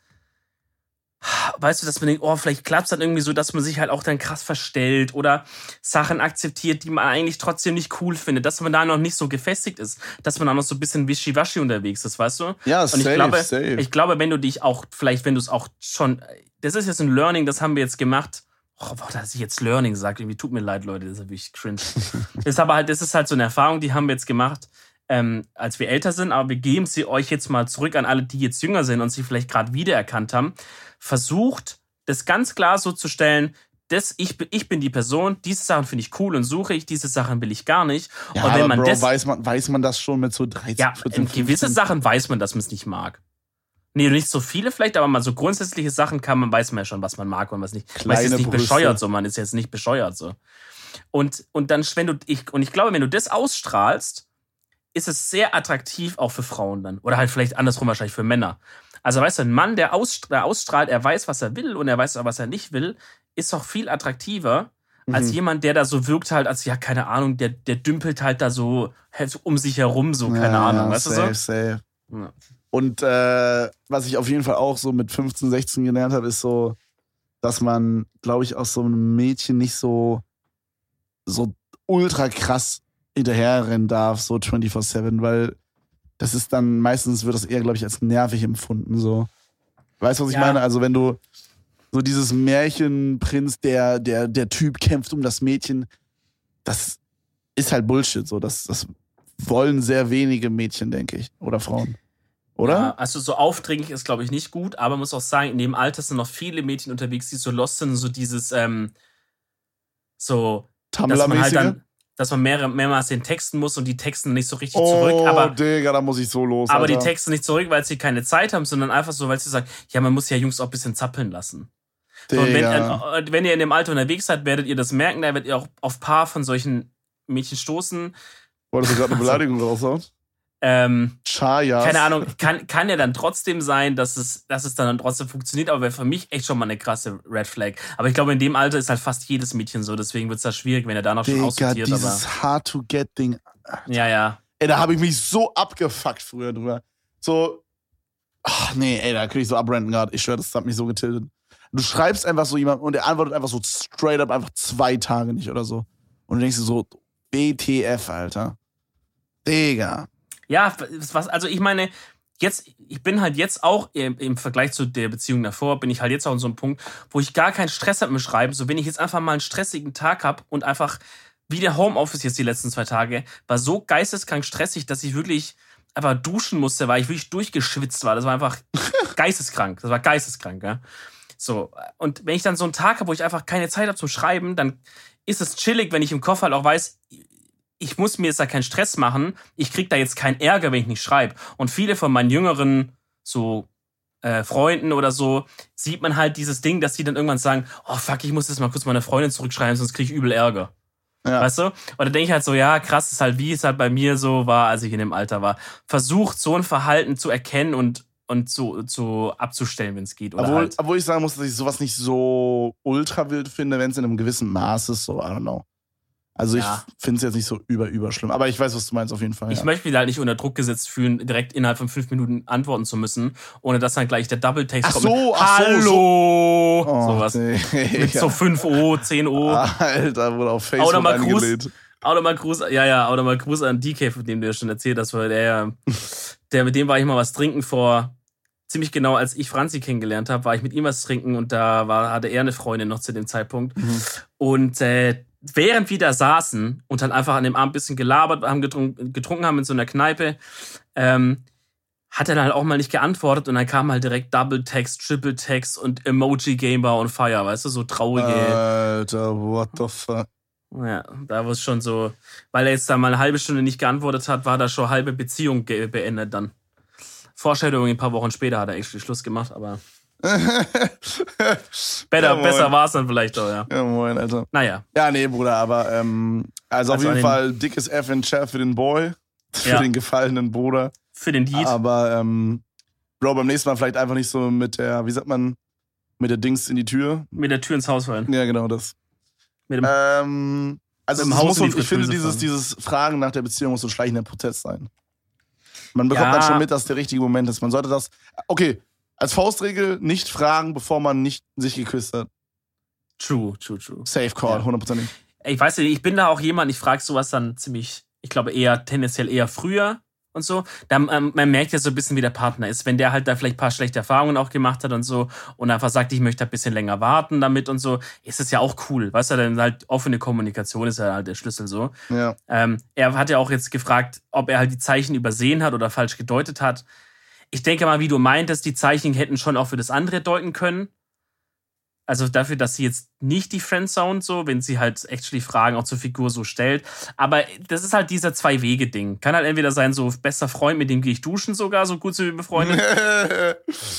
Speaker 2: weißt du, dass man denkt, oh, vielleicht klappt es dann irgendwie so, dass man sich halt auch dann krass verstellt oder Sachen akzeptiert, die man eigentlich trotzdem nicht cool findet, dass man da noch nicht so gefestigt ist, dass man da noch so ein bisschen wischiwaschi unterwegs ist, weißt du?
Speaker 1: Ja,
Speaker 2: Und
Speaker 1: safe,
Speaker 2: ich glaube,
Speaker 1: safe.
Speaker 2: ich glaube, wenn du dich auch, vielleicht, wenn du es auch schon, das ist jetzt ein Learning, das haben wir jetzt gemacht. Oh, boah, dass ich jetzt Learning sage, irgendwie tut mir leid, Leute, das ist wirklich cringe. das ist aber halt, das ist halt so eine Erfahrung, die haben wir jetzt gemacht, ähm, als wir älter sind, aber wir geben sie euch jetzt mal zurück an alle, die jetzt jünger sind und sie vielleicht gerade wiedererkannt haben. Versucht, das ganz klar so zu stellen, das, ich, bin- ich bin die Person, diese Sachen finde ich cool und suche ich, diese Sachen will ich gar nicht.
Speaker 1: ja,
Speaker 2: und wenn
Speaker 1: aber
Speaker 2: man
Speaker 1: Bro,
Speaker 2: das,
Speaker 1: weiß man, weiß man das schon mit so 13,
Speaker 2: ja,
Speaker 1: 14,
Speaker 2: in gewisse
Speaker 1: 15?
Speaker 2: Sachen weiß man, dass man es nicht mag. Nee, nicht so viele vielleicht, aber mal so grundsätzliche Sachen kann man, weiß man ja schon, was man mag und was nicht. man ist
Speaker 1: Kleine
Speaker 2: jetzt nicht
Speaker 1: Brüste.
Speaker 2: bescheuert so, man ist jetzt nicht bescheuert so. Und, und dann, wenn du, ich, und ich glaube, wenn du das ausstrahlst, ist es sehr attraktiv auch für Frauen dann. Oder halt vielleicht andersrum wahrscheinlich für Männer. Also weißt du, ein Mann, der, ausst- der ausstrahlt, er weiß, was er will und er weiß auch, was er nicht will, ist doch viel attraktiver als
Speaker 1: Mhm.
Speaker 2: jemand, der da so wirkt halt, als ja, keine Ahnung, der, der dümpelt halt da so, halt so um sich herum, so, keine
Speaker 1: Ja,
Speaker 2: Ahnung, weißt
Speaker 1: safe,
Speaker 2: du so?
Speaker 1: Safe.
Speaker 2: Ja.
Speaker 1: Und äh, was ich auf jeden Fall auch so mit 15, 16 gelernt habe, ist so, dass man, glaube ich, aus so einem Mädchen nicht so, so ultra krass hinterherrennen darf, so 24-7, weil das ist dann, meistens wird das eher, glaube ich, als nervig empfunden, so. Weißt du, was ich
Speaker 2: Ja.
Speaker 1: meine? Also wenn du so dieses Märchenprinz, der, der, der Typ kämpft um das Mädchen, das ist halt Bullshit, so. Das, das wollen sehr wenige Mädchen, denke ich. Oder Frauen. Oder?
Speaker 2: Ja, also so aufdringlich ist, glaube ich, nicht gut, aber man muss auch sagen, in dem Alter sind noch viele Mädchen unterwegs, die so lost sind, so dieses, ähm, so, dass man halt dann, dass man mehrere, mehrmals den texten muss und die texten nicht so richtig
Speaker 1: oh,
Speaker 2: zurück, aber,
Speaker 1: Digga, da muss ich so los.
Speaker 2: aber die
Speaker 1: Alter.
Speaker 2: texten nicht zurück, weil sie keine Zeit haben, sondern einfach so, weil sie sagen, ja, man muss ja Jungs auch ein bisschen zappeln lassen. So, und wenn, äh, wenn ihr in dem Alter unterwegs seid, werdet ihr das merken, da werdet ihr auch auf paar von solchen Mädchen stoßen.
Speaker 1: Wolltest du gerade eine Beleidigung raushauen?
Speaker 2: Ähm,
Speaker 1: Chayas.
Speaker 2: keine Ahnung, kann, kann ja dann trotzdem sein, dass es, dass es dann trotzdem funktioniert, aber wäre für mich echt schon mal eine krasse Red Flag. Aber ich glaube, in dem Alter ist halt fast jedes Mädchen so, deswegen wird es da schwierig, wenn er danach schon
Speaker 1: Digga,
Speaker 2: aussortiert, aber.
Speaker 1: dieses Hard-to-Get-Ding.
Speaker 2: Ja, ja.
Speaker 1: Ey, da habe ich mich so abgefuckt früher drüber. So, ach nee, ey, da krieg ich so abrenten gerade. Ich schwöre, das hat mich so getiltet. Du schreibst einfach so jemand und der antwortet einfach so straight up einfach zwei Tage nicht oder so. Und du denkst dir so, BTF, Alter. Digga.
Speaker 2: Ja, was, also ich meine, jetzt, ich bin halt jetzt auch im, im Vergleich zu der Beziehung davor, bin ich halt jetzt auch an so einem Punkt, wo ich gar keinen Stress habe mit dem Schreiben. So, wenn ich jetzt einfach mal einen stressigen Tag habe und einfach, wie der Homeoffice jetzt die letzten zwei Tage, war so geisteskrank stressig, dass ich wirklich einfach duschen musste, weil ich wirklich durchgeschwitzt war. Das war einfach geisteskrank. Das war geisteskrank, ja. So, und wenn ich dann so einen Tag habe, wo ich einfach keine Zeit habe zum Schreiben, dann ist es chillig, wenn ich im Kopf halt auch weiß, ich muss mir jetzt da keinen Stress machen. Ich krieg da jetzt keinen Ärger, wenn ich nicht schreibe. Und viele von meinen jüngeren so äh, Freunden oder so sieht man halt dieses Ding, dass die dann irgendwann sagen, oh fuck, ich muss jetzt mal kurz meine Freundin zurückschreiben, sonst krieg ich übel Ärger.
Speaker 1: Ja.
Speaker 2: Weißt du? Und dann denke ich halt so, ja, krass ist halt, wie es halt bei mir so war, als ich in dem Alter war. Versucht so ein Verhalten zu erkennen und und zu, zu abzustellen, wenn es geht. Oder
Speaker 1: Obwohl,
Speaker 2: halt.
Speaker 1: obwohl ich sagen muss, dass ich sowas nicht so ultra wild finde, wenn es in einem gewissen Maß ist, so, I don't know. Also
Speaker 2: Ja.
Speaker 1: ich finde es jetzt nicht so über, überschlimm. Aber ich weiß, was du meinst auf jeden Fall.
Speaker 2: Ich
Speaker 1: ja.
Speaker 2: möchte mich halt nicht unter Druck gesetzt fühlen, direkt innerhalb von fünf Minuten antworten zu müssen, ohne dass dann gleich der Double-Text
Speaker 1: Ach
Speaker 2: kommt.
Speaker 1: so,
Speaker 2: mit,
Speaker 1: ach so,
Speaker 2: Hallo!
Speaker 1: Oh,
Speaker 2: Sowas.
Speaker 1: Digga.
Speaker 2: Mit so 5 O, 10 O.
Speaker 1: Alter, wurde auf Facebook
Speaker 2: Oder Gruß. Oder mal Gruß, ja, ja, oder mal Gruß an DK, von dem du ja schon erzählt hast, weil der, der, mit dem war ich mal was trinken vor, ziemlich genau, als ich Franzi kennengelernt habe, war ich mit ihm was trinken und da war, hatte er eine Freundin noch zu dem Zeitpunkt.
Speaker 1: Mhm.
Speaker 2: Und äh, während wir da saßen und dann einfach an dem Abend ein bisschen gelabert haben, getrunken, getrunken haben in so einer Kneipe, ähm, hat er dann halt auch mal nicht geantwortet und dann kam halt direkt Double Text, Triple Text und Emoji Game war on fire, weißt du, so traurige.
Speaker 1: Alter, what the fuck.
Speaker 2: Ja, da war es schon so, weil er jetzt da mal eine halbe Stunde nicht geantwortet hat, war da schon halbe Beziehung beendet dann. Vorstellung, ein paar Wochen später hat er actually Schluss gemacht, aber better,
Speaker 1: Ja,
Speaker 2: besser war es dann vielleicht auch, ja.
Speaker 1: Ja, moin, Alter.
Speaker 2: Naja,
Speaker 1: Ja, nee, Bruder, aber ähm, also auf
Speaker 2: Also
Speaker 1: jeden
Speaker 2: an den-
Speaker 1: Fall dickes F in Chat für den Boy, für
Speaker 2: Ja.
Speaker 1: den gefallenen Bruder.
Speaker 2: für den Deed.
Speaker 1: Aber ähm, Bro, beim nächsten Mal vielleicht einfach nicht so mit der, wie sagt man, mit der Dings in die Tür.
Speaker 2: mit der Tür ins Haus fallen.
Speaker 1: Ja, genau das.
Speaker 2: Mit dem,
Speaker 1: Ähm, also
Speaker 2: Mit dem Haus
Speaker 1: muss ich finde, dieses, dieses Fragen nach der Beziehung muss so ein schleichender Prozess sein. Man bekommt
Speaker 2: Ja.
Speaker 1: dann schon mit, dass der richtige Moment ist. Man sollte das, okay, als Faustregel nicht fragen, bevor man nicht sich geküsst hat.
Speaker 2: true, true, true.
Speaker 1: Safe Call,
Speaker 2: Ja.
Speaker 1: hundertprozentig.
Speaker 2: Ich weiß nicht, ich bin da auch jemand, ich frage sowas dann ziemlich, ich glaube eher tendenziell eher früher und so. Da, ähm, man merkt ja so ein bisschen, wie der Partner ist. Wenn der halt da vielleicht ein paar schlechte Erfahrungen auch gemacht hat und so und einfach sagt, ich möchte ein bisschen länger warten damit und so, ist es ja auch cool. Weißt du, dann halt offene Kommunikation ist ja halt der Schlüssel so.
Speaker 1: Ja.
Speaker 2: Ähm, er hat ja auch jetzt gefragt, ob er halt die Zeichen übersehen hat oder falsch gedeutet hat. Ich denke mal, wie du meintest, die Zeichen hätten schon auch für das andere deuten können. Also dafür, dass sie jetzt nicht die Friendzone so, wenn sie halt actually Fragen auch zur Figur so stellt. Aber das ist halt dieser Zwei-Wege-Ding. Kann halt entweder sein, so bester Freund, mit dem gehe ich duschen sogar, so gut sind wir befreundet.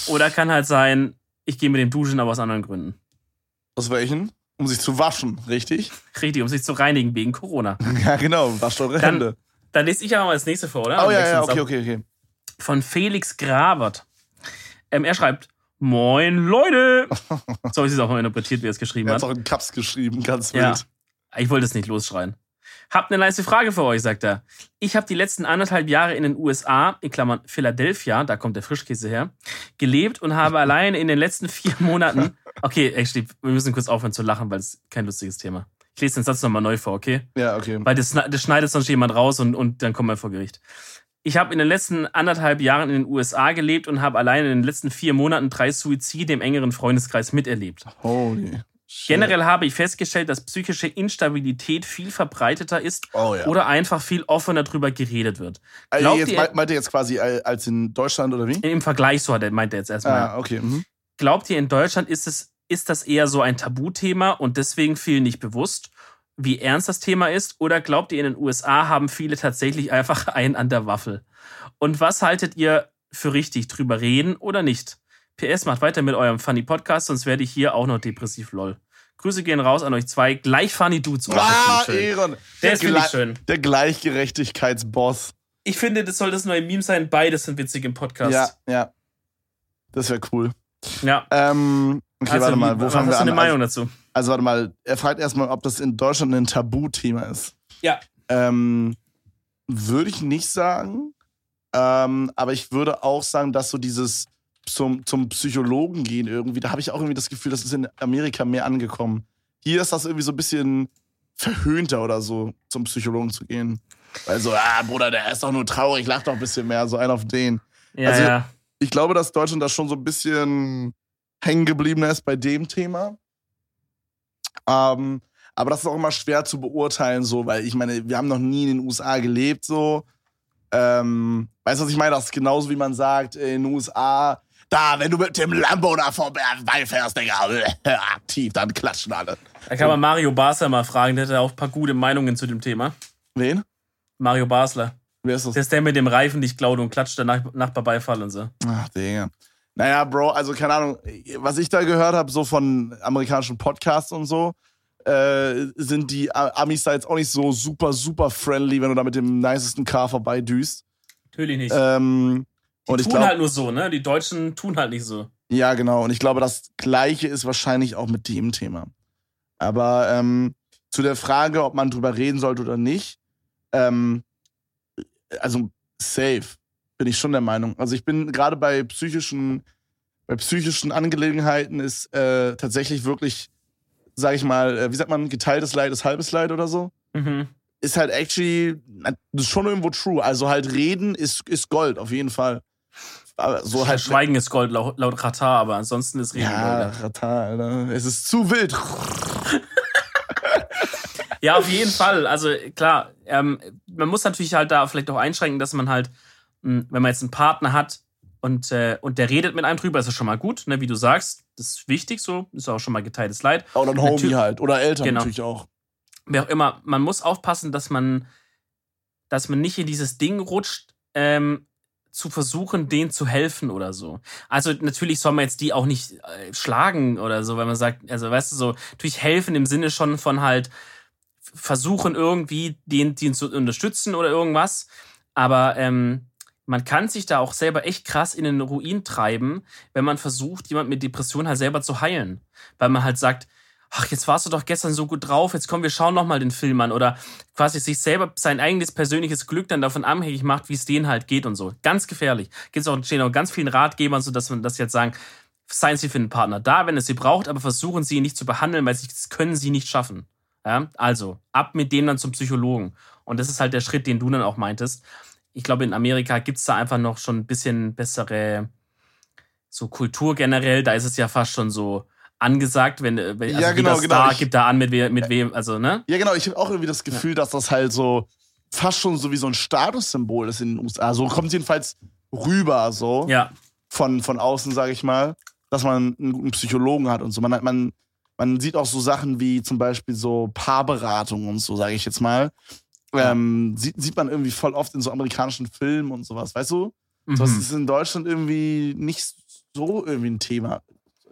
Speaker 2: Oder kann halt sein, ich gehe mit dem duschen, aber aus anderen Gründen.
Speaker 1: Aus welchen? Um sich zu waschen, richtig?
Speaker 2: Richtig, um sich zu reinigen wegen Corona.
Speaker 1: Ja, genau. Wascht eure Hände.
Speaker 2: Dann lese ich aber mal das nächste vor, oder?
Speaker 1: Oh ja, ja, okay, okay, okay.
Speaker 2: Von Felix Grabert. Ähm, er schreibt, Moin Leute! So habe ich es auch mal interpretiert, wie er es geschrieben
Speaker 1: Er
Speaker 2: hat.
Speaker 1: hat auch in Cups geschrieben, ganz
Speaker 2: Ja.
Speaker 1: wild.
Speaker 2: Ich wollte es nicht losschreien. Habt eine leise Frage für euch, sagt er. Ich habe die letzten anderthalb Jahre in den USA, in Klammern Philadelphia, da kommt der Frischkäse her, gelebt und habe allein in den letzten vier Monaten. Okay, Stieb, wir müssen kurz aufhören zu lachen, weil es kein lustiges Thema. Ich lese den Satz nochmal neu vor, okay?
Speaker 1: Ja, okay.
Speaker 2: Weil das, das schneidet sonst jemand raus und, und dann kommen wir vor Gericht. Ich habe in den letzten anderthalb Jahren in den USA gelebt und habe allein in den letzten vier Monaten drei Suizide im engeren Freundeskreis miterlebt.
Speaker 1: Holy. shit.
Speaker 2: Generell habe ich festgestellt, dass psychische Instabilität viel verbreiteter ist
Speaker 1: Oh ja.
Speaker 2: oder einfach viel offener drüber geredet wird.
Speaker 1: Also
Speaker 2: Glaubt
Speaker 1: jetzt,
Speaker 2: ihr-
Speaker 1: meint ihr jetzt quasi als in Deutschland oder wie?
Speaker 2: Im Vergleich so hat er, meint er jetzt erstmal.
Speaker 1: Ah, okay. Mhm.
Speaker 2: Glaubt ihr, in Deutschland ist es, ist das eher so ein Tabuthema und deswegen vielen nicht bewusst, wie ernst das Thema ist? Oder glaubt ihr, in den USA haben viele tatsächlich einfach einen an der Waffel? Und was haltet ihr für richtig, drüber reden oder nicht? PS, macht weiter mit eurem Funny Podcast, sonst werde ich hier auch noch depressiv, lol. Grüße gehen raus an euch zwei, gleich Funny Dudes. Oh,
Speaker 1: Ah. Eron.
Speaker 2: Der
Speaker 1: Der,
Speaker 2: ist finde ich
Speaker 1: Gle-
Speaker 2: schön.
Speaker 1: der Gleichgerechtigkeitsboss.
Speaker 2: Ich finde, das soll das neue Meme sein. Beides sind witzig im Podcast.
Speaker 1: Ja, ja. Das wäre cool.
Speaker 2: ja.
Speaker 1: Ähm, okay,
Speaker 2: also,
Speaker 1: warte mal, wo
Speaker 2: was
Speaker 1: fangen wir
Speaker 2: hast du
Speaker 1: an?
Speaker 2: eine Meinung dazu?
Speaker 1: Also, warte mal, er fragt erstmal, ob das in Deutschland ein Tabuthema ist.
Speaker 2: Ja.
Speaker 1: Ähm, würde ich nicht sagen. Ähm, aber ich würde auch sagen, dass so dieses zum, zum Psychologen gehen irgendwie, da habe ich auch irgendwie das Gefühl, das ist in Amerika mehr angekommen. Hier ist das irgendwie so ein bisschen verhöhnter oder so, zum Psychologen zu gehen. Weil so, ah, Bruder, der ist doch nur traurig, lach doch ein bisschen mehr, so ein auf den.
Speaker 2: Ja,
Speaker 1: Also-
Speaker 2: ja.
Speaker 1: Ich glaube, dass Deutschland da schon so ein bisschen hängen geblieben ist bei dem Thema. Ähm, aber das ist auch immer schwer zu beurteilen, so, weil ich meine, wir haben noch nie in den USA gelebt, so. Ähm, weißt du, was ich meine? Das ist genauso wie man sagt, in den USA, da, wenn du mit dem Lambo da vorbeifährst, Digga, aktiv, dann klatschen alle.
Speaker 2: Da kann man Mario Basler mal fragen, der hat auch ein paar gute Meinungen zu dem Thema.
Speaker 1: Wen?
Speaker 2: Mario Basler.
Speaker 1: Wer ist das?
Speaker 2: Der ist der mit dem Reifen, nicht klaut und klatscht danach Nachbar Beifall und so.
Speaker 1: Ach, Digga. Naja, Bro, also keine Ahnung, was ich da gehört habe, so von amerikanischen Podcasts und so, äh, sind die Amis da jetzt auch nicht so super, super friendly, wenn du da mit dem nicesten Car vorbeidüst.
Speaker 2: Natürlich nicht.
Speaker 1: Ähm, und ich
Speaker 2: tun
Speaker 1: glaube,
Speaker 2: halt nur so, ne? Die Deutschen tun halt nicht so.
Speaker 1: ja, genau. Und ich glaube, das Gleiche ist wahrscheinlich auch mit dem Thema. Aber ähm, zu der Frage, ob man drüber reden sollte oder nicht, ähm, also safe bin ich schon der Meinung. Also ich bin gerade bei psychischen, bei psychischen Angelegenheiten ist äh, tatsächlich wirklich, sag ich mal, äh, wie sagt man, geteiltes Leid ist halbes Leid oder so.
Speaker 2: Mhm.
Speaker 1: Ist halt actually, das ist schon irgendwo true. Also halt reden ist, ist Gold, auf jeden Fall. Aber so halt.
Speaker 2: Schweigen ist Gold laut, laut Katar, aber ansonsten ist Reden
Speaker 1: Ja,
Speaker 2: Gold.
Speaker 1: Rata, Alter. Es ist zu wild.
Speaker 2: Ja, auf jeden Fall. Also klar, ähm, man muss natürlich halt da vielleicht auch einschränken, dass man halt, wenn man jetzt einen Partner hat und, äh, und der redet mit einem drüber, ist das schon mal gut, ne? wie du sagst. Das ist wichtig so, ist auch schon mal geteiltes Leid.
Speaker 1: Oder ein Homie
Speaker 2: Natür-
Speaker 1: halt. Oder Eltern
Speaker 2: Genau.
Speaker 1: natürlich auch.
Speaker 2: wer auch immer, man muss aufpassen, dass man, dass man nicht in dieses Ding rutscht, ähm, zu versuchen, denen zu helfen oder so. Also natürlich soll man jetzt die auch nicht äh, schlagen oder so, wenn man sagt, also weißt du so, natürlich helfen im Sinne schon von halt versuchen irgendwie den, den zu unterstützen oder irgendwas. Aber ähm, man kann sich da auch selber echt krass in den Ruin treiben, wenn man versucht, jemand mit Depression halt selber zu heilen. Weil man halt sagt, ach, jetzt warst du doch gestern so gut drauf, jetzt komm, wir schauen noch mal den Film an. Oder quasi sich selber sein eigenes persönliches Glück dann davon abhängig macht, wie es denen halt geht und so. Ganz gefährlich. Gibt auch, stehen auch ganz vielen Ratgebern, so dass man das jetzt sagen, seien Sie für einen Partner da, wenn es Sie braucht, aber versuchen Sie ihn nicht zu behandeln, weil das können Sie nicht schaffen. Ja? Also, ab mit dem dann zum Psychologen. Und das ist halt der Schritt, den du dann auch meintest. Ich glaube, in Amerika gibt es da einfach noch schon ein bisschen bessere so Kultur generell. Da ist es ja fast schon so angesagt, wenn, äh, wenn also
Speaker 1: Ja, genau, genau.
Speaker 2: Star
Speaker 1: Ich-
Speaker 2: gibt da an, mit, we mit wem, also, ne?
Speaker 1: Ja, genau. Ich habe auch irgendwie das Gefühl, dass das halt so fast schon so wie so ein Statussymbol ist in den USA. So kommt jedenfalls rüber, so
Speaker 2: Ja.
Speaker 1: von, von außen, sage ich mal. dass man einen guten Psychologen hat und so. Man, man, man sieht auch so Sachen wie zum Beispiel so Paarberatung und so, sage ich jetzt mal. Ähm, sieht, sieht man irgendwie voll oft in so amerikanischen Filmen und sowas, weißt du?
Speaker 2: Mhm.
Speaker 1: Das ist in Deutschland irgendwie nicht so irgendwie ein Thema,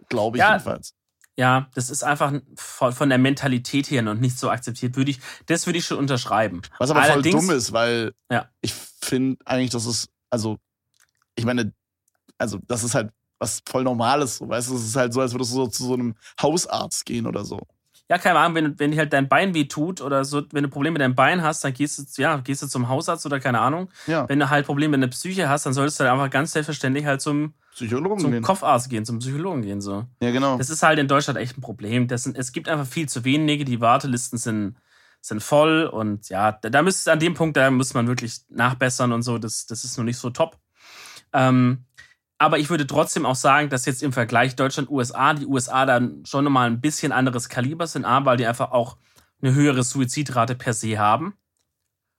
Speaker 1: glaube ich
Speaker 2: Ja.
Speaker 1: jedenfalls.
Speaker 2: Ja, das ist einfach von, der Mentalität her noch nicht so akzeptiert. Würde ich, das würde ich schon unterschreiben.
Speaker 1: Was aber
Speaker 2: Allerdings-
Speaker 1: voll dumm ist, weil
Speaker 2: Ja.
Speaker 1: ich finde eigentlich, dass es, also, ich meine, also das ist halt was voll Normales, so, weißt du, es ist halt so, als würdest du so zu so einem Hausarzt gehen oder so.
Speaker 2: Ja, keine Ahnung, wenn, wenn dir halt dein Bein weh tut oder so, wenn du Probleme mit deinem Bein hast, dann gehst du, ja, gehst du zum Hausarzt oder keine Ahnung.
Speaker 1: Ja,
Speaker 2: Wenn du halt Probleme mit der Psyche hast, dann solltest du halt einfach ganz selbstverständlich halt zum,
Speaker 1: Psychologen
Speaker 2: zum
Speaker 1: gehen.
Speaker 2: Kopfarzt gehen, zum Psychologen gehen, so.
Speaker 1: Ja, genau.
Speaker 2: Das ist halt in Deutschland echt ein Problem. Das sind, es gibt einfach viel zu wenige, die Wartelisten sind, sind voll und ja, da, da müsste an dem Punkt, da muss man wirklich nachbessern und so, das, das ist noch nicht so top. Ähm, aber ich würde trotzdem auch sagen, dass jetzt im Vergleich Deutschland-USA, die USA dann schon nochmal ein bisschen anderes Kaliber sind, A, weil die einfach auch eine höhere Suizidrate per se haben.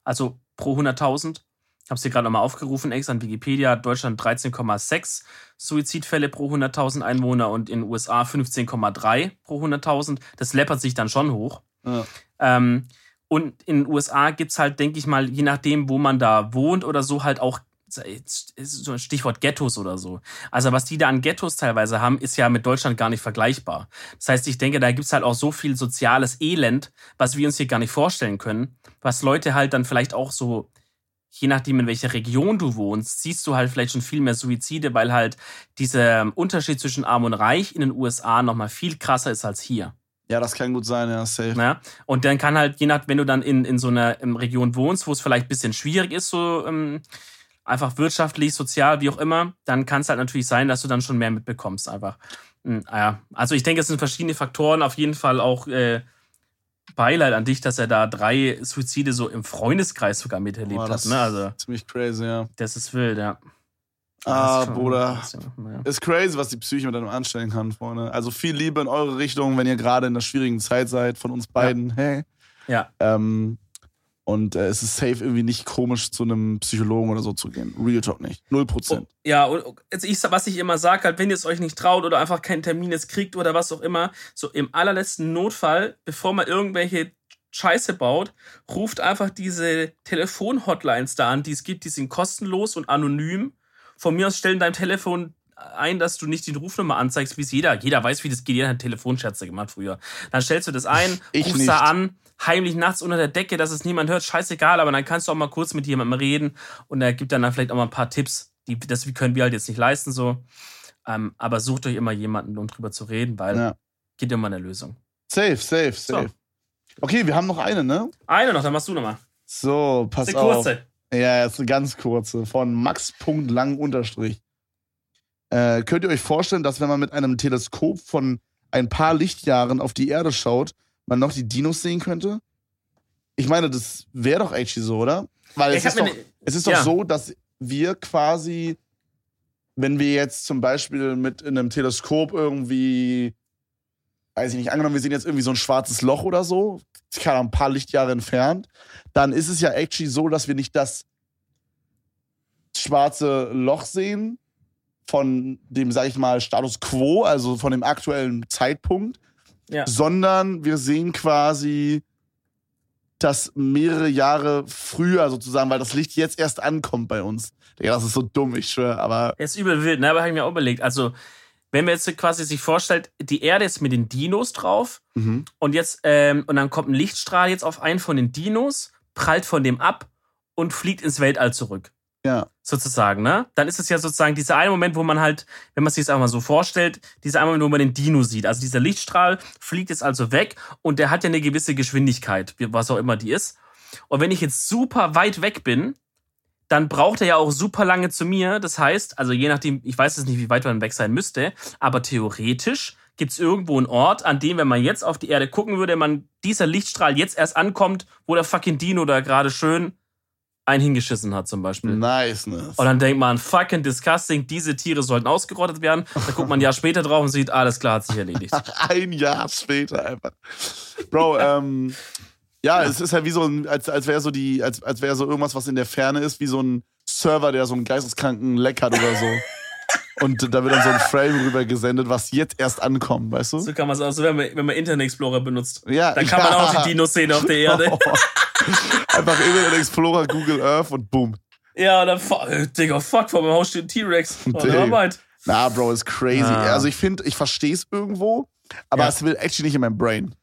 Speaker 2: Also pro 100.000. Ich habe es hier gerade nochmal aufgerufen, extra an Wikipedia. Deutschland 13,6 Suizidfälle pro 100.000 Einwohner und in den USA 15,3 pro 100.000. Das läppert sich dann schon hoch.
Speaker 1: Ja.
Speaker 2: Ähm, und in den USA gibt's halt, denke ich mal, je nachdem, wo man da wohnt oder so, halt auch so ein Stichwort Ghettos oder so. Also was die da an Ghettos teilweise haben, ist ja mit Deutschland gar nicht vergleichbar. Das heißt, ich denke, da gibt's halt auch so viel soziales Elend, was wir uns hier gar nicht vorstellen können, was Leute halt dann vielleicht auch so, je nachdem, in welcher Region du wohnst, siehst du halt vielleicht schon viel mehr Suizide, weil halt dieser Unterschied zwischen Arm und Reich in den USA nochmal viel krasser ist als hier.
Speaker 1: Ja, das kann gut sein, ja, safe.
Speaker 2: Ja? Und dann kann halt, je nach, wenn du dann in, in so einer ähm, Region wohnst, wo es vielleicht ein bisschen schwierig ist, so ähm, einfach wirtschaftlich, sozial, wie auch immer, dann kann es halt natürlich sein, dass du dann schon mehr mitbekommst, einfach. Hm, ja. Also ich denke, es sind verschiedene Faktoren, auf jeden Fall auch äh, Beileid an dich, dass er da drei Suizide so im Freundeskreis sogar miterlebt
Speaker 1: Boah,
Speaker 2: hat. Ne? Also,
Speaker 1: ziemlich crazy, ja.
Speaker 2: das ist wild, ja.
Speaker 1: Ah, Bruder.
Speaker 2: ja- ja.
Speaker 1: Ist crazy, was die Psyche mit einem anstellen kann, Freunde. Also viel Liebe in eure Richtung, wenn ihr gerade in einer schwierigen Zeit seid, von uns beiden. Hey.
Speaker 2: Ja.
Speaker 1: Ähm, und äh, es ist safe irgendwie nicht komisch, zu einem Psychologen oder so zu gehen. Real Talk nicht. Null Prozent.
Speaker 2: Ja, und also ich, was ich immer sage, halt, wenn ihr es euch nicht traut oder einfach keinen Termin jetzt kriegt oder was auch immer, so im allerletzten Notfall, bevor man irgendwelche Scheiße baut, ruft einfach diese Telefon-Hotlines da an, die es gibt, die sind kostenlos und anonym. Von mir aus stellen dein Telefon ein, dass du nicht die Rufnummer anzeigst, wie es jeder. Jeder weiß, wie das geht. Jeder hat Telefonscherze gemacht früher. Dann stellst du das ein,
Speaker 1: Ich
Speaker 2: rufst
Speaker 1: nicht.
Speaker 2: da an, heimlich nachts unter der Decke, dass es niemand hört. Scheißegal, aber dann kannst du auch mal kurz mit jemandem reden und er gibt dann, dann vielleicht auch mal ein paar Tipps. Die, das können wir halt jetzt nicht leisten, so. Ähm, aber sucht euch immer jemanden, um drüber zu reden, weil
Speaker 1: Ja.
Speaker 2: geht immer eine Lösung.
Speaker 1: Safe, safe, safe. Okay, wir haben noch eine, ne?
Speaker 2: Eine noch, dann machst du nochmal.
Speaker 1: So, pass
Speaker 2: Eine
Speaker 1: auf.
Speaker 2: kurze.
Speaker 1: Ja, jetzt eine ganz kurze. Von max.lang unterstrich. Äh, könnt ihr euch vorstellen, dass wenn man mit einem Teleskop von ein paar Lichtjahren auf die Erde schaut, man noch die Dinos sehen könnte? Ich meine, das wäre doch actually so, oder? Weil es ist, doch,
Speaker 2: ne-
Speaker 1: es ist doch
Speaker 2: ja.
Speaker 1: so, dass wir quasi, wenn wir jetzt zum Beispiel mit in einem Teleskop irgendwie, weiß ich nicht, angenommen, wir sehen jetzt irgendwie so ein schwarzes Loch oder so, keine Ahnung, ein paar Lichtjahre entfernt, dann ist es ja actually so, dass wir nicht das schwarze Loch sehen von dem, sag ich mal, Status quo, also von dem aktuellen Zeitpunkt,
Speaker 2: Ja.
Speaker 1: sondern wir sehen quasi das mehrere Jahre früher sozusagen, weil das Licht jetzt erst ankommt bei uns. Ja, das ist so dumm, ich schwöre, aber
Speaker 2: ist übel wild, ne? Aber habe ich mir auch überlegt. Also, wenn man jetzt quasi sich vorstellt, die Erde ist mit den Dinos drauf
Speaker 1: mhm.
Speaker 2: und jetzt, ähm, und dann kommt ein Lichtstrahl jetzt auf einen von den Dinos, prallt von dem ab und fliegt ins Weltall zurück.
Speaker 1: Ja,
Speaker 2: sozusagen, ne? Dann ist es ja sozusagen dieser eine Moment, wo man halt, wenn man sich das einfach mal so vorstellt, dieser eine Moment, wo man den Dino sieht. Also dieser Lichtstrahl fliegt jetzt also weg und der hat ja eine gewisse Geschwindigkeit, was auch immer die ist. Und wenn ich jetzt super weit weg bin, dann braucht er ja auch super lange zu mir. Das heißt, also je nachdem, ich weiß jetzt nicht, wie weit man weg sein müsste, aber theoretisch gibt es irgendwo einen Ort, an dem, wenn man jetzt auf die Erde gucken würde, man dieser Lichtstrahl jetzt erst ankommt, wo der fucking Dino da gerade schön einen hingeschissen hat, zum Beispiel.
Speaker 1: niceness.
Speaker 2: Und dann denkt man, fucking disgusting, diese Tiere sollten ausgerottet werden. Da guckt man ein Jahr später drauf und sieht, alles klar, hat sich erledigt.
Speaker 1: Ein Jahr später einfach. Bro, ähm, ja, es ist halt wie so ein, als, als wäre so die, als, als wäre so irgendwas, was in der Ferne ist, wie so ein Server, der so einen geisteskranken Leck hat oder so. Und da wird dann so ein Frame rüber gesendet, was jetzt erst ankommt, weißt du?
Speaker 2: So kann man es auch so, wenn man, wenn man Internet Explorer benutzt.
Speaker 1: Ja,
Speaker 2: Dann kann
Speaker 1: ja.
Speaker 2: man auch die Dinos sehen auf der Erde.
Speaker 1: Einfach Internet Explorer, Google Earth und boom.
Speaker 2: Ja, und dann, fuck, äh, Digga, fuck, vor meinem Haus steht ein T-Rex. Oh. Arbeit.
Speaker 1: Na, Bro, ist crazy.
Speaker 2: Ah.
Speaker 1: Also ich finde, ich verstehe es irgendwo, aber
Speaker 2: Ja.
Speaker 1: es will actually nicht in meinem Brain.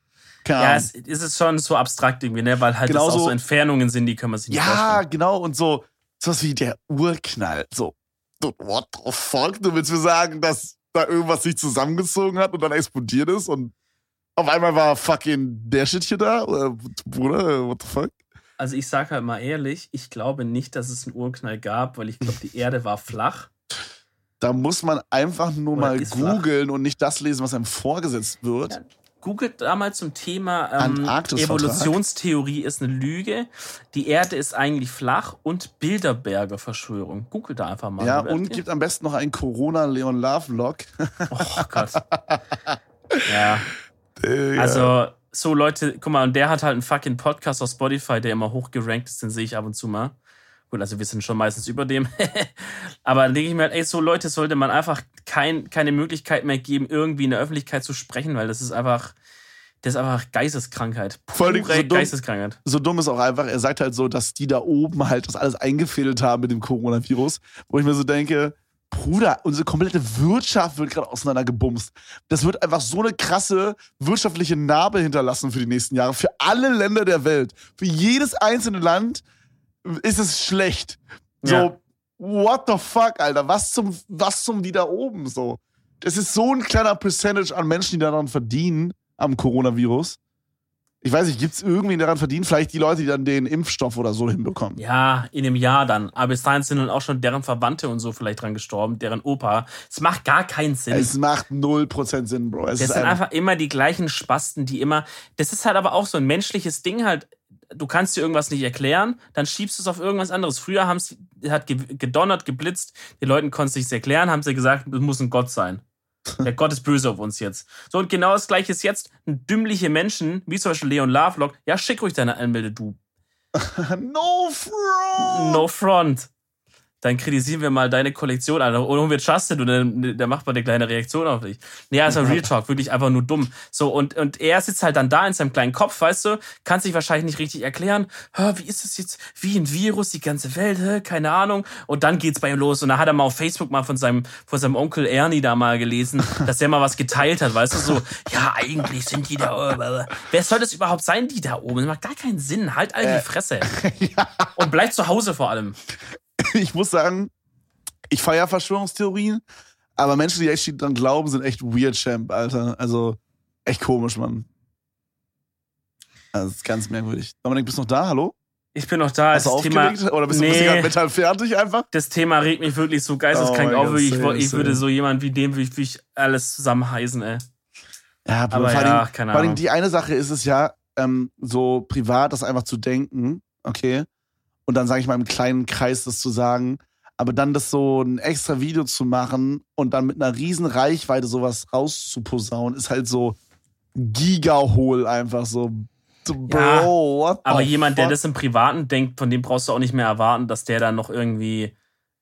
Speaker 1: Keine
Speaker 2: Ja, es, es ist schon so abstrakt irgendwie, ne? Weil halt das
Speaker 1: Genauso-
Speaker 2: auch so Entfernungen sind, die kann man sich nicht
Speaker 1: Ja,
Speaker 2: vorstellen.
Speaker 1: genau. Und so, sowas wie der Urknall. So, what the fuck? Du willst mir sagen, dass da irgendwas sich zusammengezogen hat und dann explodiert ist und auf einmal war fucking der Shit hier da? Oder, Bruder, what the fuck?
Speaker 2: Also ich sag halt mal ehrlich, ich glaube nicht, dass es einen Urknall gab, weil ich glaube, die Erde war flach.
Speaker 1: Da muss man einfach nur
Speaker 2: Oder
Speaker 1: mal
Speaker 2: flach.
Speaker 1: googeln und nicht das lesen, was einem vorgesetzt wird.
Speaker 2: Ja. Googelt damals zum Thema ähm. Evolutionstheorie ist eine Lüge. Die Erde ist eigentlich flach und Bilderberger-Verschwörung. Googelt da einfach mal.
Speaker 1: Ja, und gibt am besten noch einen Corona-Leon-Love-Vlog.
Speaker 2: Oh Gott. ja,
Speaker 1: Digga.
Speaker 2: also so Leute, guck mal, und der hat halt einen fucking Podcast auf Spotify, der immer hochgerankt ist, den sehe ich ab und zu mal. Gut, also wir sind schon meistens über dem. Aber dann denke ich mir halt, ey, so Leute sollte man einfach kein, keine Möglichkeit mehr geben, irgendwie in der Öffentlichkeit zu sprechen, weil das ist einfach, das ist einfach Geisteskrankheit. Pure
Speaker 1: so dumm.
Speaker 2: Geisteskrankheit.
Speaker 1: so dumm ist auch einfach, er sagt halt so, dass die da oben halt das alles eingefädelt haben mit dem Coronavirus, wo ich mir so denke, Bruder, unsere komplette Wirtschaft wird gerade auseinandergebumst. Das wird einfach so eine krasse wirtschaftliche Narbe hinterlassen für die nächsten Jahre, für alle Länder der Welt. Für jedes einzelne Land ist es schlecht. So,
Speaker 2: Ja.
Speaker 1: what the fuck, Alter? Was zum, was zum die da oben so? Das ist so ein kleiner Percentage an Menschen, die daran verdienen, am Coronavirus. Ich weiß nicht, gibt es irgendwen, daran verdient? Vielleicht die Leute, die dann den Impfstoff oder so hinbekommen.
Speaker 2: Ja, in einem Jahr dann. Aber bis dahin sind dann auch schon deren Verwandte und so vielleicht dran gestorben, deren Opa. Es macht gar keinen Sinn.
Speaker 1: Es macht 0% Sinn, Bro. Es
Speaker 2: Das sind
Speaker 1: einfach
Speaker 2: immer die gleichen Spasten, die immer. Das ist halt aber auch so ein menschliches Ding halt. Du kannst dir irgendwas nicht erklären, dann schiebst du es auf irgendwas anderes. Früher haben es hat ge- gedonnert, geblitzt, die Leuten konnten es nicht erklären, haben sie gesagt, es muss ein Gott sein. Der Gott ist böse auf uns jetzt. So, und genau das gleiche ist jetzt. Dümmliche Menschen, wie zum Beispiel Leon Lovelock, ja, schick ruhig deine Anmelde, du.
Speaker 1: no fraud!
Speaker 2: No front. Dann kritisieren wir mal deine Kollektion, Alter. Oder wir Justin und dann, dann macht man eine kleine Reaktion auf dich. Nee, also Real Talk, wirklich einfach nur dumm. So, und, und er sitzt halt dann da in seinem kleinen Kopf, weißt du, kann sich wahrscheinlich nicht richtig erklären. Wie ist das jetzt? Wie ein Virus, die ganze Welt, hä? keine Ahnung. Und dann geht's bei ihm los. Und dann hat er mal auf Facebook mal von seinem, von seinem Onkel Ernie da mal gelesen, dass der mal was geteilt hat, weißt du, so, ja, eigentlich sind die da oben. Wer soll das überhaupt sein, die da oben? Das macht gar keinen Sinn. Halt all die Fresse. Und bleib zu Hause vor allem.
Speaker 1: Ich muss sagen, ich feiere Verschwörungstheorien, aber Menschen, die echt dran glauben, sind echt weird, Champ, Alter. Also, echt komisch, Mann. Also, das ist ganz merkwürdig. Dominik, bist du noch da? Hallo?
Speaker 2: Ich bin noch da.
Speaker 1: Hast du
Speaker 2: Das Thema,
Speaker 1: aufgelegt? Oder bist du, bist du
Speaker 2: Nee.
Speaker 1: gerade mental fertig einfach?
Speaker 2: das Thema regt mich wirklich so geisteskrank
Speaker 1: Oh
Speaker 2: auf. Ich, ich würde so jemand wie dem, würde ich, würde ich alles zusammenheißen, ey.
Speaker 1: Ja,
Speaker 2: Aber
Speaker 1: vor,
Speaker 2: ja,
Speaker 1: allem,
Speaker 2: keine
Speaker 1: vor allem die eine Sache ist es ja, ähm, so privat das einfach zu denken, okay, und dann sage ich mal im kleinen Kreis das zu sagen, aber dann das so ein extra Video zu machen und dann mit einer riesen Reichweite sowas rauszuposaunen, ist halt so gigahohl einfach so. Bro,
Speaker 2: Ja,
Speaker 1: what the
Speaker 2: Aber jemand, der
Speaker 1: fuck?
Speaker 2: das im Privaten denkt, von dem brauchst du auch nicht mehr erwarten, dass der dann noch irgendwie,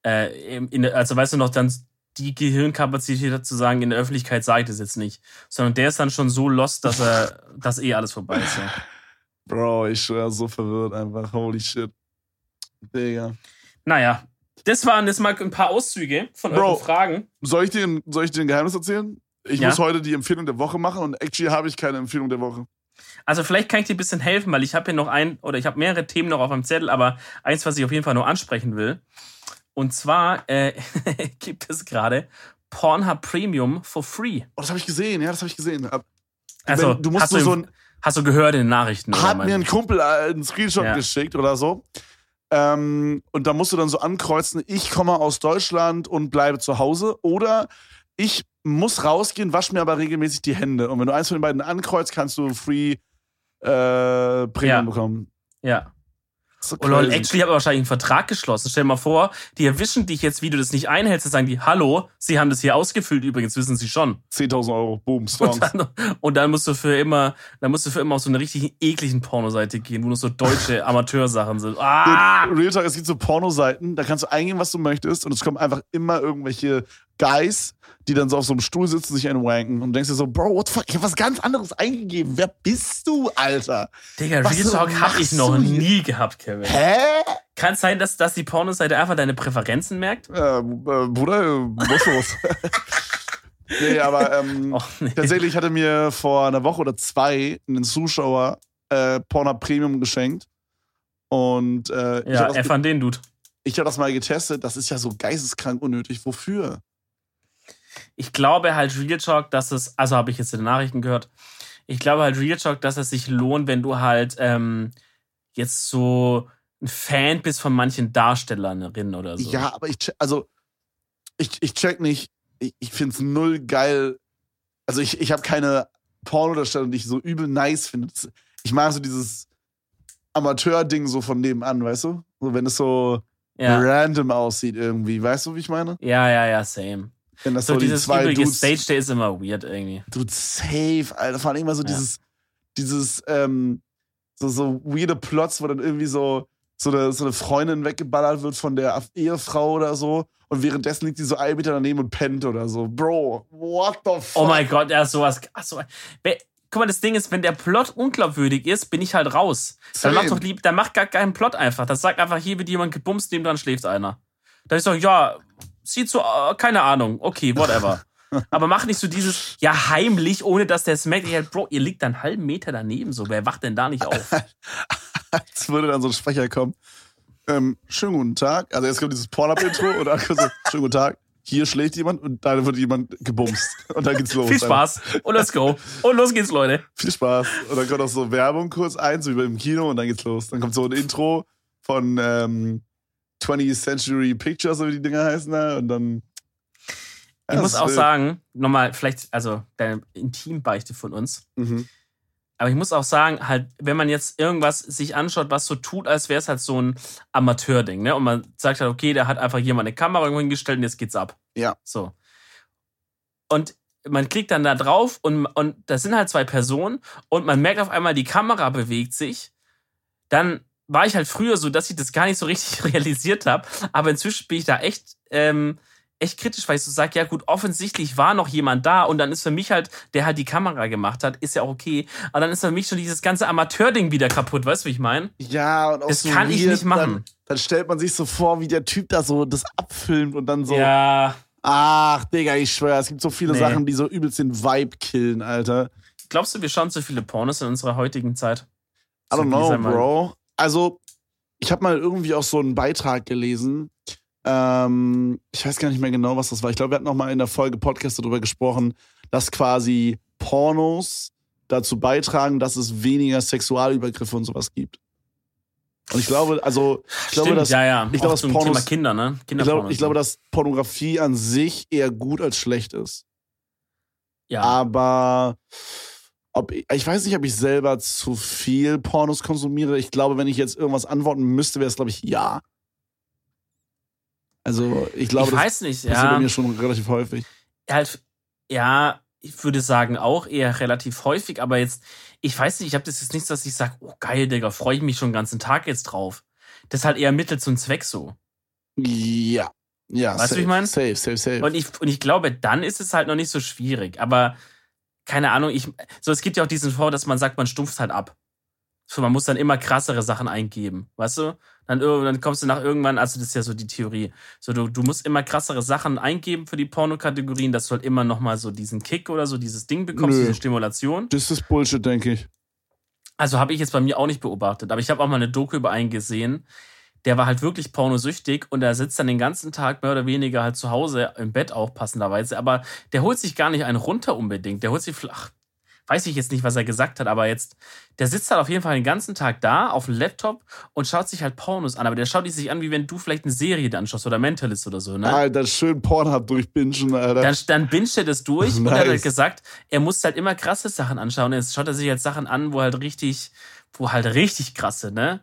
Speaker 2: äh, in, also weißt du noch, dann die Gehirnkapazität hat zu sagen, in der Öffentlichkeit sage ich das jetzt nicht. Sondern der ist dann schon so lost, dass er, dass eh alles vorbei ist. Ja.
Speaker 1: Bro, ich schwör, so verwirrt einfach. Holy shit. Digga.
Speaker 2: Naja, das waren jetzt mal ein paar Auszüge von
Speaker 1: Bro.
Speaker 2: euren Fragen.
Speaker 1: Soll ich dir, ein- soll ich dir ein Geheimnis erzählen? Ich
Speaker 2: Ja.
Speaker 1: muss heute die Empfehlung der Woche machen und actually habe ich keine Empfehlung der Woche.
Speaker 2: Also vielleicht kann ich dir ein bisschen helfen, weil ich habe hier noch ein oder ich habe mehrere Themen noch auf meinem Zettel, aber eins, was ich auf jeden Fall noch ansprechen will. Und zwar äh, gibt es gerade Pornhub Premium for free.
Speaker 1: Oh, das habe ich gesehen, ja, das habe ich gesehen.
Speaker 2: Also
Speaker 1: Wenn- du musst
Speaker 2: hast,
Speaker 1: nur
Speaker 2: du,
Speaker 1: so ein,
Speaker 2: hast du gehört in den Nachrichten?
Speaker 1: hat mir ein Kumpel äh, einen Screenshot
Speaker 2: Ja.
Speaker 1: geschickt oder so. Ähm, und da musst du dann so ankreuzen, ich komme aus Deutschland und bleibe zu Hause. Oder ich muss rausgehen, wasche mir aber regelmäßig die Hände. Und wenn du eins von den beiden ankreuzt, kannst du free äh, Premium
Speaker 2: Ja.
Speaker 1: bekommen.
Speaker 2: ja.
Speaker 1: So
Speaker 2: Oh lol, actually habe ich wahrscheinlich einen Vertrag geschlossen. Stell dir mal vor, die erwischen dich jetzt, wie du das nicht einhältst, und sagen die, hallo, sie haben das hier ausgefüllt, übrigens wissen sie schon.
Speaker 1: 10.000 Euro, boom.
Speaker 2: Und dann, und dann musst du für immer, dann musst du für immer auf so eine richtig ekligen Pornoseite gehen, wo nur so deutsche Amateursachen sind. Ah!
Speaker 1: Real Talk, es gibt so Pornoseiten, da kannst du eingeben, was du möchtest und es kommen einfach immer irgendwelche Guys, die dann so auf so einem Stuhl sitzen, sich einen wanken und denkst dir so, Bro, what the fuck, ich hab was ganz anderes eingegeben. Wer bist du, Alter?
Speaker 2: Digga,
Speaker 1: Was
Speaker 2: Real Talk hab ich noch nie gehabt, Kevin.
Speaker 1: Hä?
Speaker 2: Kann es sein, dass, dass die Pornoseite einfach deine Präferenzen merkt?
Speaker 1: Äh, äh, Bruder, äh, muss los. nee, aber ähm,
Speaker 2: Och, nee.
Speaker 1: tatsächlich hatte mir vor einer Woche oder zwei ein Zuschauer äh, Pornhub Premium geschenkt. Und äh, ich
Speaker 2: Ja,
Speaker 1: habe das,
Speaker 2: F an den Dude.
Speaker 1: ich hab das mal getestet. Das ist ja so geisteskrank unnötig. Wofür?
Speaker 2: Ich glaube halt Real Talk, dass es, also habe ich jetzt in den Nachrichten gehört, ich glaube halt Real Talk, dass es sich lohnt, wenn du halt ähm, jetzt so ein Fan bist von manchen Darstellerinnen oder so.
Speaker 1: Ja, aber ich check, also ich, ich check nicht, ich, ich find's null geil. Also ich, ich habe keine Pornodarstellung, die ich so übel nice finde. Ich mag so dieses Amateur-Ding so von nebenan, weißt du? So, wenn es so
Speaker 2: ja.
Speaker 1: random aussieht irgendwie, weißt du, wie ich meine?
Speaker 2: Ja, ja, ja, same.
Speaker 1: Wenn das
Speaker 2: So,
Speaker 1: so, die
Speaker 2: dieses
Speaker 1: zwei
Speaker 2: übrige
Speaker 1: Dudes,
Speaker 2: Stage Day ist immer weird irgendwie.
Speaker 1: Dude, safe, Alter. Vor allem immer so
Speaker 2: Ja.
Speaker 1: dieses, dieses, ähm, so, so weirde Plots, wo dann irgendwie so, so eine, so eine Freundin weggeballert wird von der Ehefrau oder so. Und währenddessen liegt die so ein Meter daneben und pennt oder so. Bro, what the fuck?
Speaker 2: Oh mein Gott, ja, sowas. Ach so. Guck mal, das Ding ist, wenn der Plot unglaubwürdig ist, bin ich halt raus. Dann mach doch lieb, dann mach gar keinen Plot einfach. Das sagt einfach, hier wird jemand gebumst, neben dran schläft einer. Da ist so, ja, sieht so, äh, keine Ahnung, okay, whatever. Aber mach nicht so dieses, ja, heimlich, ohne dass der. Ich halt, Bro, ihr liegt einen halben Meter daneben, so, wer wacht denn da nicht auf?
Speaker 1: Als würde dann so ein Sprecher kommen. Ähm, schönen guten Tag. Also jetzt kommt dieses Pornhub-Intro und dann kommt so, schönen guten Tag. Hier schlägt jemand und dann wird jemand gebumst. Und dann geht's los.
Speaker 2: Viel Spaß und let's go. Und los geht's, Leute.
Speaker 1: Viel Spaß. Und dann kommt auch so Werbung kurz ein, so wie im Kino, und dann geht's los. Dann kommt so ein Intro von ähm, 20th Century Pictures, so wie die Dinger heißen da. Und dann.
Speaker 2: Ich
Speaker 1: Ja,
Speaker 2: muss
Speaker 1: das
Speaker 2: auch
Speaker 1: ist
Speaker 2: sagen, nochmal, vielleicht, also, deine Intimbeichte von uns.
Speaker 1: Mhm.
Speaker 2: Aber ich muss auch sagen, halt, wenn man jetzt irgendwas sich anschaut, was so tut, als wäre es halt so ein Amateurding, ne? Und man sagt halt, okay, da hat einfach jemand eine Kamera irgendwo hingestellt und jetzt geht's ab.
Speaker 1: Ja.
Speaker 2: So. Und man klickt dann da drauf und, und das sind halt zwei Personen und man merkt auf einmal, die Kamera bewegt sich. Dann war ich halt früher so, dass ich das gar nicht so richtig realisiert habe. Aber inzwischen bin ich da echt, ähm, echt kritisch, weil ich so sage, ja gut, offensichtlich war noch jemand da und dann ist für mich halt, der halt die Kamera gemacht hat, ist ja auch okay. Aber dann ist für mich schon dieses ganze Amateur-Ding wieder kaputt, weißt du, wie ich meine?
Speaker 1: Ja, und auch
Speaker 2: Das
Speaker 1: so
Speaker 2: kann ich
Speaker 1: weird,
Speaker 2: nicht machen.
Speaker 1: Dann, dann stellt man sich so vor, wie der Typ da so das abfilmt und dann so.
Speaker 2: Ja.
Speaker 1: Ach, Digga, ich schwöre, es gibt so viele
Speaker 2: Nee.
Speaker 1: Sachen, die so übelst den Vibe killen, Alter.
Speaker 2: Glaubst du, wir schauen zu viele Pornos in unserer heutigen Zeit?
Speaker 1: I don't know, Bro. Also, ich habe mal irgendwie auch so einen Beitrag gelesen. Ähm, ich weiß gar nicht mehr genau, was das war. Ich glaube, wir hatten noch mal in der Folge Podcast darüber gesprochen, dass quasi Pornos dazu beitragen, dass es weniger Sexualübergriffe und sowas gibt. Und ich glaube, also, ich glaube,
Speaker 2: Stimmt,
Speaker 1: dass,
Speaker 2: ja, ja.
Speaker 1: ich glaube, dass Pornos-
Speaker 2: Thema Kinder, ne?
Speaker 1: ich glaube, ich glaube, dass Pornografie an sich eher gut als schlecht ist.
Speaker 2: ja.
Speaker 1: Aber ob ich, ich weiß nicht, ob ich selber zu viel Pornos konsumiere. Ich glaube, wenn ich jetzt irgendwas antworten müsste, wäre es, glaube ich, ja. Also, ich glaube,
Speaker 2: ich
Speaker 1: das
Speaker 2: weiß nicht,
Speaker 1: passiert bei
Speaker 2: ja.
Speaker 1: mir schon relativ häufig.
Speaker 2: Halt, ja, ich würde sagen auch eher relativ häufig, aber jetzt, ich weiß nicht, ich habe das jetzt nichts, dass ich sage, oh geil, Digga, freue ich mich schon den ganzen Tag jetzt drauf. Das ist halt eher Mittel zum Zweck so.
Speaker 1: Ja. Ja,
Speaker 2: Weißt du,
Speaker 1: safe,
Speaker 2: wie ich mein?
Speaker 1: Safe, safe, safe.
Speaker 2: Und ich, und ich glaube, dann ist es halt noch nicht so schwierig. Aber keine Ahnung, ich, so es gibt ja auch diesen Vor, dass man sagt, man stumpft halt ab. So, man muss dann immer krassere Sachen eingeben, weißt du? Dann, dann kommst du nach irgendwann, also das ist ja so die Theorie. So, du, du musst immer krassere Sachen eingeben für die Pornokategorien, dass du halt immer nochmal so diesen Kick oder so dieses Ding bekommst,
Speaker 1: Nö.
Speaker 2: diese Stimulation.
Speaker 1: das ist Bullshit, denke ich.
Speaker 2: Also habe ich jetzt bei mir auch nicht beobachtet, aber ich habe auch mal eine Doku über einen gesehen, der war halt wirklich pornosüchtig und der sitzt dann den ganzen Tag mehr oder weniger halt zu Hause im Bett auch passenderweise, aber der holt sich gar nicht einen runter unbedingt. Der holt sich flach. Weiß ich jetzt nicht, was er gesagt hat, aber jetzt, der sitzt halt auf jeden Fall den ganzen Tag da auf dem Laptop und schaut sich halt Pornos an. Aber der schaut die sich an, wie wenn du vielleicht eine Serie dir anschaust oder Mentalist oder so, ne?
Speaker 1: Alter, schön Pornhub durchbingen, Alter.
Speaker 2: Dann, dann binscht er das durch und er hat halt
Speaker 1: Nice.
Speaker 2: gesagt, er muss halt immer krasse Sachen anschauen. Jetzt schaut er sich halt Sachen an, wo halt richtig, wo halt richtig krasse, ne?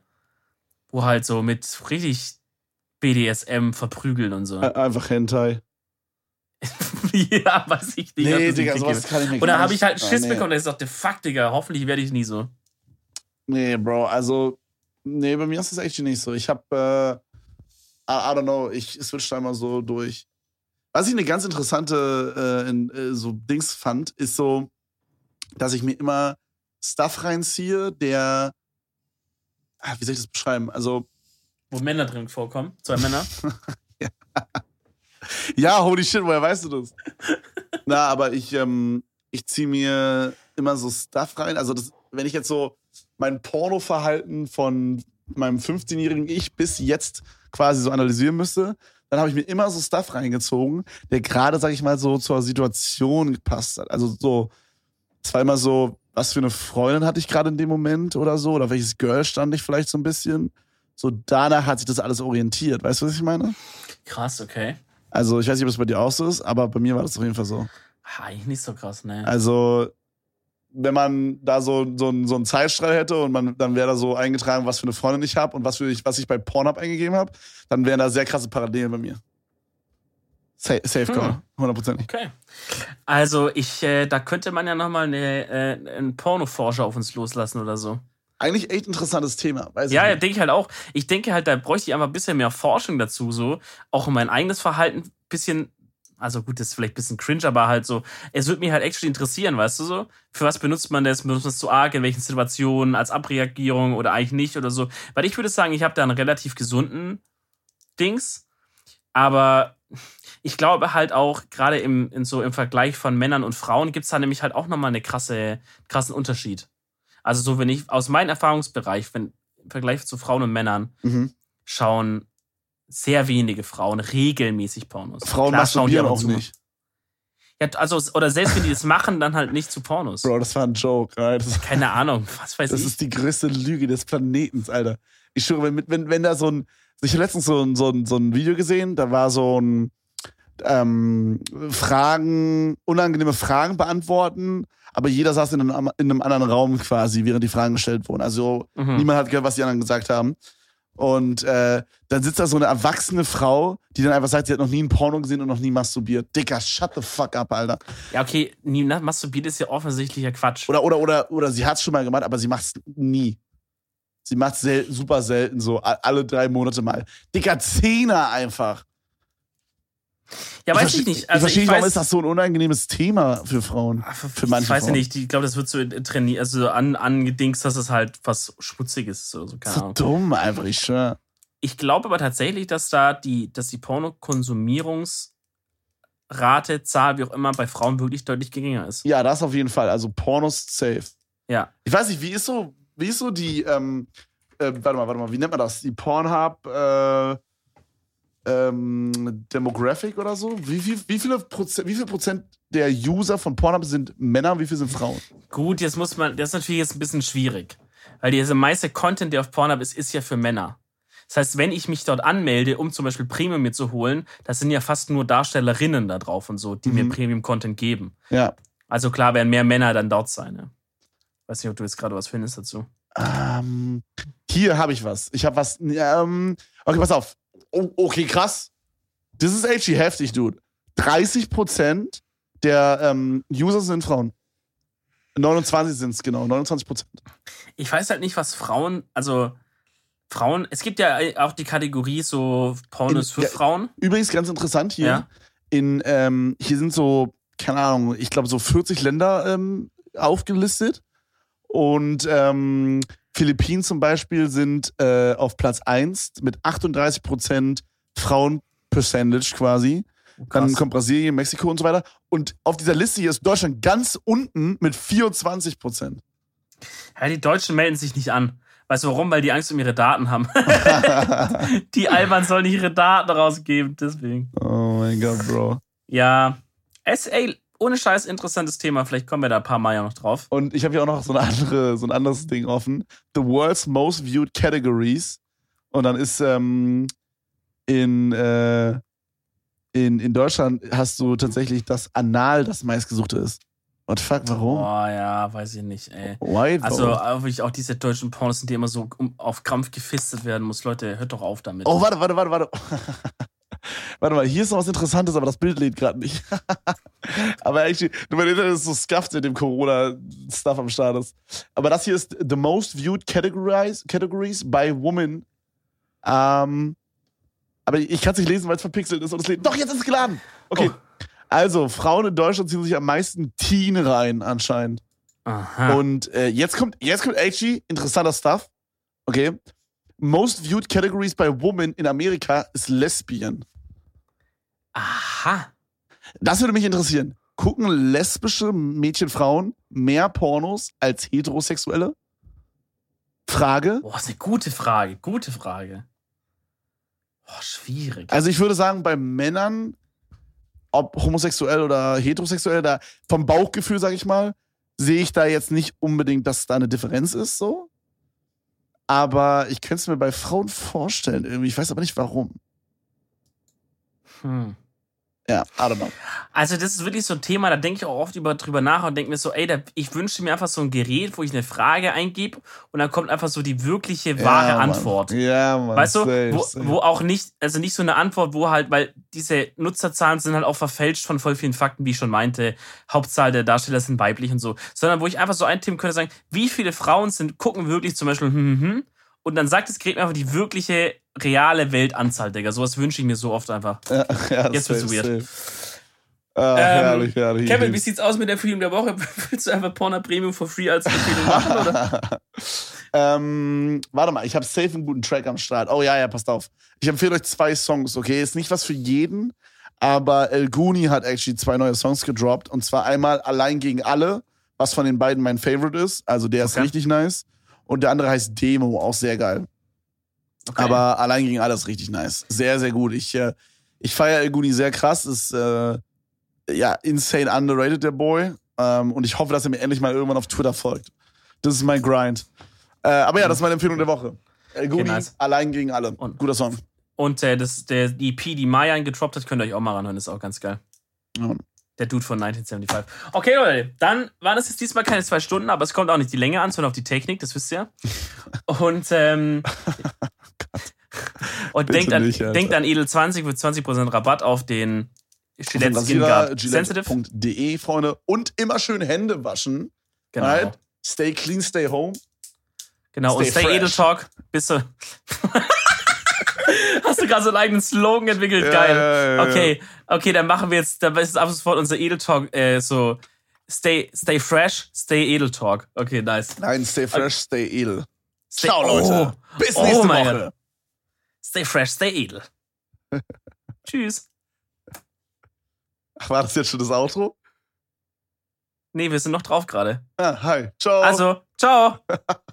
Speaker 2: Wo halt so mit richtig BDSM verprügeln und so.
Speaker 1: Einfach Hentai.
Speaker 2: ja, weiß ich nicht.
Speaker 1: Nee,
Speaker 2: das
Speaker 1: Digga,
Speaker 2: nicht
Speaker 1: sowas kann ich mir
Speaker 2: Und dann habe
Speaker 1: nicht-
Speaker 2: ich halt
Speaker 1: Ah,
Speaker 2: Schiss
Speaker 1: nee.
Speaker 2: bekommen, dass ich dachte, fuck, Digga, hoffentlich werde ich nie so.
Speaker 1: Nee, Bro, also, nee, bei mir ist es echt nicht so. Ich hab, äh, I, I don't know, ich switch da immer so durch. Was ich eine ganz interessante äh, in, äh, so Dings fand, ist so, dass ich mir immer Stuff reinziehe, der, ah, wie soll ich das beschreiben? Also,
Speaker 2: Wo Männer drin vorkommen. Zwei Männer.
Speaker 1: ja, holy shit, woher weißt du das? Na, aber ich, ähm, ich ziehe mir immer so Stuff rein. Also, das, wenn ich jetzt so mein Pornoverhalten von meinem 15-jährigen Ich bis jetzt quasi so analysieren müsste, dann habe ich mir immer so Stuff reingezogen, der gerade, sag ich mal, so zur Situation gepasst hat. Also so, es war immer so, was für eine Freundin hatte ich gerade in dem Moment oder so, oder welches Girl stand ich vielleicht so ein bisschen. So danach hat sich das alles orientiert. Weißt du, was ich meine?
Speaker 2: Krass, okay.
Speaker 1: Also ich weiß nicht, ob es bei dir auch so ist, aber bei mir war das auf jeden Fall so.
Speaker 2: Eigentlich nicht so krass, ne?
Speaker 1: Also wenn man da so, so, einen- so einen Zeitstrahl hätte und man, dann wäre da so eingetragen, was für eine Freundin ich habe und was, für ich, was ich bei Pornhub eingegeben habe, dann wären da sehr krasse Parallelen bei mir. Safe, safe
Speaker 2: Hm.
Speaker 1: Call, hundertprozentig.
Speaker 2: Okay. Also, ich, äh, da könnte man ja nochmal eine, äh, einen Pornoforscher auf uns loslassen oder so.
Speaker 1: Eigentlich echt interessantes Thema. Weiß
Speaker 2: Ja, ja, denke ich halt auch. Ich denke halt, da bräuchte ich einfach ein bisschen mehr Forschung dazu, so. Auch in mein eigenes Verhalten ein bisschen, also gut, das ist vielleicht ein bisschen cringe, aber halt so, es würde mich halt actually interessieren, weißt du so? Für was benutzt man das? Benutzt man es zu arg? In welchen Situationen? Als Abreagierung oder eigentlich nicht oder so? Weil ich würde sagen, ich habe da einen relativ gesunden Dings, aber ich glaube halt auch, gerade im, in so im Vergleich von Männern und Frauen gibt's da nämlich halt auch nochmal einen krasse, krassen Unterschied. Also so, wenn ich aus meinem Erfahrungsbereich, wenn im Vergleich zu Frauen und Männern,
Speaker 1: Mhm.
Speaker 2: schauen sehr wenige Frauen regelmäßig Pornos.
Speaker 1: Frauen
Speaker 2: Klar schauen die
Speaker 1: auch nicht.
Speaker 2: Ja, also, oder selbst wenn die das machen, dann halt nicht zu Pornos.
Speaker 1: Bro, das war ein Joke. Right? Das,
Speaker 2: Keine Ahnung, was weiß
Speaker 1: das
Speaker 2: ich.
Speaker 1: ist die größte Lüge des Planetens, Alter. Ich schwöre, wenn, wenn, wenn da so ein. Ich habe letztens so ein, so, ein, so ein Video gesehen, da war so ein ähm, Fragen, unangenehme Fragen beantworten, aber jeder saß in einem, in einem anderen Raum quasi, während die Fragen gestellt wurden. Also
Speaker 2: Mhm.
Speaker 1: niemand hat gehört, was die anderen gesagt haben. Und äh, dann sitzt da so eine erwachsene Frau, die dann einfach sagt, sie hat noch nie ein Porno gesehen und noch nie masturbiert. Dicker, shut the fuck up, Alter.
Speaker 2: Ja, okay, nie- masturbiert ist ja offensichtlicher Quatsch.
Speaker 1: Oder, oder, oder, oder sie hat es schon mal gemacht, aber sie macht es nie. Sie macht es sel super selten, so alle drei Monate mal. Dicker Zehner einfach.
Speaker 2: Ja, weiß
Speaker 1: versteh-
Speaker 2: ich nicht.
Speaker 1: ich
Speaker 2: Also
Speaker 1: verstehe
Speaker 2: ich
Speaker 1: nicht, warum
Speaker 2: weiß,
Speaker 1: ist das so ein unangenehmes Thema für Frauen? Für manche
Speaker 2: ich weiß
Speaker 1: Frauen.
Speaker 2: nicht, ich glaube, das wird so trainiert, also an, angedingst, dass es halt was Schmutziges ist oder so, keine
Speaker 1: So
Speaker 2: Ahnung.
Speaker 1: dumm einfach, ich schwör.
Speaker 2: Ich glaube aber tatsächlich, dass da die, dass die Pornokonsumierungsrate, Zahl, wie auch immer, bei Frauen wirklich deutlich geringer ist.
Speaker 1: Ja, das auf jeden Fall. Also Pornos safe.
Speaker 2: Ja.
Speaker 1: Ich weiß nicht, wie ist so, wie ist so die, ähm, äh, warte mal, warte mal, wie nennt man das? Die Pornhub, äh, ähm, Demographic oder so? Wie, wie, wie, viele Prozent, wie viel Prozent der User von Pornhub sind Männer und wie viel sind Frauen?
Speaker 2: Gut, jetzt muss man, das ist natürlich jetzt ein bisschen schwierig. Weil dieser meiste Content, der auf Pornhub ist, ist ja für Männer. Das heißt, wenn ich mich dort anmelde, um zum Beispiel Premium mir zu holen, das sind ja fast nur Darstellerinnen da drauf und so, die mir
Speaker 1: Mhm.
Speaker 2: Premium-Content geben.
Speaker 1: Ja.
Speaker 2: Also klar werden mehr Männer dann dort sein. Ne? Weiß nicht, ob du jetzt gerade was findest dazu.
Speaker 1: Ähm, hier habe ich was. Ich habe was. Ähm, okay, pass auf. Oh, okay, krass. Das ist actually heftig, Dude. 30% der ähm, User sind Frauen. 29 sind es genau, 29 Prozent.
Speaker 2: Ich weiß halt nicht, was Frauen, also Frauen, es gibt ja auch die Kategorie so Pornos
Speaker 1: In-
Speaker 2: für
Speaker 1: ja,
Speaker 2: Frauen.
Speaker 1: Übrigens ganz interessant hier.
Speaker 2: Ja.
Speaker 1: In, ähm, hier sind so, keine Ahnung, ich glaube so 40 Länder ähm, aufgelistet. Und ähm, Philippinen zum Beispiel sind äh, auf Platz 1 mit 38% Frauen-Percentage quasi. Dann
Speaker 2: Krass.
Speaker 1: kommt Brasilien, Mexiko und so weiter. Und auf dieser Liste hier ist Deutschland ganz unten mit 24%.
Speaker 2: Ja, die Deutschen melden sich nicht an. Weißt du warum? Weil die Angst um ihre Daten haben. die Alban sollen nicht ihre Daten rausgeben, deswegen.
Speaker 1: oh mein Gott, Bro.
Speaker 2: Ja, ey, ohne Scheiß interessantes Thema. Vielleicht kommen wir da ein paar Mal ja noch drauf.
Speaker 1: Und ich habe hier auch noch so, eine andere, so ein anderes Ding offen. The World's Most Viewed Categories. Und dann ist ähm, in, äh, in, in Deutschland hast du tatsächlich das Anal, das meistgesuchte ist. What fuck, warum?
Speaker 2: Boah, ja, weiß ich nicht, ey.
Speaker 1: Why?
Speaker 2: Also, wirklich auch diese deutschen Pornos, die immer so auf Krampf gefistet werden muss. Leute, hört doch auf damit.
Speaker 1: Oh, warte, warte, warte, warte. warte mal, hier ist noch was Interessantes, aber das Bild lädt gerade nicht. aber actually, mein Internet ist so scuffed mit dem Corona-Stuff am Start ist. Aber das hier ist the most viewed categories, categories by women. Ähm, aber ich kann es nicht lesen, weil es verpixelt ist und es lädt. Doch, jetzt ist es geladen. Okay.
Speaker 2: Oh.
Speaker 1: Also, Frauen in Deutschland ziehen sich am meisten Teen rein, anscheinend.
Speaker 2: Aha.
Speaker 1: Und äh, jetzt kommt, jetzt kommt actually interessanter Stuff. Okay. Most viewed categories by women in Amerika ist Lesbian.
Speaker 2: Aha.
Speaker 1: Das würde mich interessieren. Gucken lesbische Mädchen, Frauen mehr Pornos als heterosexuelle? Frage.
Speaker 2: Boah, ist eine gute Frage. Gute Frage. Boah, schwierig.
Speaker 1: Also ich würde sagen, bei Männern, ob homosexuell oder heterosexuell, da vom Bauchgefühl, sag ich mal, sehe ich da jetzt nicht unbedingt, dass da eine Differenz ist, so. Aber ich könnte es mir bei Frauen vorstellen, irgendwie. Ich weiß aber nicht warum.
Speaker 2: Hm.
Speaker 1: Ja, I don't know.
Speaker 2: Also, das ist wirklich so ein Thema, da denke ich auch oft über, drüber nach und denke mir so, ey, da, ich wünsche mir einfach so ein Gerät, wo ich eine Frage eingebe und dann kommt einfach so die wirkliche wahre
Speaker 1: ja.
Speaker 2: Antwort.
Speaker 1: Ja, Mann.
Speaker 2: Weißt du,
Speaker 1: safe,
Speaker 2: wo,
Speaker 1: safe.
Speaker 2: wo auch nicht, also nicht so eine Antwort, wo halt, weil diese Nutzerzahlen sind halt auch verfälscht von voll vielen Fakten, wie ich schon meinte. Hauptzahl der Darsteller sind weiblich und so. Sondern wo ich einfach so eintippen könnte, sagen, wie viele Frauen sind, gucken wirklich zum Beispiel, hm, hm, hm, und dann sagt das Gerät mir einfach die wirkliche, reale Weltanzahl, Digga. Sowas wünsche ich mir so oft einfach.
Speaker 1: Ja, ja,
Speaker 2: Jetzt wird's weird.
Speaker 1: safe. Ah, herrlich, herrlich.
Speaker 2: Kevin, wie sieht's aus mit der Freedom der Woche? Willst du einfach Porno Premium for free als Empfehlung machen, oder?
Speaker 1: ähm, warte mal, ich habe safe einen guten Track am Start. Oh ja, ja, passt auf. Ich empfehle euch zwei Songs, okay? Ist nicht was für jeden, aber El Guni hat actually zwei neue Songs gedroppt. Und zwar einmal Allein gegen alle, was von den beiden mein Favorite ist. Also der ist
Speaker 2: Okay.
Speaker 1: richtig nice. Und der andere heißt Demo, auch sehr geil.
Speaker 2: Okay.
Speaker 1: Aber Allein gegen alle ist richtig nice. Sehr, sehr gut. Ich, äh, ich feiere El Guni sehr krass. Ist äh, ja insane underrated, der Boy. Ähm, und ich hoffe, dass er mir endlich mal irgendwann auf Twitter folgt. Das ist mein Grind. Äh, aber ja, das ist meine Empfehlung der Woche. El Guni,
Speaker 2: nice.
Speaker 1: Allein gegen alle.
Speaker 2: Und-
Speaker 1: Guter Song.
Speaker 2: Und äh, das, der die EP, die Mayan getroppt hat, könnt ihr euch auch mal ranhören, ist auch ganz geil.
Speaker 1: Ja.
Speaker 2: Der Dude von 1975. Okay, Leute, dann waren das jetzt diesmal keine zwei Stunden, aber es kommt auch nicht die Länge an, sondern auf die Technik, das wisst ihr. Und, ähm, und denkt, an,
Speaker 1: nicht,
Speaker 2: denkt an Edel 20 mit 20% Rabatt auf den Gillette Skin
Speaker 1: Rasierer,
Speaker 2: Guard Sensitive.
Speaker 1: Gillette.de, Freunde. Und immer schön Hände waschen.
Speaker 2: Genau.
Speaker 1: Alright? Stay clean, stay home.
Speaker 2: Genau, und
Speaker 1: Stay
Speaker 2: Stay
Speaker 1: fresh.
Speaker 2: Edel Talk, bist du. Hast du gerade so einen eigenen Slogan entwickelt?
Speaker 1: Ja,
Speaker 2: Geil.
Speaker 1: ja, ja.
Speaker 2: Okay, okay, dann machen wir jetzt, dann ist ab sofort unser Edel Talk äh, so Stay, stay fresh, stay Edel Talk. Okay, nice.
Speaker 1: Nein, stay fresh, stay edel.
Speaker 2: Stay,
Speaker 1: Ciao, Leute.
Speaker 2: Oh,
Speaker 1: Bis
Speaker 2: Oh
Speaker 1: nächste
Speaker 2: mein
Speaker 1: Woche.
Speaker 2: Gott. stay fresh, stay edel. Tschüss.
Speaker 1: Ach, war das jetzt schon das Outro?
Speaker 2: Nee, wir sind noch drauf gerade.
Speaker 1: Ah, hi. Ciao.
Speaker 2: Also, ciao.